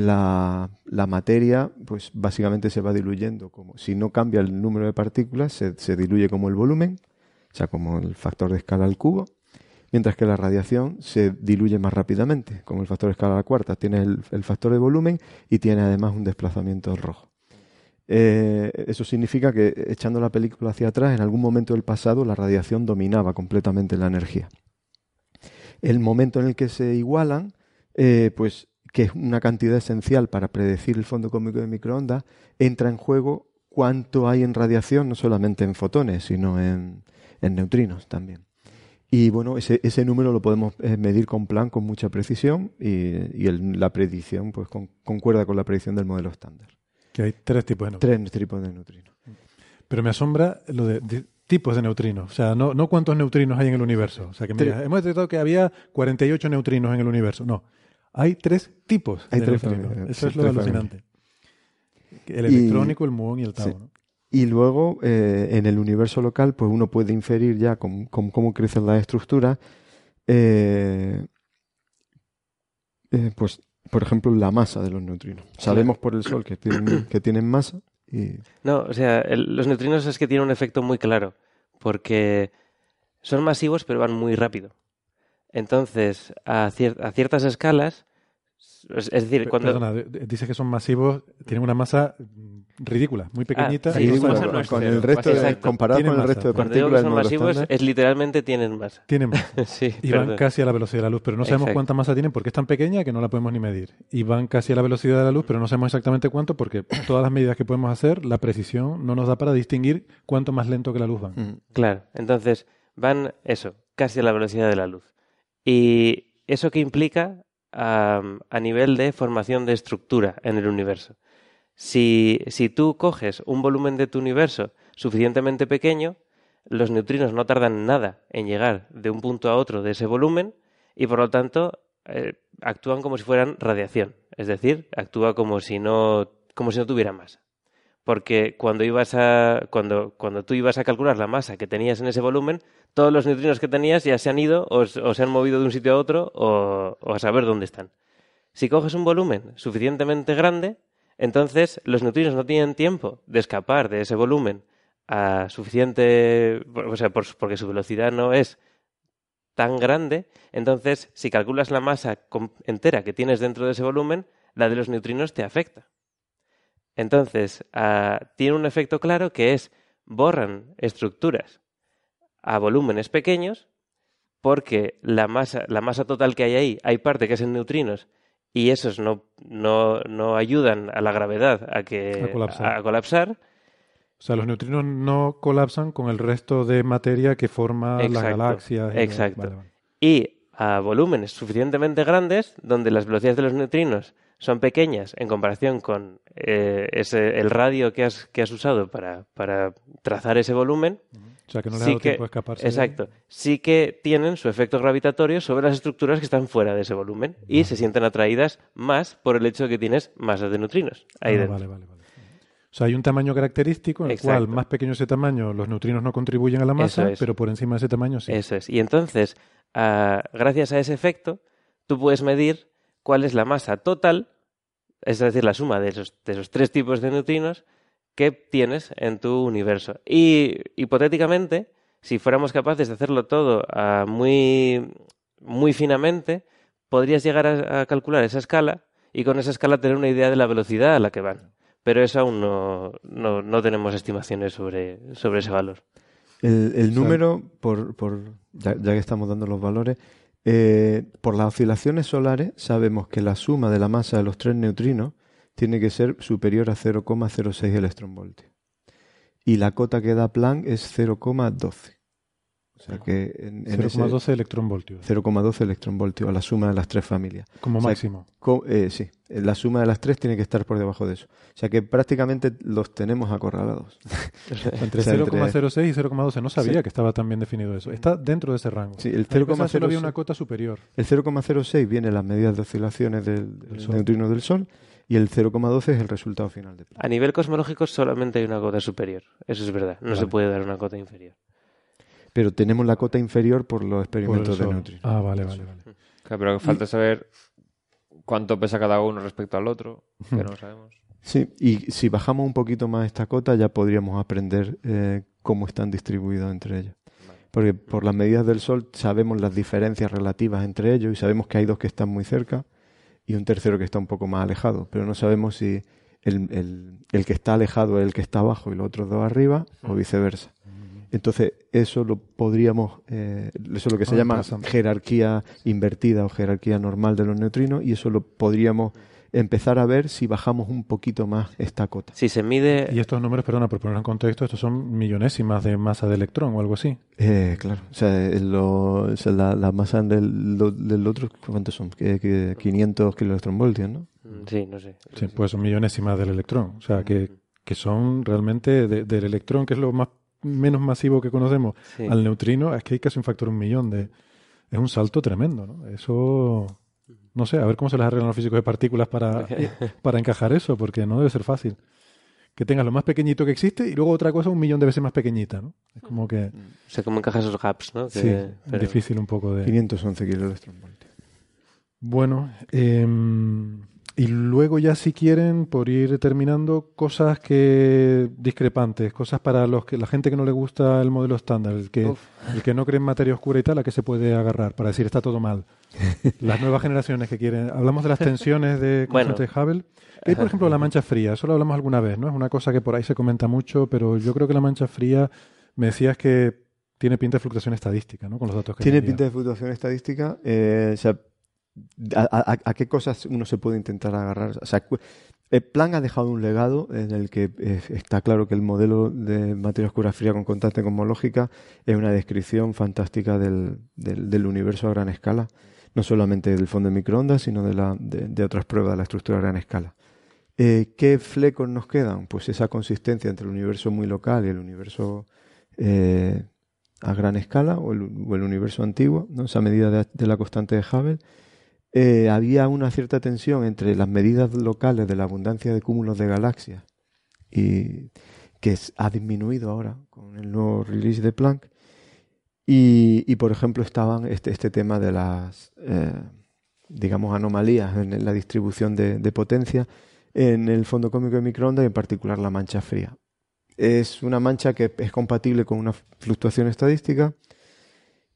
la, la materia, pues básicamente se va diluyendo. Como si no cambia el número de partículas, se, se diluye como el volumen, o sea, como el factor de escala al cubo, mientras que la radiación se diluye más rápidamente, como el factor de escala a la cuarta. Tiene el, factor de volumen y tiene además un desplazamiento rojo. Eh, eso significa que echando la película hacia atrás, en algún momento del pasado la radiación dominaba completamente la energía. El momento en el que se igualan, eh, pues que es una cantidad esencial para predecir el fondo cósmico de microondas, entra en juego cuánto hay en radiación, no solamente en fotones, sino en, en neutrinos también. Y bueno, ese, ese número lo podemos eh, medir con plan con mucha precisión y, y el- la predicción pues con- concuerda con la predicción del modelo estándar. Que hay tres tipos de neutrinos. Tres tipos de neutrinos. Pero me asombra lo de, de tipos de neutrinos. O sea, no, no cuántos neutrinos hay en el universo. O sea, que me digas, hemos detectado que había 48 neutrinos en el universo. No. Hay tres tipos Hay de tres neutrinos. familias, Eso sí, es lo alucinante. El Y- electrónico, el muón y el tau. Sí. ¿no? Y luego, eh, en el universo local, pues uno puede inferir ya con, con cómo crecen las estructuras, eh, eh, pues, por ejemplo, la masa de los neutrinos. Sabemos por el Sol que tienen, que tienen masa y No, o sea, el- los neutrinos es que tienen un efecto muy claro, porque son masivos pero van muy rápido. Entonces, a, cier- a ciertas escalas, es, es decir, cuando... Perdona, de- dices que son masivos, tienen una masa mm, ridícula, muy pequeñita. Ah, sí, con, el resto de, comparado con el masa. resto de Cuando digo que son masivos, estándar, es literalmente tienen masa. Tienen masa. Sí, Y van perdón. casi a la velocidad de la luz, pero no sabemos Exacto. cuánta masa tienen porque es tan pequeña que no la podemos ni medir. Y van casi a la velocidad de la luz, pero no sabemos exactamente cuánto porque todas las medidas que podemos hacer, la precisión no nos da para distinguir cuánto más lento que la luz van. Mm. Claro, entonces van eso, casi a la velocidad de la luz. ¿Y eso qué implica a nivel de formación de estructura en el universo? Si, si tú coges un volumen de tu universo suficientemente pequeño, los neutrinos no tardan nada en llegar de un punto a otro de ese volumen y por lo tanto eh, actúan como si fueran radiación. Es decir, actúa como si no, como si no tuviera masa. Porque cuando ibas a, cuando, cuando tú ibas a calcular la masa que tenías en ese volumen, todos los neutrinos que tenías ya se han ido o, se han movido de un sitio a otro o, o a saber dónde están. Si coges un volumen suficientemente grande, entonces los neutrinos no tienen tiempo de escapar de ese volumen a suficiente, o sea, por- porque su velocidad no es tan grande, entonces si calculas la masa entera que tienes dentro de ese volumen, la de los neutrinos te afecta. Entonces, ah, tiene un efecto claro que es borran estructuras a volúmenes pequeños porque la masa, la masa total que hay ahí, hay parte que es en neutrinos y esos no, no, no ayudan a la gravedad a, que, A colapsar. a colapsar. O sea, los neutrinos no colapsan con el resto de materia que forma las Exacto, galaxias. y los- exacto. vale, vale. y a volúmenes suficientemente grandes, donde las velocidades de los neutrinos son pequeñas en comparación con eh, ese, el radio que has, que has usado para, para trazar ese volumen. O sea, que no le ha sí dado que- tiempo a escaparse. Exacto. Sí que tienen su efecto gravitatorio sobre las estructuras que están fuera de ese volumen y se sienten atraídas más por el hecho de que tienes masas de neutrinos ahí Ah, dentro. vale, vale, vale. O sea, hay un tamaño característico en el Exacto. cual, más pequeño ese tamaño, los neutrinos no contribuyen a la masa, es. pero por encima de ese tamaño sí. Eso es. Y entonces, ah, gracias a ese efecto, tú puedes medir cuál es la masa total, es decir, la suma de esos, de esos tres tipos de neutrinos que tienes en tu universo. Y hipotéticamente, si fuéramos capaces de hacerlo todo ah, muy, muy finamente, podrías llegar a, a calcular esa escala y con esa escala tener una idea de la velocidad a la que van. Pero eso aún no, no, no tenemos estimaciones sobre, sobre ese valor. El, el sea- número, por, por ya, ya que estamos dando los valores, eh, por las oscilaciones solares sabemos que la suma de la masa de los tres neutrinos tiene que ser superior a 0,06 electronvoltios. Y la cota que da Planck es 0,12. O sea que en, en ese 0,12 electronvoltios, 0,12 electronvoltios a la suma de las tres familias. como o sea, máximo. Co- eh, sí, la suma de las tres tiene que estar por debajo de eso. O sea que prácticamente los tenemos acorralados. Entre O sea, entre- 0,06 y 0,12 no sabía Sí. que estaba tan bien definido eso. Está dentro de ese rango. Sí, el A mí me pensaba que solo había 0,06 una cota superior. El 0,06 viene las medidas de oscilaciones del, del Sol. neutrino del Sol y el 0,12 es el resultado final de. A nivel cosmológico solamente hay una cota superior. Eso es verdad. No se puede dar una cota inferior. Pero tenemos la cota inferior por los Por experimentos de Sol. neutrinos. Ah, vale, vale, vale. Claro, pero falta saber cuánto pesa cada uno respecto al otro, que no lo sabemos. Sí, y si bajamos un poquito más esta cota ya podríamos aprender eh, cómo están distribuidos entre ellos. Porque por las medidas del Sol sabemos las diferencias relativas entre ellos y sabemos que hay dos que están muy cerca y un tercero que está un poco más alejado, pero no sabemos si el, el- el que está alejado es el que está abajo y los otros dos arriba o viceversa. Entonces, eso lo podríamos, eh, eso es lo que se Ah, llama jerarquía invertida o jerarquía normal de los neutrinos, y eso lo podríamos empezar a ver si bajamos un poquito más esta cota. Si se mide... Y estos números, perdona, por ponerlo en contexto, estos son millonésimas de masa de electrón o algo así. Eh, claro, o sea, lo- o sea, la, la masa del, lo- del otro, ¿cuántos son? Que, que 500 kiloelectronvoltios, ¿no? Mm, Sí, no sé. Sí, pues son millonésimas del electrón. O sea, que, que son realmente de- del electrón, que es lo más menos masivo que conocemos, Sí. al neutrino, es que hay casi un factor un millón de... Es un salto tremendo, ¿no? Eso... No sé, a ver cómo se les arreglan los físicos de partículas para, para encajar eso, porque no debe ser fácil. Que tengas lo más pequeñito que existe y luego otra cosa un millón de veces más pequeñita, ¿no? Es como que... O sea, cómo encajas esos gaps, ¿no? Que- Sí, pero- difícil un poco de... 511 kiloelectronvoltios. Bueno, em, y luego ya si quieren, por ir terminando, cosas que discrepantes, cosas para los que la gente que no le gusta el modelo estándar, el que, el que no cree en materia oscura y tal, a que se puede agarrar para decir está todo mal. Las nuevas generaciones que quieren. Hablamos de las tensiones de Bueno. constante de Hubble. Hay, por ejemplo, la mancha fría. Eso lo hablamos alguna vez, ¿no? Es una cosa que por ahí se comenta mucho, pero yo creo que la mancha fría, me decías que tiene pinta de fluctuación estadística, ¿no? Con los datos que Tiene pinta de fluctuación estadística. eh, o sea, a, qué cosas uno se puede intentar agarrar? Eh, Planck ha dejado un legado en el que eh, está claro que el modelo de materia oscura fría con constante cosmológica es una descripción fantástica del, del- universo a gran escala. No solamente del fondo de microondas, sino de, otras pruebas de la estructura a gran escala. Eh, ¿Qué flecos nos quedan? Pues esa consistencia entre el universo muy local y el universo eh, a gran escala o el, o el universo antiguo, ¿no? esa medida de, de la constante de Hubble. Eh, había una cierta tensión entre las medidas locales de la abundancia de cúmulos de galaxias y que ha disminuido ahora con el nuevo release de Planck. Y, por ejemplo, estaban este, este tema de las, eh, digamos, anomalías en la distribución de, de potencia en el fondo cósmico de microondas y en particular la mancha fría. Es una mancha que es compatible con una fluctuación estadística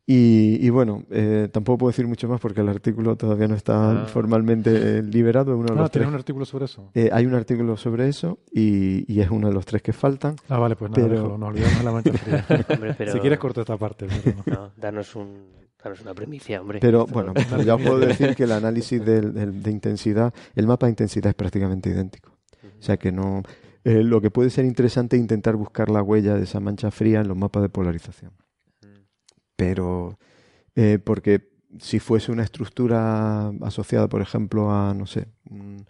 y, y bueno, eh, tampoco puedo decir mucho más porque el artículo todavía no está Ah. formalmente eh, liberado. uno de Ah, los ¿tienes tres- un artículo sobre eso? eh, hay un artículo sobre eso y, y es uno de los tres que faltan. Ah, vale, pues nada, Pero- déjalo, nos olvidamos de la mancha fría. Hombre, pero- Si quieres corta esta parte. pero no. No, danos, un, danos una premicia, hombre. Pero Esto- bueno, ya os puedo decir que el análisis del- del- de intensidad, el mapa de intensidad es prácticamente idéntico. O sea que no. eh, lo que puede ser interesante es intentar buscar la huella de esa mancha fría en los mapas de polarización. Pero. eh, porque si fuese una estructura asociada, por ejemplo, a, no sé, un,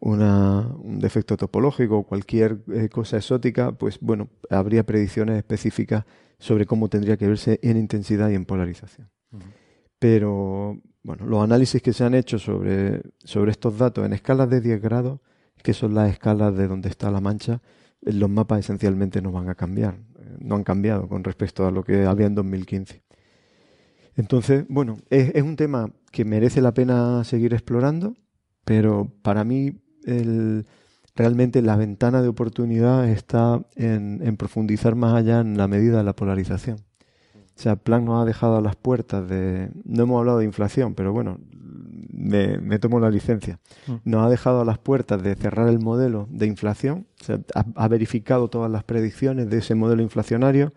una, un defecto topológico o cualquier eh, cosa exótica, pues bueno, habría predicciones específicas sobre cómo tendría que verse en intensidad y en polarización. Pero bueno, los análisis que se han hecho sobre, sobre estos datos en escalas de 10 grados, que son las escalas de donde está la mancha, los mapas esencialmente no van a cambiar, no han cambiado con respecto a lo que había en 2015. Entonces, bueno, es, un tema que merece la pena seguir explorando, pero para mí realmente la ventana de oportunidad está en, en, profundizar más allá en la medida de la polarización. O sea, Planck nos ha dejado a las puertas de... No hemos hablado de inflación, pero bueno, me, me tomo la licencia. Mm. Nos ha dejado a las puertas de cerrar el modelo de inflación. O sea, ha, ha verificado todas las predicciones de ese modelo inflacionario,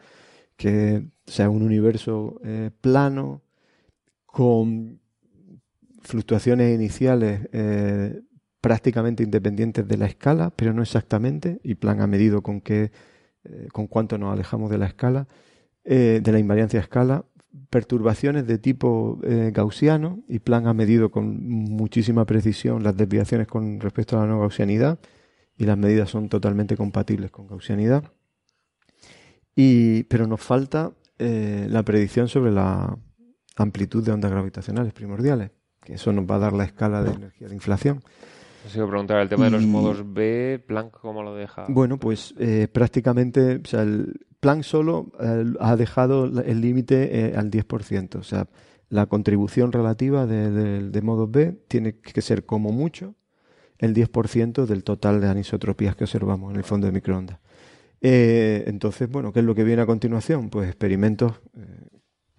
que sea un universo eh, plano, con fluctuaciones iniciales eh, prácticamente independientes de la escala, pero no exactamente, y Plan ha medido con qué, eh, con cuánto nos alejamos de la escala, eh, de la invariancia escala, perturbaciones de tipo eh, gaussiano, y Plan ha medido con muchísima precisión las desviaciones con respecto a la no gaussianidad, y las medidas son totalmente compatibles con gaussianidad. Y, pero nos falta eh, la predicción sobre la amplitud de ondas gravitacionales primordiales, que eso nos va a dar la escala de energía de inflación. Os iba a preguntar, el tema de los modos B, Planck, ¿cómo lo deja? Bueno, pues eh, prácticamente, o sea, el Planck solo eh, ha dejado el límite eh, al 10%. O sea, la contribución relativa de, modos B tiene que ser como mucho el 10% del total de anisotropías que observamos en el fondo de microondas. Eh, entonces, bueno, ¿qué es lo que viene a continuación? Pues experimentos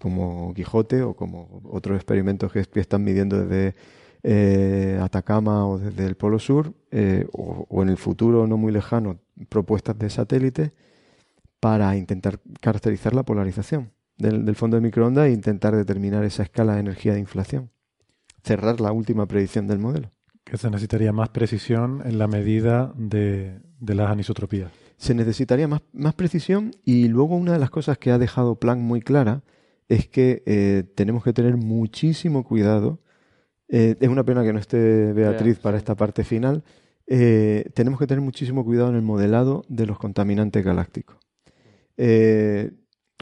como Quijote o como otros experimentos que, están midiendo desde eh, Atacama o desde el Polo Sur, eh, o, o, en el futuro no muy lejano, propuestas de satélite para intentar caracterizar la polarización del, del fondo de microondas e intentar determinar esa escala de energía de inflación. Cerrar la última predicción del modelo. Que se necesitaría más precisión en la medida de, de las anisotropías. Se necesitaría más, más, precisión y luego una de las cosas que ha dejado Planck muy clara es que eh, tenemos que tener muchísimo cuidado eh, es una pena que no esté Beatriz para esta parte final. Eh, tenemos que tener muchísimo cuidado en el modelado de los contaminantes galácticos. Eh,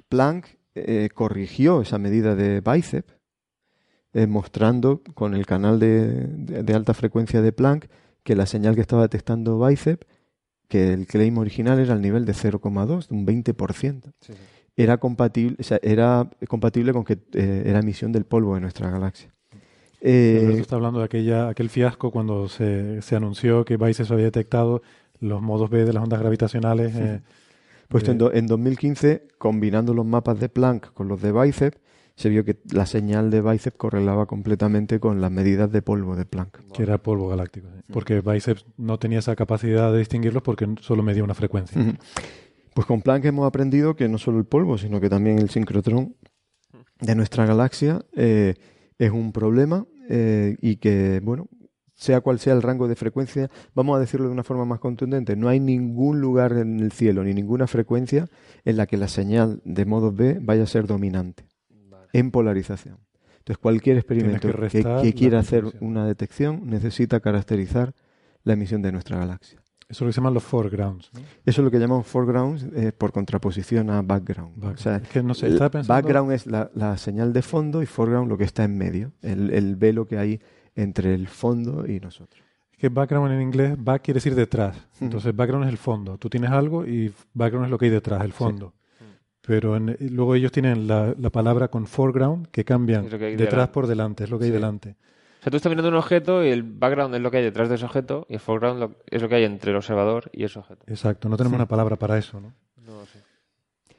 Planck eh, corrigió esa medida de Bicep, eh, mostrando con el canal de, de, de, alta frecuencia de Planck que la señal que estaba detectando Bicep, que el claim original era al nivel de 0,2, un 20%. Sí, sí. Era, compatible, o sea, era compatible con que eh, era emisión del polvo de nuestra galaxia. Eh, está hablando de aquella, aquel fiasco cuando se, se anunció que Bicep había detectado los modos B de las ondas gravitacionales. Sí. Eh, pues eh, en, do, en, 2015, combinando los mapas de Planck con los de Bicep, se vio que la señal de Bicep correlaba completamente con las medidas de polvo de Planck. Que era polvo galáctico, ¿sí? porque Bicep no tenía esa capacidad de distinguirlos porque solo medía una frecuencia. Pues con Planck hemos aprendido que no solo el polvo, sino que también el sincrotrón de nuestra galaxia eh, es un problema eh, y que, bueno, sea cual sea el rango de frecuencia, vamos a decirlo de una forma más contundente, no hay ningún lugar en el cielo ni ninguna frecuencia en la que la señal de modo B vaya a ser dominante vale. en polarización. Entonces, cualquier experimento que, que, que quiera hacer una detección necesita caracterizar la emisión de nuestra galaxia. Eso es lo que se llaman los foregrounds. ¿no? Eso es lo que llamamos foregrounds eh, por contraposición a background. background. O sea, es que no sé, estaba pensando... background es la, la, señal de fondo y foreground lo que está en medio, el, el, velo que hay entre el fondo y nosotros. Es que background en inglés, back quiere decir detrás. Entonces, background es el fondo. Tú tienes algo y background es lo que hay detrás, el fondo. Sí. Pero en, luego ellos tienen la, la, palabra con foreground que cambian que detrás delante. por delante, es lo que hay delante. O sea, tú estás mirando un objeto y el background es lo que hay detrás de ese objeto y el foreground lo, es lo que hay entre el observador y ese objeto. Exacto, no tenemos sí. una palabra para eso, ¿no? No, sí.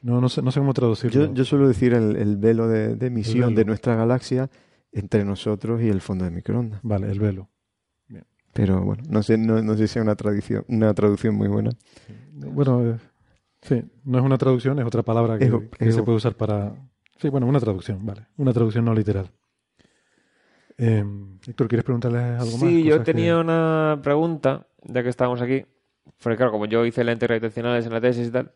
No, no sé, no sé cómo traducirlo. Yo, yo suelo decir el, el velo de, de emisión de nuestra galaxia entre nosotros y el fondo de microondas. Vale, el velo. Bien. Pero bueno, no sé, no, no sé si es una, tradición, una traducción muy buena. Bueno, eh, sí, no es una traducción, es otra palabra que, ego, que ego. se puede usar para... Sí, bueno, una traducción, vale. Una traducción no literal. Eh, Héctor, ¿quieres preguntarle algo sí, más? Sí, yo tenía que... una pregunta, ya que estábamos aquí. Porque claro, como yo hice lentes gravitacionales en la tesis y tal,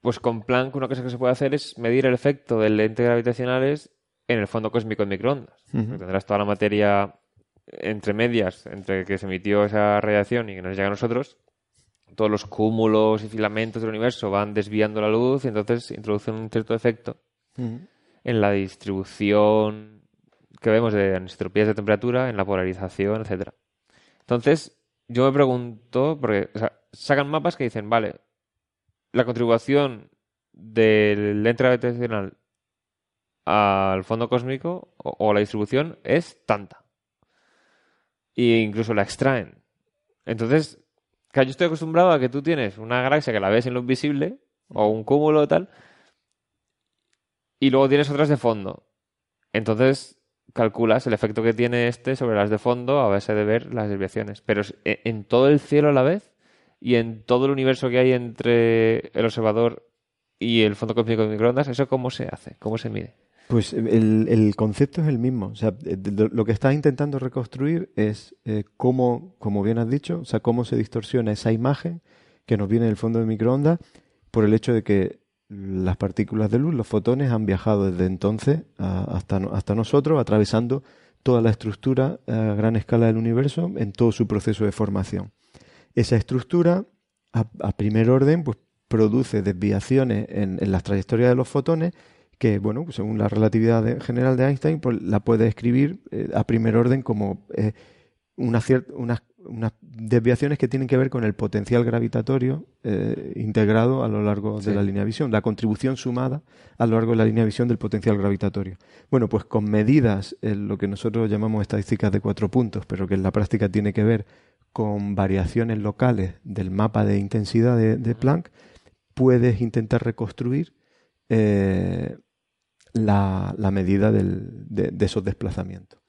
pues con Planck una cosa que se puede hacer es medir el efecto de lentes gravitacionales en el fondo cósmico de microondas. Tendrás toda la materia entre medias, entre que se emitió esa radiación y que nos llega a nosotros. Todos los cúmulos y filamentos del universo van desviando la luz y entonces introducen un cierto efecto en la distribución que vemos de anisotropías de temperatura, en la polarización, etcétera. Entonces, yo me pregunto, porque o sea, sacan mapas que dicen, vale, la contribución del lente gravitacional al fondo cósmico o, la distribución es tanta. E incluso la extraen. Entonces, claro, yo estoy acostumbrado a que tú tienes una galaxia que la ves en lo invisible, o un cúmulo o tal, y luego tienes otras de fondo. Entonces, calculas el efecto que tiene este sobre las de fondo a base de ver las desviaciones. Pero es- e- en todo el cielo a la vez y en todo el universo que hay entre el observador y el fondo cósmico de microondas, ¿eso cómo se hace? ¿Cómo se mide? Pues el, el concepto es el mismo. O sea, eh, lo que estás intentando reconstruir es eh, cómo, como bien has dicho, o sea, cómo se distorsiona esa imagen que nos viene del fondo de microondas por el hecho de que las partículas de luz, los fotones, han viajado desde entonces a- hasta, hasta nosotros, atravesando toda la estructura a gran escala del universo en todo su proceso de formación. Esa estructura, a, a primer orden, pues produce desviaciones en, en las trayectorias de los fotones que, bueno, según la relatividad de- general de Einstein, pues la puede escribir eh, a primer orden como eh, una unas, unas desviaciones que tienen que ver con el potencial gravitatorio eh, integrado a lo largo Sí. de la línea de visión, la contribución sumada a lo largo de la línea de visión del potencial gravitatorio. Bueno, pues con medidas, lo que nosotros llamamos estadísticas de cuatro puntos, pero que en la práctica tiene que ver con variaciones locales del mapa de intensidad de, de Planck, puedes intentar reconstruir eh, la, la medida del- de, de esos desplazamientos.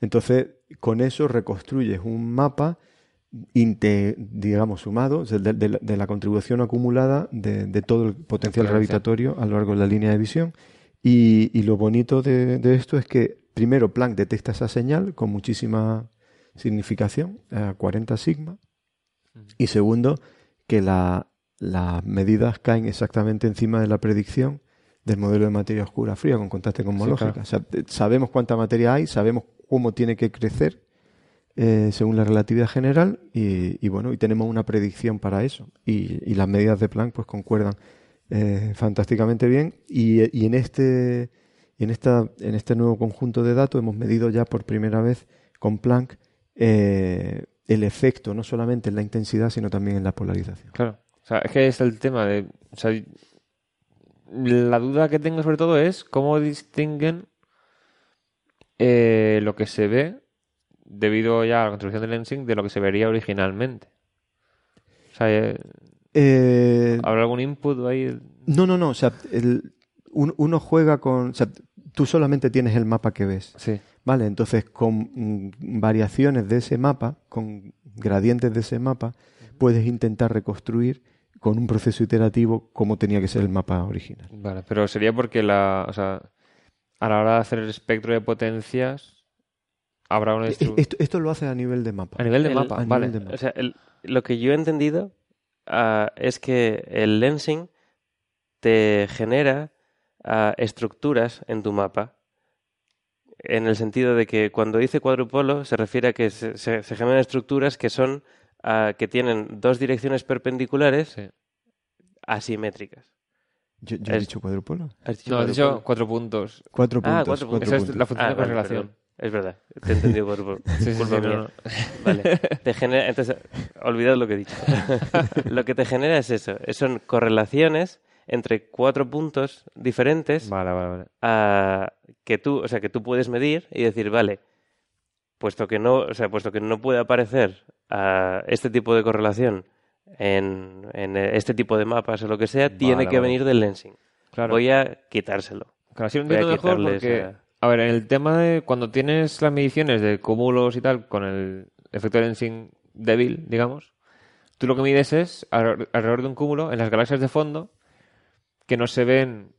Entonces, con eso reconstruyes un mapa, digamos, sumado, de, de la- de la contribución acumulada de, todo el potencial gravitatorio a lo largo de la línea de visión. Y, y lo bonito de, de esto es que, primero, Planck detecta esa señal con muchísima significación, a 40 sigma, y segundo, que la- las medidas caen exactamente encima de la predicción del modelo de materia oscura fría con contraste cosmológica. claro. O sea, sabemos cuánta materia hay, sabemos cómo tiene que crecer eh, según la relatividad general y, y bueno, y tenemos una predicción para eso. Y, y las medidas de Planck pues concuerdan eh, fantásticamente bien y, y en este y en esta en este nuevo conjunto de datos hemos medido ya por primera vez con Planck eh, el efecto no solamente en la intensidad sino también en la polarización. Claro. O sea, es que es el tema de. O sea, la duda que tengo sobre todo es cómo distinguen eh, lo que se ve debido ya a la contribución del lensing de lo que se vería originalmente. O sea, eh, Eh, ¿habrá algún input ahí? no, no, no. O sea, el- un- uno juega con. O sea, tú solamente tienes el mapa que ves. Sí. Vale, entonces con mm, variaciones de ese mapa, con gradientes de ese mapa, puedes intentar reconstruir con un proceso iterativo cómo tenía que ser el mapa original. Vale, pero sería porque la. O sea, a la hora de hacer el espectro de potencias, habrá una E- Esto, esto lo hace a nivel de mapa. A nivel de El- mapa, a nivel vale. de mapa. O sea, el- lo que yo he entendido ah, es que el lensing te genera ah, estructuras en tu mapa. En el sentido de que cuando dice cuadrupolo se refiere a que se, se- se generan estructuras que son ah, que tienen dos direcciones perpendiculares Sí. asimétricas. Yo, yo he dicho cuadrupolo. ¿Has dicho No, has dicho cuatro puntos. Cuatro Ah, puntos. cuatro puntos. cuatro Esa es la función Ah, de vale, correlación. perdón. Es verdad, te he entendido por, Sí, sí, culpa sí, no. Vale, te genera, entonces, olvidad lo que he dicho. lo que te genera es eso, son correlaciones entre cuatro puntos diferentes Vale, vale, vale. a- que tú, o sea, que tú puedes medir y decir, vale, puesto que no, o sea, puesto que no puede aparecer a este tipo de correlación en, en este tipo de mapas o lo que sea, tiene que vale. venir del lensing. Claro. Voy a quitárselo. Claro, lo entiendo mejor porque, a- a ver, en el tema de cuando tienes las mediciones de cúmulos y tal, con el efecto de lensing débil, digamos, tú lo que mides es alrededor de un cúmulo en las galaxias de fondo que no se ven,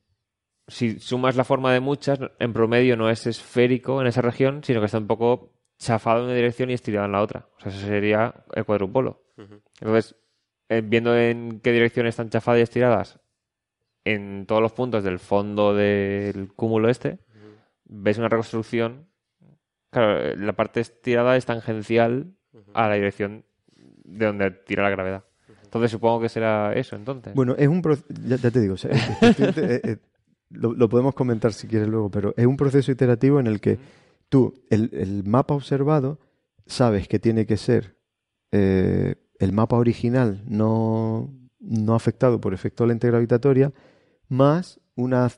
si sumas la forma de muchas, en promedio no es esférico en esa región, sino que está un poco chafado en una dirección y estirado en la otra. O sea, ese sería el cuadrupolo. Entonces, eh, viendo en qué dirección están chafadas y estiradas en todos los puntos del fondo del cúmulo este, ves una reconstrucción, claro, la parte estirada es tangencial a la dirección de donde tira la gravedad. Entonces supongo que será eso, entonces. Bueno, es un proceso, ya, ya, te digo, o sea, lo, lo, podemos comentar si quieres luego, pero es un proceso iterativo en el que tú, el, el mapa observado, sabes que tiene que ser eh, el mapa original no, no afectado por efecto de lente gravitatoria, más una,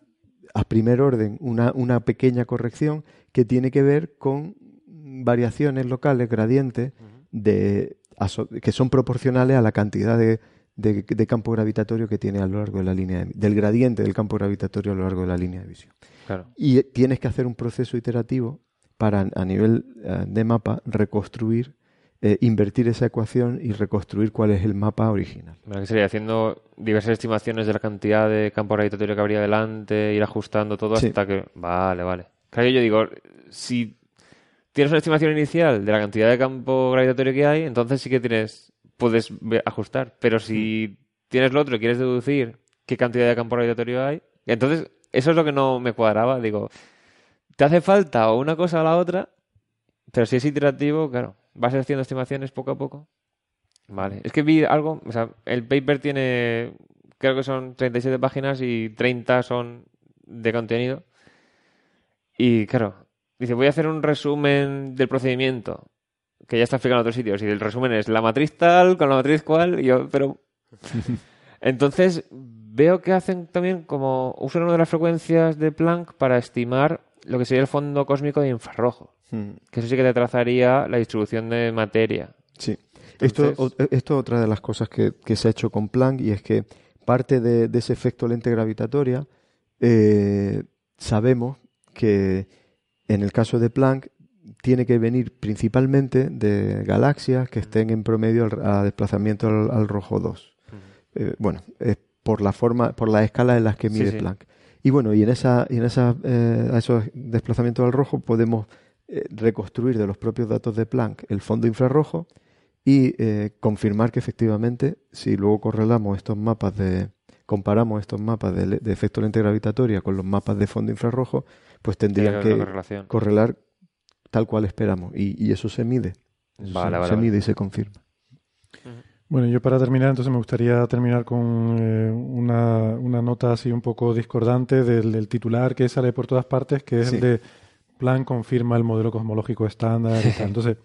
a primer orden, una, una pequeña corrección que tiene que ver con variaciones locales, gradientes, de, que son proporcionales a la cantidad de, de, de, campo gravitatorio que tiene a lo largo de la línea de, del gradiente del campo gravitatorio a lo largo de la línea de visión. Claro. Y tienes que hacer un proceso iterativo para a nivel uh, de mapa reconstruir eh, invertir esa ecuación y reconstruir cuál es el mapa original. Que sería haciendo diversas estimaciones de la cantidad de campo gravitatorio que habría delante, ir ajustando todo Sí. hasta que... Vale, vale. Claro, yo digo, si tienes una estimación inicial de la cantidad de campo gravitatorio que hay, entonces sí que tienes puedes ajustar. Pero si tienes lo otro y quieres deducir qué cantidad de campo gravitatorio hay, entonces eso es lo que no me cuadraba. Digo, te hace falta o una cosa o la otra, pero si es iterativo, claro, vas haciendo estimaciones poco a poco. Vale, es que vi algo, o sea, el paper tiene, creo que son 37 páginas y 30 son de contenido. Y claro, dice, voy a hacer un resumen del procedimiento, que ya está explicado en otros sitios, y el resumen es la matriz tal con la matriz cual, y yo, pero... Entonces, veo que hacen también como, usan una de las frecuencias de Planck para estimar lo que sería el fondo cósmico de infrarrojo. Mm. Que eso sí que te trazaría la distribución de materia. Sí. Entonces- Esto, es otra de las cosas que, que se ha hecho con Planck y es que parte de, de ese efecto lente gravitatoria eh, sabemos que en el caso de Planck tiene que venir principalmente de galaxias que estén en promedio al- a desplazamiento al, al rojo 2. Eh, bueno, es por la forma, por la escala en las que Sí, mide sí. Planck. Y bueno, y en esa, y en esa, eh, esos desplazamientos al rojo podemos eh, reconstruir de los propios datos de Planck el fondo infrarrojo y eh, confirmar que efectivamente, si luego correlamos estos mapas de, comparamos estos mapas de, de efecto lente gravitatoria con los mapas de fondo infrarrojo, pues tendrían que correlación. correlar tal cual esperamos. Y, y eso se mide. Eso Vale, se, vale, se vale. mide y se confirma. Bueno, yo para terminar, entonces me gustaría terminar con eh, una, una nota así un poco discordante del, del titular que sale por todas partes, que es Sí. el de Plan confirma el modelo cosmológico estándar y tal. Entonces,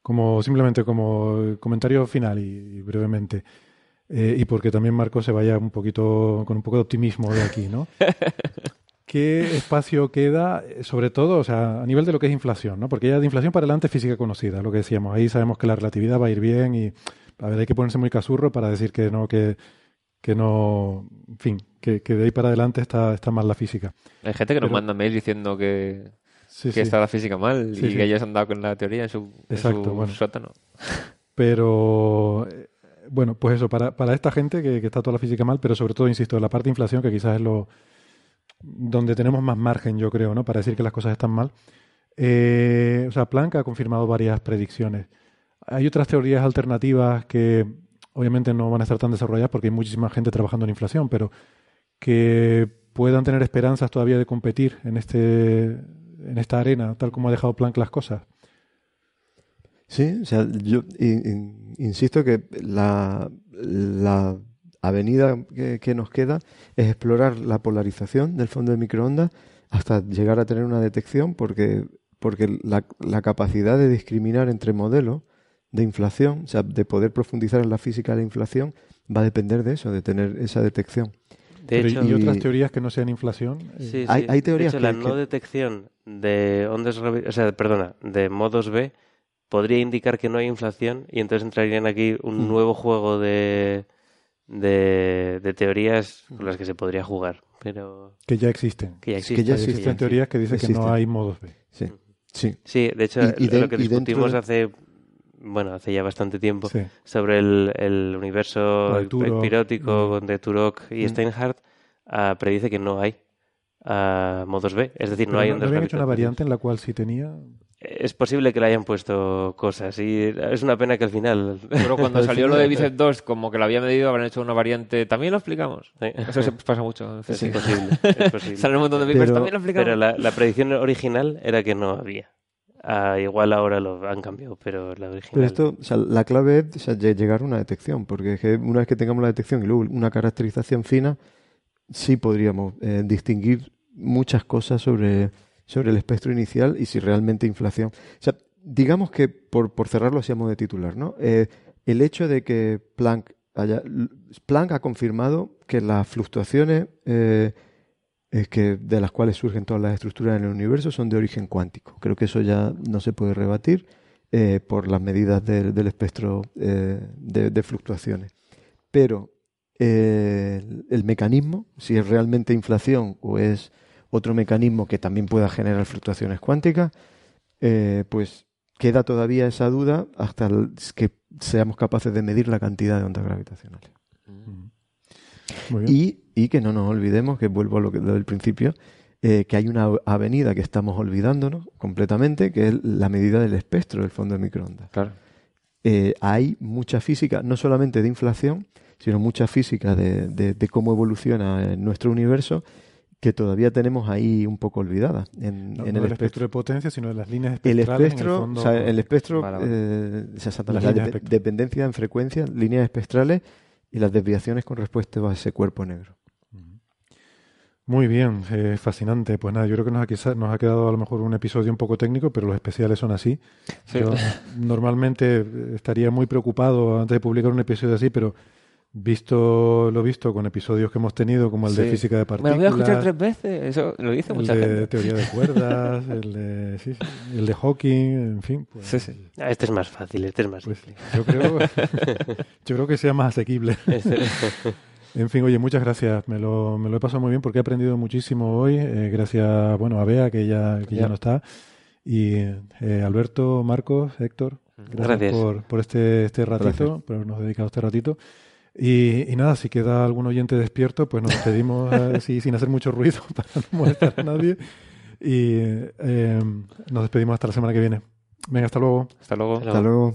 como simplemente como comentario final y, y brevemente, eh, y porque también Marco se vaya un poquito con un poco de optimismo de aquí, ¿no? ¿Qué espacio queda, sobre todo, o sea, a nivel de lo que es inflación, ¿no? Porque ya de inflación para adelante es física conocida, lo que decíamos. Ahí sabemos que la relatividad va a ir bien y, a ver, hay que ponerse muy casurro para decir que no, que, que no, en fin, que, que de ahí para adelante está, está mal la física. Hay gente que nos manda mails diciendo que, Sí, que sí. está la física mal Sí, y que ellos han dado con la teoría en su, en su bueno. sótano. Pero, eh, bueno, pues eso, para, para esta gente que, que está toda la física mal, pero sobre todo, insisto, la parte de inflación, que quizás es lo donde tenemos más margen, yo creo, ¿no? Para decir que las cosas están mal. Eh, o sea, Planck ha confirmado varias predicciones. Hay otras teorías alternativas que obviamente no van a estar tan desarrolladas porque hay muchísima gente trabajando en inflación, pero que puedan tener esperanzas todavía de competir en este en esta arena, tal como ha dejado Planck las cosas. Sí, o sea, yo in- in- insisto que la, la avenida que, que nos queda es explorar la polarización del fondo de microondas hasta llegar a tener una detección porque, porque la, la capacidad de discriminar entre modelos de inflación, o sea, de poder profundizar en la física de la inflación, va a depender de eso, de tener esa detección. De Pero, hecho, ¿Y otras teorías que no sean inflación? Eh, Sí, Hay- sí. hay teorías de hecho, la que- no que- detección de ondas o sea, perdona, de modos B podría indicar que no hay inflación y entonces entrarían aquí un Mm. nuevo juego de, de, de teorías con las que se podría jugar, pero que ya existen. que ya Es que existen. ya existen, existen teorías que dicen que Existen. no hay modos B. Sí, sí. Sí, de hecho, Y- y lo que discutimos de- hace, bueno, hace ya bastante tiempo Sí. sobre el, el universo Con el Turok. pirótico Mm. de Turok y Mm. Steinhardt, ah, predice que no hay ah, modos B, es decir, no hay no, ondas habían hecho una variante en la cual sí tenía. es posible que le hayan puesto cosas y es una pena que al final... Pero cuando salió lo de Bicep 2, como que lo había medido, habrán hecho una variante. ¿También lo explicamos? Sí. Eso se pasa mucho. Es imposible. Es posible. Salen un montón de Pero- ¿también lo explicamos? Pero la, la predicción original era que no había. Ah, igual ahora lo han cambiado, pero la original... Pero esto, o sea, la clave es o sea, lle- llegar a una detección, porque es que una vez que tengamos la detección y luego una caracterización fina, sí podríamos eh, distinguir muchas cosas sobre, sobre el espectro inicial y si realmente inflación. O sea, digamos que, por, por cerrarlo modo de titular, ¿no? Eh, el hecho de que Planck haya. Planck ha confirmado que las fluctuaciones eh, eh, que, de las cuales surgen todas las estructuras en el universo son de origen cuántico. Creo que eso ya no se puede rebatir eh, por las medidas del- del espectro eh, de, de fluctuaciones. Pero eh, el, el mecanismo, si es realmente inflación o es otro mecanismo que también pueda generar fluctuaciones cuánticas, eh, pues queda todavía esa duda hasta el- que seamos capaces de medir la cantidad de ondas gravitacionales. Muy bien. Y, y que no nos olvidemos, que vuelvo a lo, que, lo del principio, eh, que hay una avenida que estamos olvidándonos completamente, que es la medida del espectro del fondo de microondas. Claro. Eh, hay mucha física, no solamente de inflación, sino mucha física de, de- de cómo evoluciona nuestro universo, que todavía tenemos ahí un poco olvidada en, No, en no el del espectro espectro. de potencia, sino de las líneas El espectrales. espectro, en el, fondo, o sea, el espectro, Vale, vale. eh, exactamente Las espectro- dependencia en frecuencia, líneas espectrales y las desviaciones con respecto a ese cuerpo negro. Muy bien, eh, fascinante. Pues nada, yo creo que nos ha, quizá- nos ha quedado a lo mejor un episodio un poco técnico, pero los especiales son así. Sí. Yo normalmente eh, estaría muy preocupado antes de publicar un episodio así, pero visto lo visto con episodios que hemos tenido, como el de física de Me partículas, lo voy a escuchar tres veces. Eso lo dice el mucha de gente. teoría de cuerdas, el de, sí, sí, el de Hawking, en fin. Pues, Sí, sí. Ah, este es más fácil, este es más pues, simple. yo creo, yo creo que sea más asequible. En fin, oye, muchas gracias. Me lo, me lo he pasado muy bien porque he aprendido muchísimo hoy. eh, gracias, bueno, a Bea, que ya, que ya no está. Y eh, Alberto, Marcos, Héctor, gracias, Gracias. por, por este, este ratito, por habernos dedicado este ratito. Y, y nada, si queda algún oyente despierto, pues nos despedimos así sin hacer mucho ruido para no molestar a nadie. Y eh, nos despedimos hasta la semana que viene. Venga, hasta luego. Hasta luego. Hasta Hasta luego.